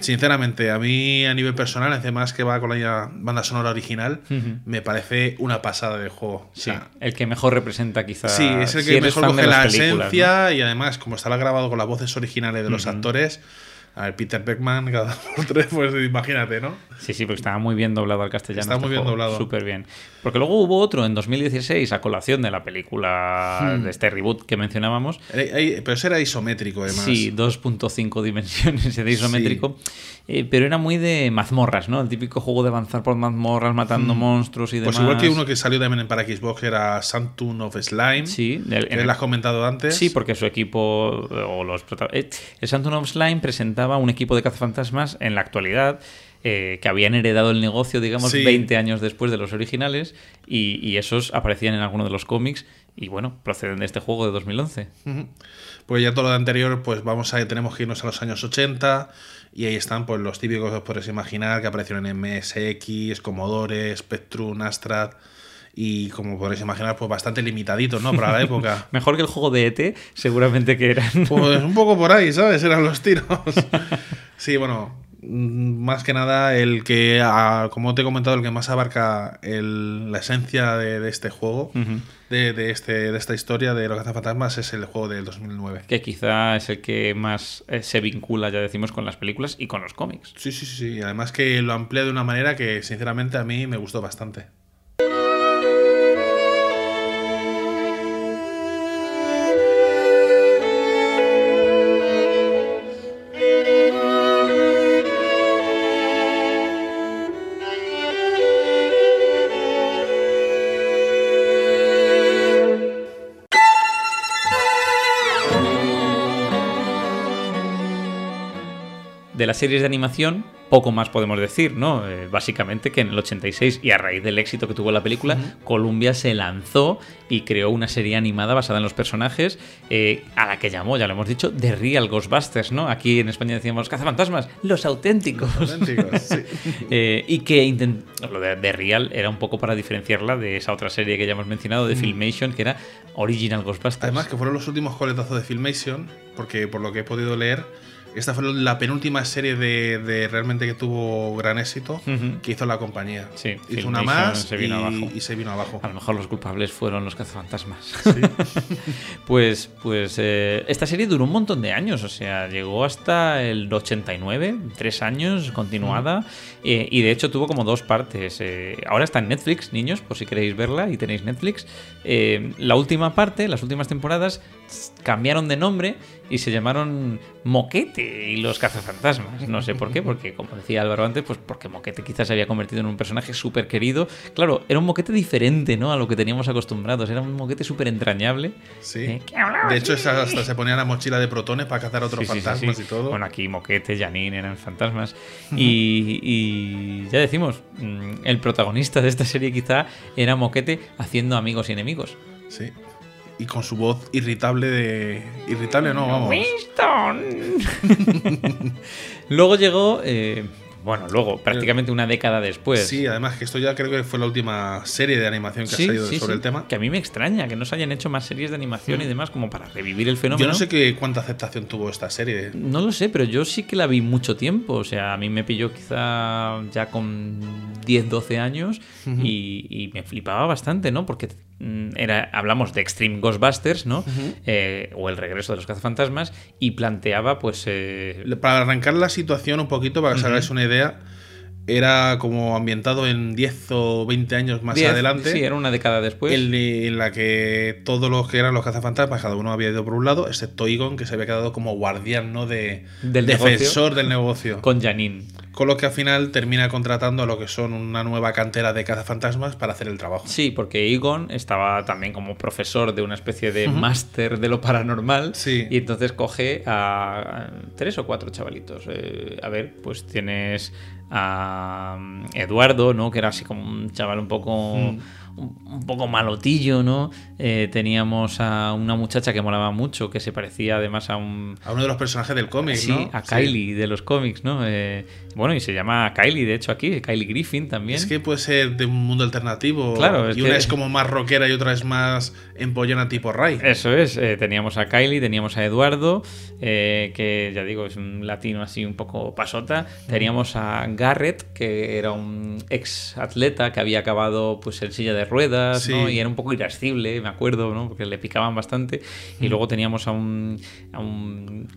Sinceramente, a mí a nivel personal, además que va con la banda sonora original, me parece una pasada de juego. O Sí, sea, el que mejor representa quizá. Sí, es el si que eres mejor coge la esencia y además, como está grabado con las voces originales de los actores, a ver, Peter Beckman cada [laughs] por tres, pues imagínate, ¿no? Sí, sí, porque estaba muy bien doblado al castellano. Está este muy bien doblado. Súper bien. Porque luego hubo otro en 2016, a colación de la película Hmm. de este reboot que mencionábamos. Era- era- Pero ese era isométrico, además. Sí, 2.5 dimensiones de isométrico. Eh, pero era muy de mazmorras, ¿no? El típico juego de avanzar por mazmorras, matando monstruos y demás. Pues igual que uno que salió también para Xbox era Sanctum of Slime. Sí, que en lo has comentado antes. Sí, porque su equipo o los eh, el Phantom of Slime presentaba un equipo de cazafantasmas en la actualidad eh, que habían heredado el negocio, digamos, Sí. 20 años después de los originales y, y esos aparecían en alguno de los cómics y bueno, proceden de este juego de 2011. Ujú. Pues ya todo lo anterior, pues vamos a tenemos que irnos a los años 80 y ahí están pues los típicos que os podéis imaginar que aparecieron en MSX, Commodore, Spectrum, Amstrad y como podréis imaginar pues bastante limitaditos, ¿no? Para la [laughs] época. Mejor que el juego de ET, seguramente que eran. Pues un poco por ahí, ¿sabes? Eran los tiros. [laughs] Sí, bueno, más que nada el que, ah, como te he comentado, el que más abarca el- la esencia de, de este juego, de, de este, de esta historia de los cazafantasmas, es el juego del 2009. Que quizá es el que más eh, se vincula, ya decimos, con las películas y con los cómics. Sí, sí, sí, además que lo amplía de una manera que, sinceramente, a mí me gustó bastante. Las series de animación, poco más podemos decir, ¿no? Eh, básicamente que en el 86, y a raíz del éxito que tuvo la película, Columbia se lanzó y creó una serie animada basada en los personajes, eh, a la que llamó, ya lo hemos dicho, The Real Ghostbusters, ¿no? Aquí en España decíamos cazafantasmas, los auténticos. Auténticos, sí. [laughs] Eh, y que lo de, de Real era un poco para diferenciarla de esa otra serie que ya hemos mencionado, de Filmation, que era Original Ghostbusters. Además, que fueron los últimos coletazos de Filmation, porque por lo que he podido leer, esta fue la penúltima serie de, de realmente que tuvo gran éxito que hizo la compañía. Sí, hizo una más se vino y, abajo. y se vino abajo. A lo mejor los culpables fueron los cazafantasmas. [laughs] pues pues eh, esta serie duró un montón de años, o sea, llegó hasta el 89, tres años continuada, eh, y de hecho tuvo como dos partes. eh, ahora está en Netflix, niños, por si queréis verla y tenéis Netflix. La última parte, las últimas temporadas, cambiaron de nombre y se llamaron Moquete y los cazafantasmas. No sé por qué, [laughs] porque como decía Álvaro antes, pues porque Moquete quizás se había convertido en un personaje súper querido. Claro, era un Moquete diferente, ¿no? A lo que teníamos acostumbrados. Era un Moquete súper entrañable. Sí. Eh, De hecho, hasta se ponía la mochila de protones para cazar otros Sí, sí, sí, fantasmas sí. y todo. Bueno, aquí Moquete, Janine eran fantasmas. y, y ya decimos, mm, el protagonista de esta serie quizá era Moquete haciendo amigos y enemigos. Sí. Y con su voz irritable de. Irritable no, vamos. Winston. [laughs] luego llegó, eh, bueno, luego, prácticamente una década después. Sí, además que esto ya creo que fue la última serie de animación que Sí, ha salido sí, sobre sí. el tema. Que a mí me extraña que no se hayan hecho más series de animación y demás como para revivir el fenómeno. Yo no sé qué, cuánta aceptación tuvo esta serie. No lo sé, pero yo sí que la vi mucho tiempo. O sea, a mí me pilló quizá ya con 10, 12 años y, y me flipaba bastante, ¿no? Porque mm, era, hablamos de Extreme Ghostbusters, ¿no? Eh, o el regreso de los cazafantasmas y planteaba, pues. eh, Para arrancar la situación un poquito, para que os hagáis una idea, era como ambientado en 10 o 20 años más 10, adelante. Sí, era una década después. en, en la que todos los que eran los cazafantasmas, cada uno había ido por un lado, excepto Egon, que se había quedado como guardián, ¿no? De, Del defensor del negocio. Con Janine. Con lo que al final termina contratando a lo que son una nueva cantera de cazafantasmas para hacer el trabajo. Sí, porque Egon estaba también como profesor de una especie de máster de lo paranormal. Sí. Y entonces coge a tres o cuatro chavalitos. Eh, a ver, pues tienes a mm, Eduardo, ¿no? Que era así como un chaval un poco. Un, un poco malotillo, ¿no? Eh, teníamos a una muchacha que molaba mucho, que se parecía además a un. A uno de los personajes del cómic, Sí, ¿no? a Sí. Kylie de los cómics, ¿no? Eh, bueno, y se llama Kylie, de hecho, aquí, Kylie Griffin también. Es que puede ser de un mundo alternativo. Claro, es y una que- es como más rockera y otra es más empollona tipo Ray. Eso es, eh, teníamos a Kylie, teníamos a Eduardo, que ya digo, es un latino así un poco pasota. Teníamos a Garrett, que era un ex atleta que había acabado pues en silla de ruedas, Sí. ¿no? Y era un poco irascible, me acuerdo, ¿no? Porque le picaban bastante. Y luego teníamos a un, a un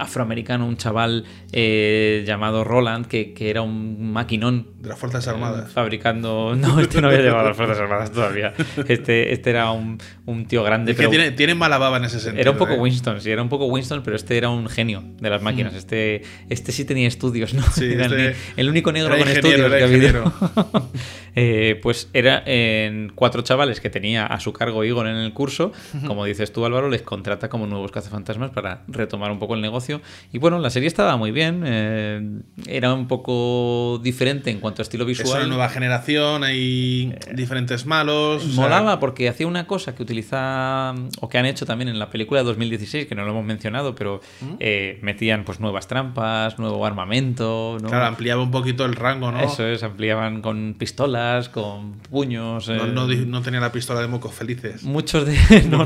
afroamericano, un chaval eh, llamado Roland, que, que era un maquinón De las Fuerzas Armadas. fabricando. [laughs] No, este no había llegado a las Fuerzas Armadas todavía. [laughs] Este, este era un, un tío grande, Es que pero. tiene, tiene mala baba en ese sentido. Era un poco ¿eh? Winston, sí, era un poco Winston, pero este era un genio de las máquinas. Este, este sí tenía estudios, ¿no? Sí, [laughs] este el, único negro con estudios que era ha habido. Eh, pues era en cuatro chavales que tenía a su cargo Egon en el curso. Como dices tú, Álvaro, les contrata como nuevos cazafantasmas para retomar un poco el negocio. Y bueno, la serie estaba muy bien. eh, era un poco diferente en cuanto a estilo Es visual. una nueva generación, hay diferentes malos. o sea, Molaba porque hacía una cosa que utiliza o que han hecho también en la película de 2016 que no lo hemos mencionado pero ¿Mm? eh, metían pues nuevas trampas nuevo armamento ¿no? Claro, ampliaba un poquito el rango, ¿no? eso es ampliaban con pistolas con puños No, eh, no no tenía la pistola de mocos felices. muchos de [laughs] [laughs] no,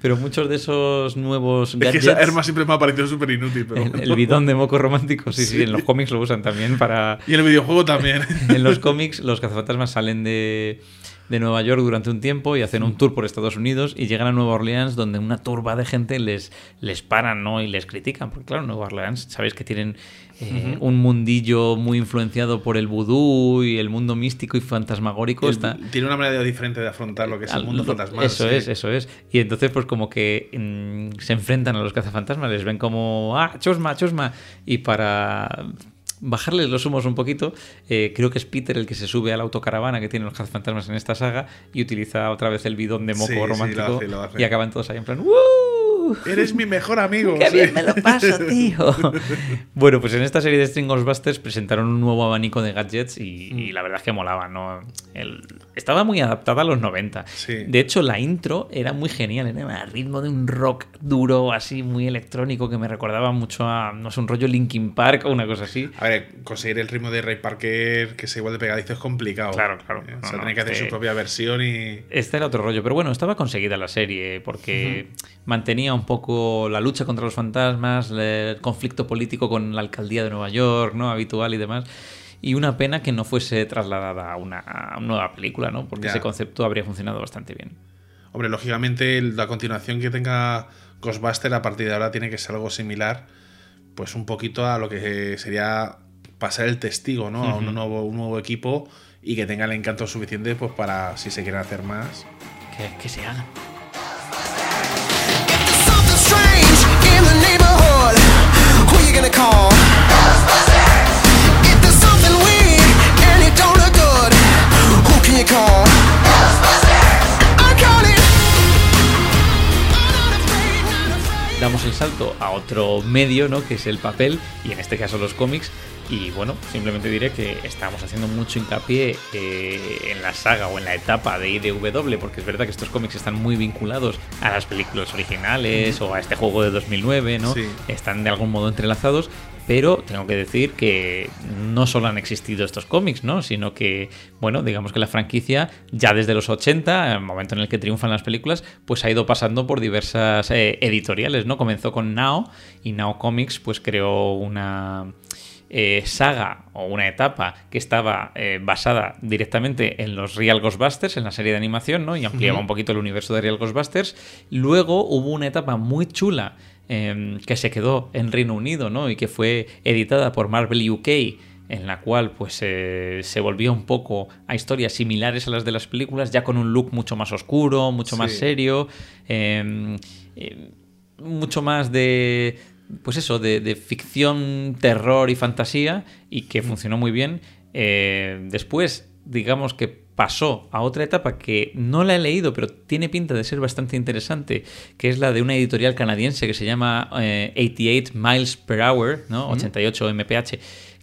pero muchos de esos nuevos Es que gadgets esa arma siempre me ha súper inútil, pero. El, el bidón de moco romántico, sí, sí, en los cómics lo usan también para... Y en el videojuego también. [laughs] En los cómics, los cazafantasmas salen de, de Nueva York durante un tiempo y hacen un tour por Estados Unidos y llegan a Nueva Orleans donde una turba de gente les, les paran ¿no? y les critican. Porque claro, Nueva Orleans, sabéis que tienen eh, un mundillo muy influenciado por el vudú y el mundo místico y fantasmagórico. El- está, Tiene una manera diferente de afrontar lo que es el mundo fantasmal. Eso sí. es, eso es. Y entonces, pues como que mm, se enfrentan a los cazafantasmas, les ven como, ah, chusma, chusma. Y para bajarles los humos un poquito, eh, creo que es Peter el que se sube a la autocaravana que tienen los cazafantasmas en esta saga y utiliza otra vez el bidón de moco Sí, sí, lo romántico hace, lo hace. y acaban todos ahí en plan, ¡Woo! Eres mi mejor amigo. [laughs] ¡Qué sí. bien me lo paso, [laughs] tío! bueno, pues en esta serie de String Ghostbusters presentaron un nuevo abanico de gadgets y, y la verdad es que molaba, ¿no? El- estaba muy adaptada a los 90. Sí. De hecho, la intro era muy genial, era a ritmo de un rock duro, así muy electrónico, que me recordaba mucho a, no sé, un rollo Linkin Park o una cosa así. A ver, conseguir el ritmo de Ray Parker que sea igual de pegadizo es complicado. Claro, claro. Eh, O sea, no, tiene que hacer este- su propia versión y. Este era otro rollo, pero bueno, estaba conseguida la serie porque mantenía un poco la lucha contra los fantasmas, el conflicto político con la alcaldía de Nueva York, ¿no? Habitual y demás. Y una pena que no fuese trasladada a una, a una nueva película, ¿no? Porque Ya. ese concepto habría funcionado bastante bien. Hombre, lógicamente la continuación que tenga Ghostbuster a partir de ahora tiene que ser algo similar, pues un poquito a lo que sería pasar el testigo, ¿no? A un nuevo, un nuevo equipo y que tenga el encanto suficiente pues para si se quieren hacer más. Que, que se haga. Something strange in the neighborhood. Who you gonna call? Can you call? Damos el salto a otro medio, ¿no? Que es el papel, y en este caso los cómics. Y bueno, simplemente diré que estamos haciendo mucho hincapié eh, en la saga o en la etapa de IDW, porque es verdad que estos cómics están muy vinculados a las películas originales o a este juego de 2009, ¿no? Sí. Están de algún modo entrelazados, pero tengo que decir que no solo han existido estos cómics, ¿no? Sino que, bueno, digamos que la franquicia ya desde los 80, el momento en el que triunfan las películas, pues ha ido pasando por diversas eh, editoriales, ¿no? Comenzó con Now y Now Comics pues creó una eh, saga o una etapa que estaba eh, basada directamente en los Real Ghostbusters, en la serie de animación, ¿no? Y ampliaba un poquito el universo de Real Ghostbusters. Luego hubo una etapa muy chula eh, que se quedó en Reino Unido, ¿no? Y que fue editada por Marvel UK en la cual pues eh, se volvió un poco a historias similares a las de las películas, ya con un look mucho más oscuro, mucho más serio, eh, eh, mucho más de pues eso, de, de ficción, terror y fantasía, y que funcionó muy bien. Eh, después, digamos que pasó a otra etapa que no la he leído, pero tiene pinta de ser bastante interesante, que es la de una editorial canadiense que se llama eh, 88 Miles Per Hour, ¿no? 88 mph,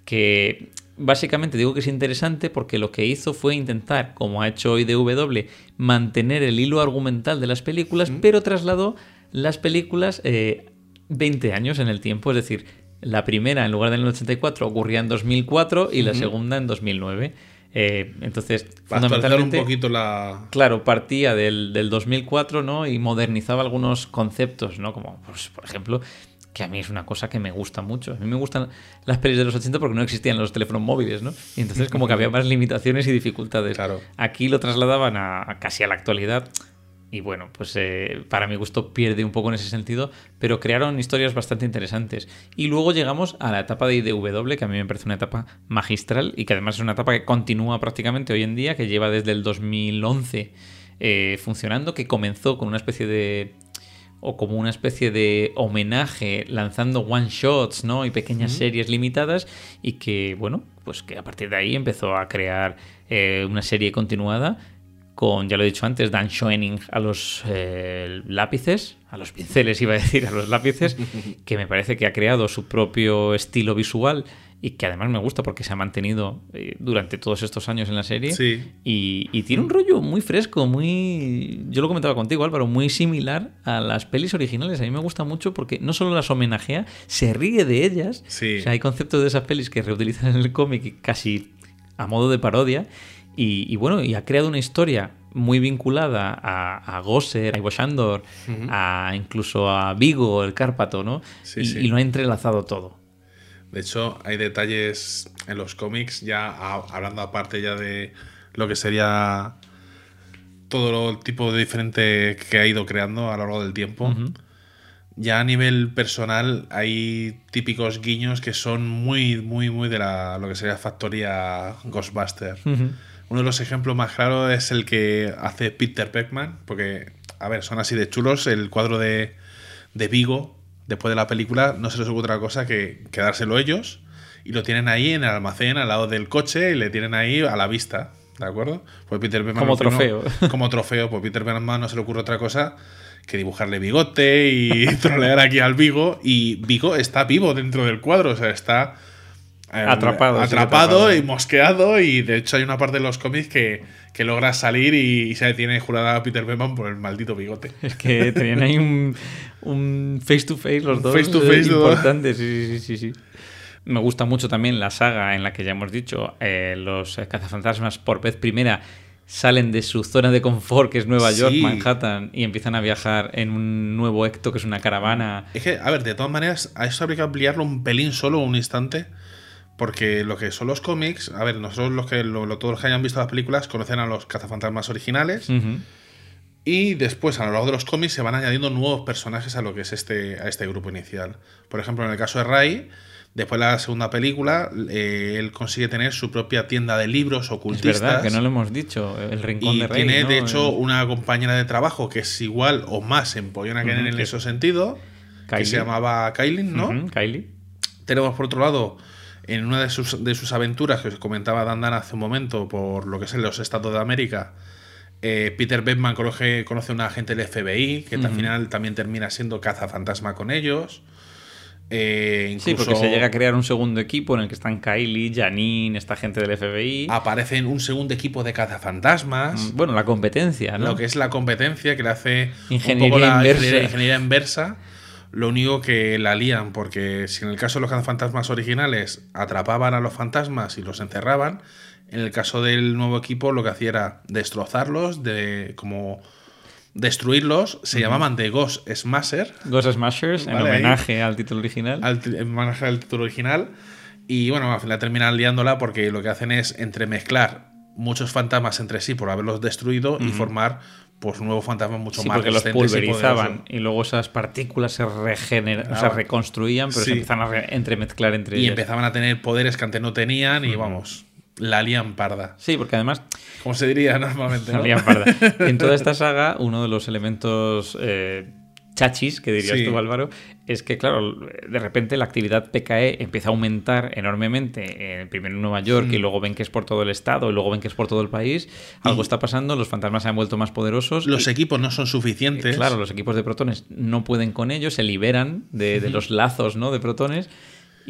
que básicamente digo que es interesante porque lo que hizo fue intentar, como ha hecho IDW, mantener el hilo argumental de las películas, pero trasladó las películas eh, 20 años en el tiempo, es decir, la primera en lugar del 84 ocurría en 2004 y la segunda en 2009. Eh, entonces, actualizar un fundamentalmente, poquito la. claro, partía del, del 2004, ¿no? Y modernizaba algunos conceptos, ¿no? Como, pues, por ejemplo, que a mí es una cosa que me gusta mucho. A mí me gustan las pelis de los 80 porque no existían los teléfonos móviles, ¿no? Y entonces como que había [laughs] más limitaciones y dificultades. Claro. Aquí lo trasladaban a, a casi a la actualidad. Y bueno, pues eh, para mi gusto pierde un poco en ese sentido, pero crearon historias bastante interesantes. Y luego llegamos a la etapa de IDW, que a mí me parece una etapa magistral y que además es una etapa que continúa prácticamente hoy en día, que lleva desde el 2011 eh, funcionando, que comenzó con una especie de o como una especie de homenaje lanzando one shots, ¿no? Y pequeñas series limitadas y que, bueno, pues que a partir de ahí empezó a crear eh, una serie continuada con, ya lo he dicho antes, Dan Schoening a los eh, lápices, a los pinceles iba a decir, a los lápices, [laughs] que me parece que ha creado su propio estilo visual y que además me gusta porque se ha mantenido eh, durante todos estos años en la serie. Sí. Y, y tiene un rollo muy fresco, muy... Yo lo comentaba contigo, Álvaro, muy similar a las pelis originales. A mí me gusta mucho porque no solo las homenajea, se ríe de ellas. Sí. O sea, hay conceptos de esas pelis que reutilizan en el cómic casi a modo de parodia. Y, y bueno, y ha creado una historia muy vinculada a, a Gosser, a Ivo Shandor, a incluso a Vigo, el Cárpato, ¿no? Sí, y, sí. y lo ha entrelazado todo. De hecho, hay detalles en los cómics, ya a- hablando aparte ya de lo que sería todo el tipo de diferente que ha ido creando a lo largo del tiempo. Ya a nivel personal hay típicos guiños que son muy, muy, muy de la, lo que sería factoría Ghostbuster. Ujú. Uno de los ejemplos más claros es el que hace Peter Peckman, porque, a ver, son así de chulos. El cuadro de, de Vigo, después de la película, no se les ocurre otra cosa que quedárselo ellos y lo tienen ahí en el almacén al lado del coche y le tienen ahí a la vista. ¿De acuerdo? Pues Peter Como trofeo. [laughs] como trofeo, pues Peter Peckman no se le ocurre otra cosa que dibujarle bigote y [laughs] trolear aquí al Vigo. Y Vigo está vivo dentro del cuadro, o sea, está Atrapado, sí, atrapado atrapado. y mosqueado. Y de hecho, hay una parte de los cómics que, que logra salir y, se detiene jurada a Peter Peckman por el maldito bigote. [laughs] Es que tenían ahí un, un face to face los dos. Face to eh, importante, sí, sí, sí, sí. Me gusta mucho también la saga en la que ya hemos dicho, eh, los eh, cazafantasmas por vez primera salen de su zona de confort, que es Nueva York, Sí. Manhattan, y empiezan a viajar en un nuevo Ecto, que es una caravana. Es que, a ver, de todas maneras, a eso habría que ampliarlo un pelín solo, un instante. Porque lo que son los cómics, a ver, nosotros los que lo- todos los que hayan visto las películas conocen a los cazafantasmas originales. Y después, a lo largo de los cómics, se van añadiendo nuevos personajes a lo que es este, a este grupo inicial. Por ejemplo, en el caso de Ray, después de la segunda película, eh, él consigue tener su propia tienda de libros Es ocultistas. verdad que no lo hemos dicho, el rincón y de Rey. tiene, ¿no? de hecho, una compañera de trabajo que es igual o más empollona que él en que- ese sentido, que Kylie. se llamaba Kylie, ¿no? Ujú, Kylie. Tenemos por otro lado, en una de sus, de sus aventuras que os comentaba Dandan hace un momento, por lo que es en los Estados de América, eh, Peter Beckman conoce, conoce a un agente del FBI que al final también termina siendo cazafantasma con ellos. Eh, Sí, porque se llega a crear un segundo equipo en el que están Kylie, Janine, esta gente del FBI. aparece en un segundo equipo de cazafantasmas. Mm, Bueno, la competencia, ¿no? Lo que es la competencia que le hace Ingeniería un poco la inversa. Ingeniería inversa. Lo único que la lían, porque si en el caso de los cazafantasmas originales atrapaban a los fantasmas y los encerraban, en el caso del nuevo equipo lo que hacía era destrozarlos, de como destruirlos. Se llamaban The Ghost Smasher, Ghost Smashers, en ahí. homenaje al título original. al en homenaje al título original. Y bueno, al final terminan liándola porque lo que hacen es entremezclar muchos fantasmas entre sí por haberlos destruido y formar pues nuevos fantasmas mucho Sí, más porque los y pulverizaban y luego esas partículas se o sea, Claro. reconstruían, pero Sí. se empiezan a re- entremezclar entre y ellas. empezaban a tener poderes que antes no tenían y vamos, la lían parda. Sí, porque además Como se diría normalmente. ¿no? La lían parda. [laughs] En toda esta saga, uno de los elementos eh, chachis, que dirías Sí. tú, Álvaro, es que, claro, de repente la actividad PKE empieza a aumentar enormemente, eh, primero en Nueva York, Mm. y luego ven que es por todo el estado, y luego ven que es por todo el país. Algo está pasando, los fantasmas se han vuelto más poderosos. Los y- equipos no son suficientes. Claro, los equipos de protones no pueden con ellos, se liberan de, de los lazos ¿no? de protones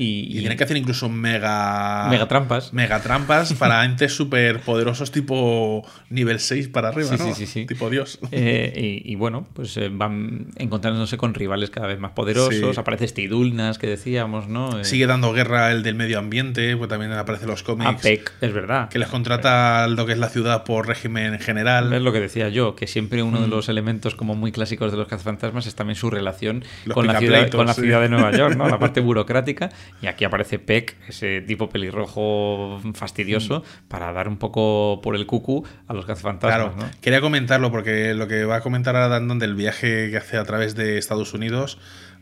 y, Y tienen que hacer incluso mega. Megatrampas. Megatrampas para [laughs] entes súper poderosos, tipo nivel 6 para arriba, Sí, ¿no? sí, sí, sí. Tipo Dios. Eh, y, y bueno, pues eh, van encontrándose con rivales cada vez más poderosos. Sí. Aparece Stidulnas, que decíamos, ¿no? Eh, Sigue dando guerra el del medio ambiente, pues también aparece los cómics. APEC, es verdad. Que les contrata lo que es la ciudad por régimen general. Es lo que decía yo, que siempre uno de Mm. los elementos como muy clásicos de los cazafantasmas es también su relación Los con la, ciudad, con la sí. ciudad de Nueva York, ¿no? La [laughs] parte burocrática. Y aquí aparece Peck, ese tipo pelirrojo fastidioso, para dar un poco por el cucu a los cazafantasmas, Mm. Claro, ¿no? quería comentarlo porque lo que va a comentar ahora Dandon del viaje que hace a través de Estados Unidos,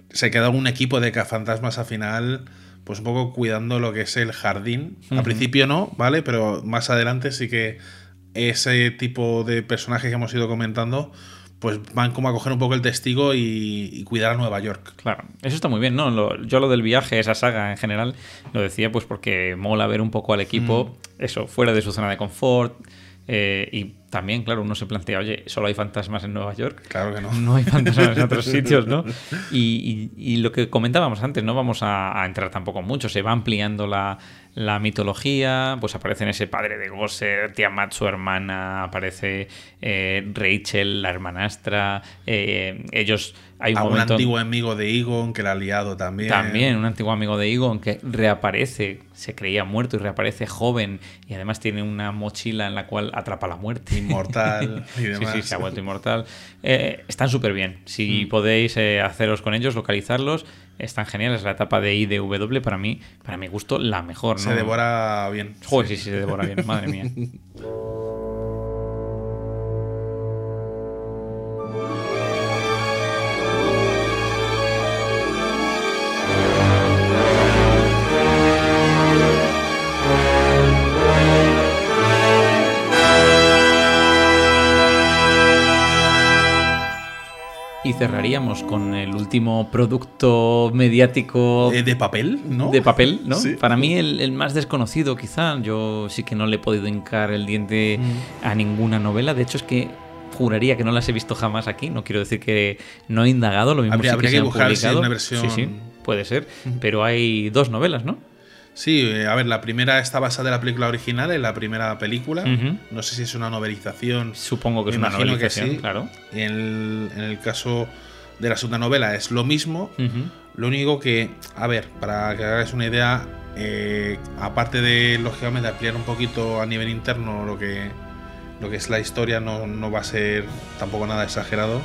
se queda un equipo de cazafantasmas al final, pues un poco cuidando lo que es el jardín. Al principio no, ¿vale? Pero más adelante sí que ese tipo de personajes que hemos ido comentando, pues van como a coger un poco el testigo y, y cuidar a Nueva York. Claro, eso está muy bien, ¿no? Lo- yo lo del viaje, esa saga en general, lo decía pues porque mola ver un poco al equipo, eso, fuera de su zona de confort. eh, y también, claro, uno se plantea, oye, solo hay fantasmas en Nueva York. Claro que no. [laughs] No hay fantasmas en otros [laughs] sitios, ¿no? Y, y- y lo que comentábamos antes, no vamos a, a entrar tampoco mucho, se va ampliando la, la mitología, pues aparecen ese padre de Gosser, Tiamat, su hermana, aparece eh, Rachel, la hermanastra, eh, ellos... Hay un a un momento... antiguo amigo de Egon que la ha liado también. También un antiguo amigo de Egon que reaparece, se creía muerto y reaparece joven y además tiene una mochila en la cual atrapa la muerte. Inmortal [laughs] y Sí, demás. sí, se ha vuelto inmortal. Eh, están súper bien. Si Mm. podéis haceros con ellos, localizarlos, están geniales. La etapa de I de W, para mí, para mi gusto, la mejor. Se ¿no? devora bien. Joder, sí, sí, se devora bien, madre mía. [laughs] Y cerraríamos con el último producto mediático Eh, de papel, ¿no? de papel, ¿no? Sí. Para mí el, el más desconocido quizá, yo sí que no le he podido hincar el diente Mm. a ninguna novela, de hecho es que juraría que no las he visto jamás aquí, no quiero decir que no he indagado, lo mismo Habría- sí habría que han buscar, sí, publicado. una versión- Sí, sí, puede ser, pero hay dos novelas, ¿no? Sí, eh, a ver, la primera está basada en la película original, en la primera película. No sé si es una novelización. Supongo que es una que novelización, sí. claro. En el, en el caso de la segunda novela es lo mismo. Lo único que, a ver, para que hagáis una idea, eh, aparte de, lógicamente, ampliar un poquito a nivel interno lo que, lo que es la historia, no, no va a ser tampoco nada exagerado.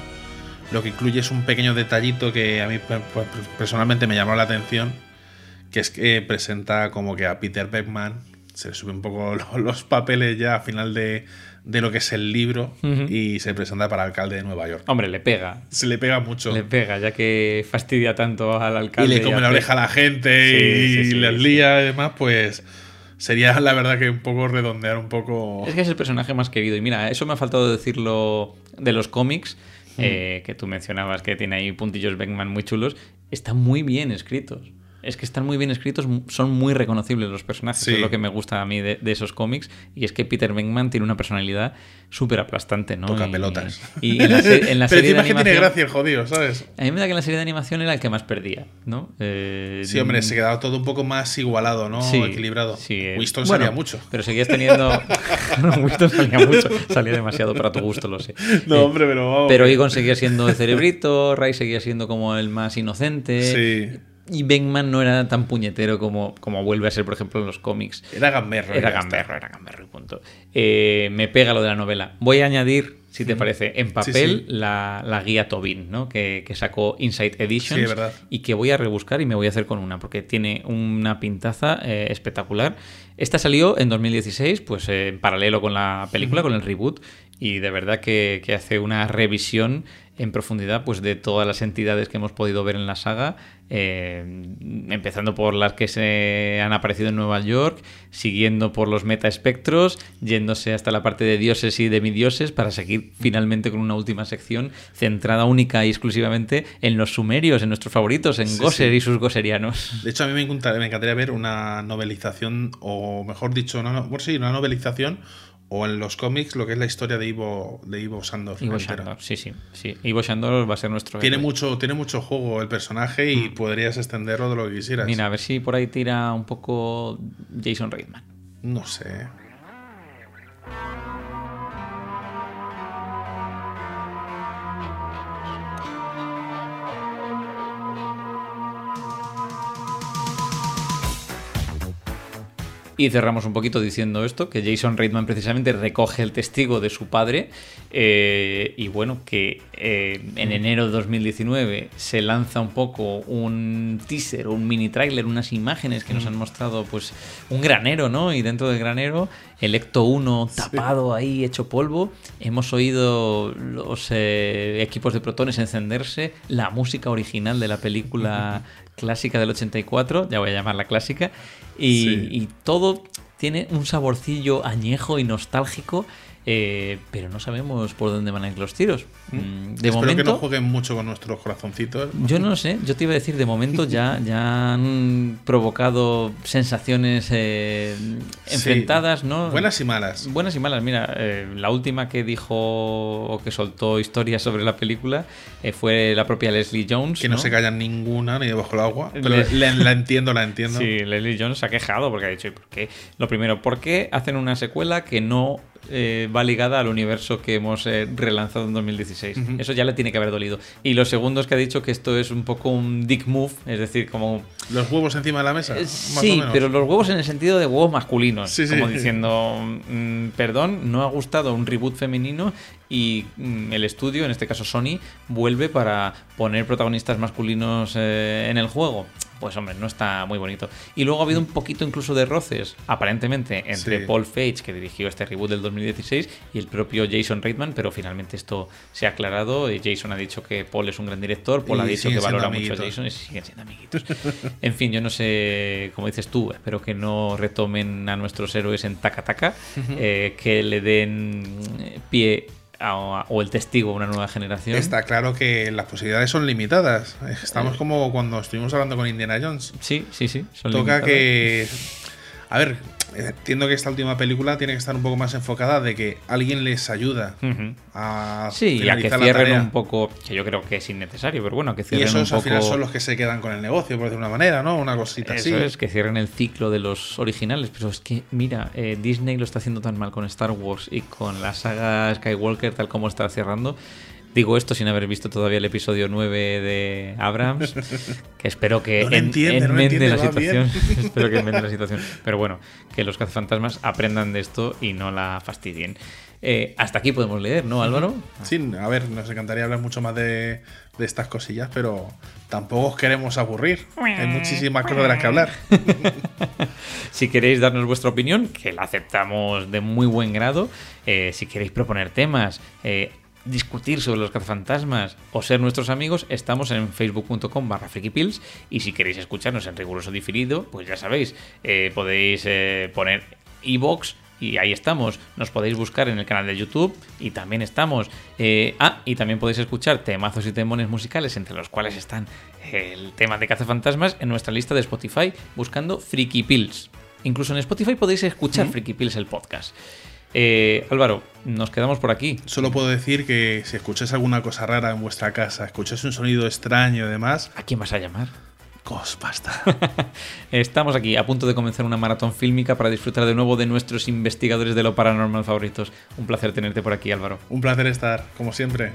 Lo que incluye es un pequeño detallito que a mí per- per- personalmente me llamó la atención, que es que presenta como que a Peter Beckman se le sube un poco [laughs] lo- los papeles ya a final de, de lo que es el libro y se presenta para alcalde de Nueva York. Hombre, le pega. Se le pega mucho. Le pega, ya que fastidia tanto al y alcalde. le come la hace- oreja a la gente Sí, y sí, sí, les lía además, pues sería [laughs] la verdad que un poco redondear un poco. Es que es el personaje más querido. Y mira, eso me ha faltado decirlo de los cómics, Mm. eh, que tú mencionabas que tiene ahí puntillos Beckman muy chulos. Están muy bien escritos. Es que están muy bien escritos, son muy reconocibles los personajes. Sí. Es lo que me gusta a mí de, de esos cómics. Y es que Peter Beckman tiene una personalidad súper aplastante, ¿no? Toca Y- pelotas. Y, en la, se- en la [laughs] Pero serie de que tiene animación- gracia el jodido, ¿sabes? A mí me da que en la serie de animación era el que más perdía, ¿no? Eh, Sí, hombre, se quedaba todo un poco más igualado, ¿no? Sí, Equilibrado. sí, eh, Winston bueno, salía mucho. Pero seguías teniendo. [laughs] [laughs] no, Winston salía mucho. Salía demasiado para tu gusto, lo sé. No, Eh, hombre, pero vamos. Pero Egon seguía siendo el cerebrito, Ray seguía siendo como el más inocente. Sí. Y Beckman no era tan puñetero como, como vuelve a ser, por ejemplo, en los cómics. Era gamberro. Era gamberro, era gamberro y punto. Eh, me pega lo de la novela. Voy a añadir, si te parece, en papel sí. La, la guía Tobin, ¿no? Que, que sacó Inside Editions. Sí. Y que voy a rebuscar y me voy a hacer con una, porque tiene una pintaza eh, espectacular. Esta salió en 2016, pues eh, en paralelo con la película, con el reboot, y de verdad que, que hace una revisión en profundidad pues de todas las entidades que hemos podido ver en la saga, eh, empezando por las que se han aparecido en Nueva York, siguiendo por los metaespectros, yéndose hasta la parte de dioses y demidioses para seguir finalmente con una última sección centrada única y exclusivamente en los sumerios, en nuestros favoritos, en Sí, Gosser sí. y sus goserianos. De hecho, a mí me encantaría, me encantaría ver una novelización, o mejor dicho, una, no- bueno, sí, una novelización, o en los cómics, lo que es la historia de Ivo, de Ivo Sandor. Ivo sí, sí, sí. Ivo Shandor va a ser nuestro Tiene héroe. mucho, tiene mucho juego el personaje y podrías extenderlo de lo que quisieras. Mm. Mira, a ver si por ahí tira un poco Jason Reitman. No sé. Y cerramos un poquito diciendo esto, que Jason Reitman precisamente recoge el testigo de su padre eh, y bueno, que eh, en enero de 2019 se lanza un poco un teaser, un mini tráiler, unas imágenes que nos han mostrado pues un granero, ¿no? Y dentro del granero el Ecto 1 tapado ahí, hecho polvo. Hemos oído los eh, equipos de protones encenderse, la música original de la película clásica del 84, ya voy a llamarla clásica, y, Sí. y todo tiene un saborcillo añejo y nostálgico, eh, pero no sabemos por dónde van a ir los tiros. Mm, De Espero que momento, no jueguen mucho con nuestros corazoncitos. yo no lo sé, yo te iba a decir, de momento ya, [laughs] ya han provocado sensaciones eh, Sí. enfrentadas, ¿no? Buenas y malas. Buenas y malas. Mira, eh, la última que dijo o que soltó historias sobre la película eh, fue la propia Leslie Jones. Que no, se callan ninguna ni debajo del agua. Pero Le- la, la entiendo, la entiendo. [laughs] Sí, Leslie Jones se ha quejado porque ha dicho, ¿y por qué? Lo primero, ¿por qué hacen una secuela que no eh, va ligada al universo que hemos eh, relanzado en 2016. Eso ya le tiene que haber dolido. Y lo segundo es que ha dicho que esto es un poco un dick move, es decir, como... Los huevos encima de la mesa. Eh, Sí, pero los huevos en el sentido de huevos masculinos. Sí, sí. Como diciendo, mm, perdón, no ha gustado un reboot femenino y mm, el estudio, en este caso Sony, vuelve para poner protagonistas masculinos en el juego. Pues hombre, no está muy bonito. Y luego ha habido un poquito incluso de roces, aparentemente, entre Sí. Paul Feig, que dirigió este reboot del 2016, y el propio Jason Reitman, pero finalmente esto se ha aclarado. y Jason ha dicho que Paul es un gran director, Paul Y ha dicho que valora mucho a. Jason y siguen siendo amiguitos. [laughs] En fin, yo no sé, como dices tú, espero que no retomen a nuestros héroes en taca taca, eh, que le den eh, pie a- o el testigo una nueva generación. Está claro que las posibilidades son limitadas. Estamos como cuando estuvimos hablando con Indiana Jones. Sí, sí, sí. son Toca limitadas. que. A ver, entiendo que esta última película tiene que estar un poco más enfocada de que alguien les ayuda Ujú. a Sí, y a que cierren un poco, que yo creo que es innecesario, pero bueno, que Y cierren esos un al final son los que se quedan con el negocio, por decirlo de una manera, ¿no? Una cosita Eso así. es, que cierren el ciclo de los originales. Pero es que, mira, eh, Disney lo está haciendo tan mal con Star Wars y con la saga Skywalker, tal como está cerrando. Digo esto sin haber visto todavía el episodio 9 de Abrams, [laughs] que espero que No en- entiende, no la situación. [laughs] espero que enmende la situación. Pero bueno, que los cazafantasmas aprendan de esto y no la fastidien. Eh, hasta aquí podemos leer, ¿no, Álvaro? Sí, a ver, nos encantaría hablar mucho más de, de estas cosillas, pero tampoco os queremos aburrir. Hay muchísimas cosas de las que hablar. [laughs] Si queréis darnos vuestra opinión, que la aceptamos de muy buen grado, eh, si queréis proponer temas, eh, discutir sobre los cazafantasmas o ser nuestros amigos, estamos en facebook.com barra frikipills y si queréis escucharnos en riguroso diferido, pues ya sabéis, eh, podéis eh, poner iBox y ahí estamos. Nos podéis buscar en el canal de YouTube y también estamos. eh, ah, y también podéis escuchar temazos y temones musicales, entre los cuales están el tema de cazafantasmas, en nuestra lista de Spotify, buscando Freaky Pills. Incluso en Spotify podéis escuchar Freaky Pills, el podcast. Eh, Álvaro, nos quedamos por aquí. Solo puedo decir que si escucháis alguna cosa rara en vuestra casa, escucháis un sonido extraño y demás, ¿A quién vas a llamar? Ghostbusters. [laughs] Estamos aquí a punto de comenzar una maratón fílmica para disfrutar de nuevo de nuestros investigadores de lo paranormal favoritos. Un placer tenerte por aquí, Álvaro. Un placer estar, como siempre.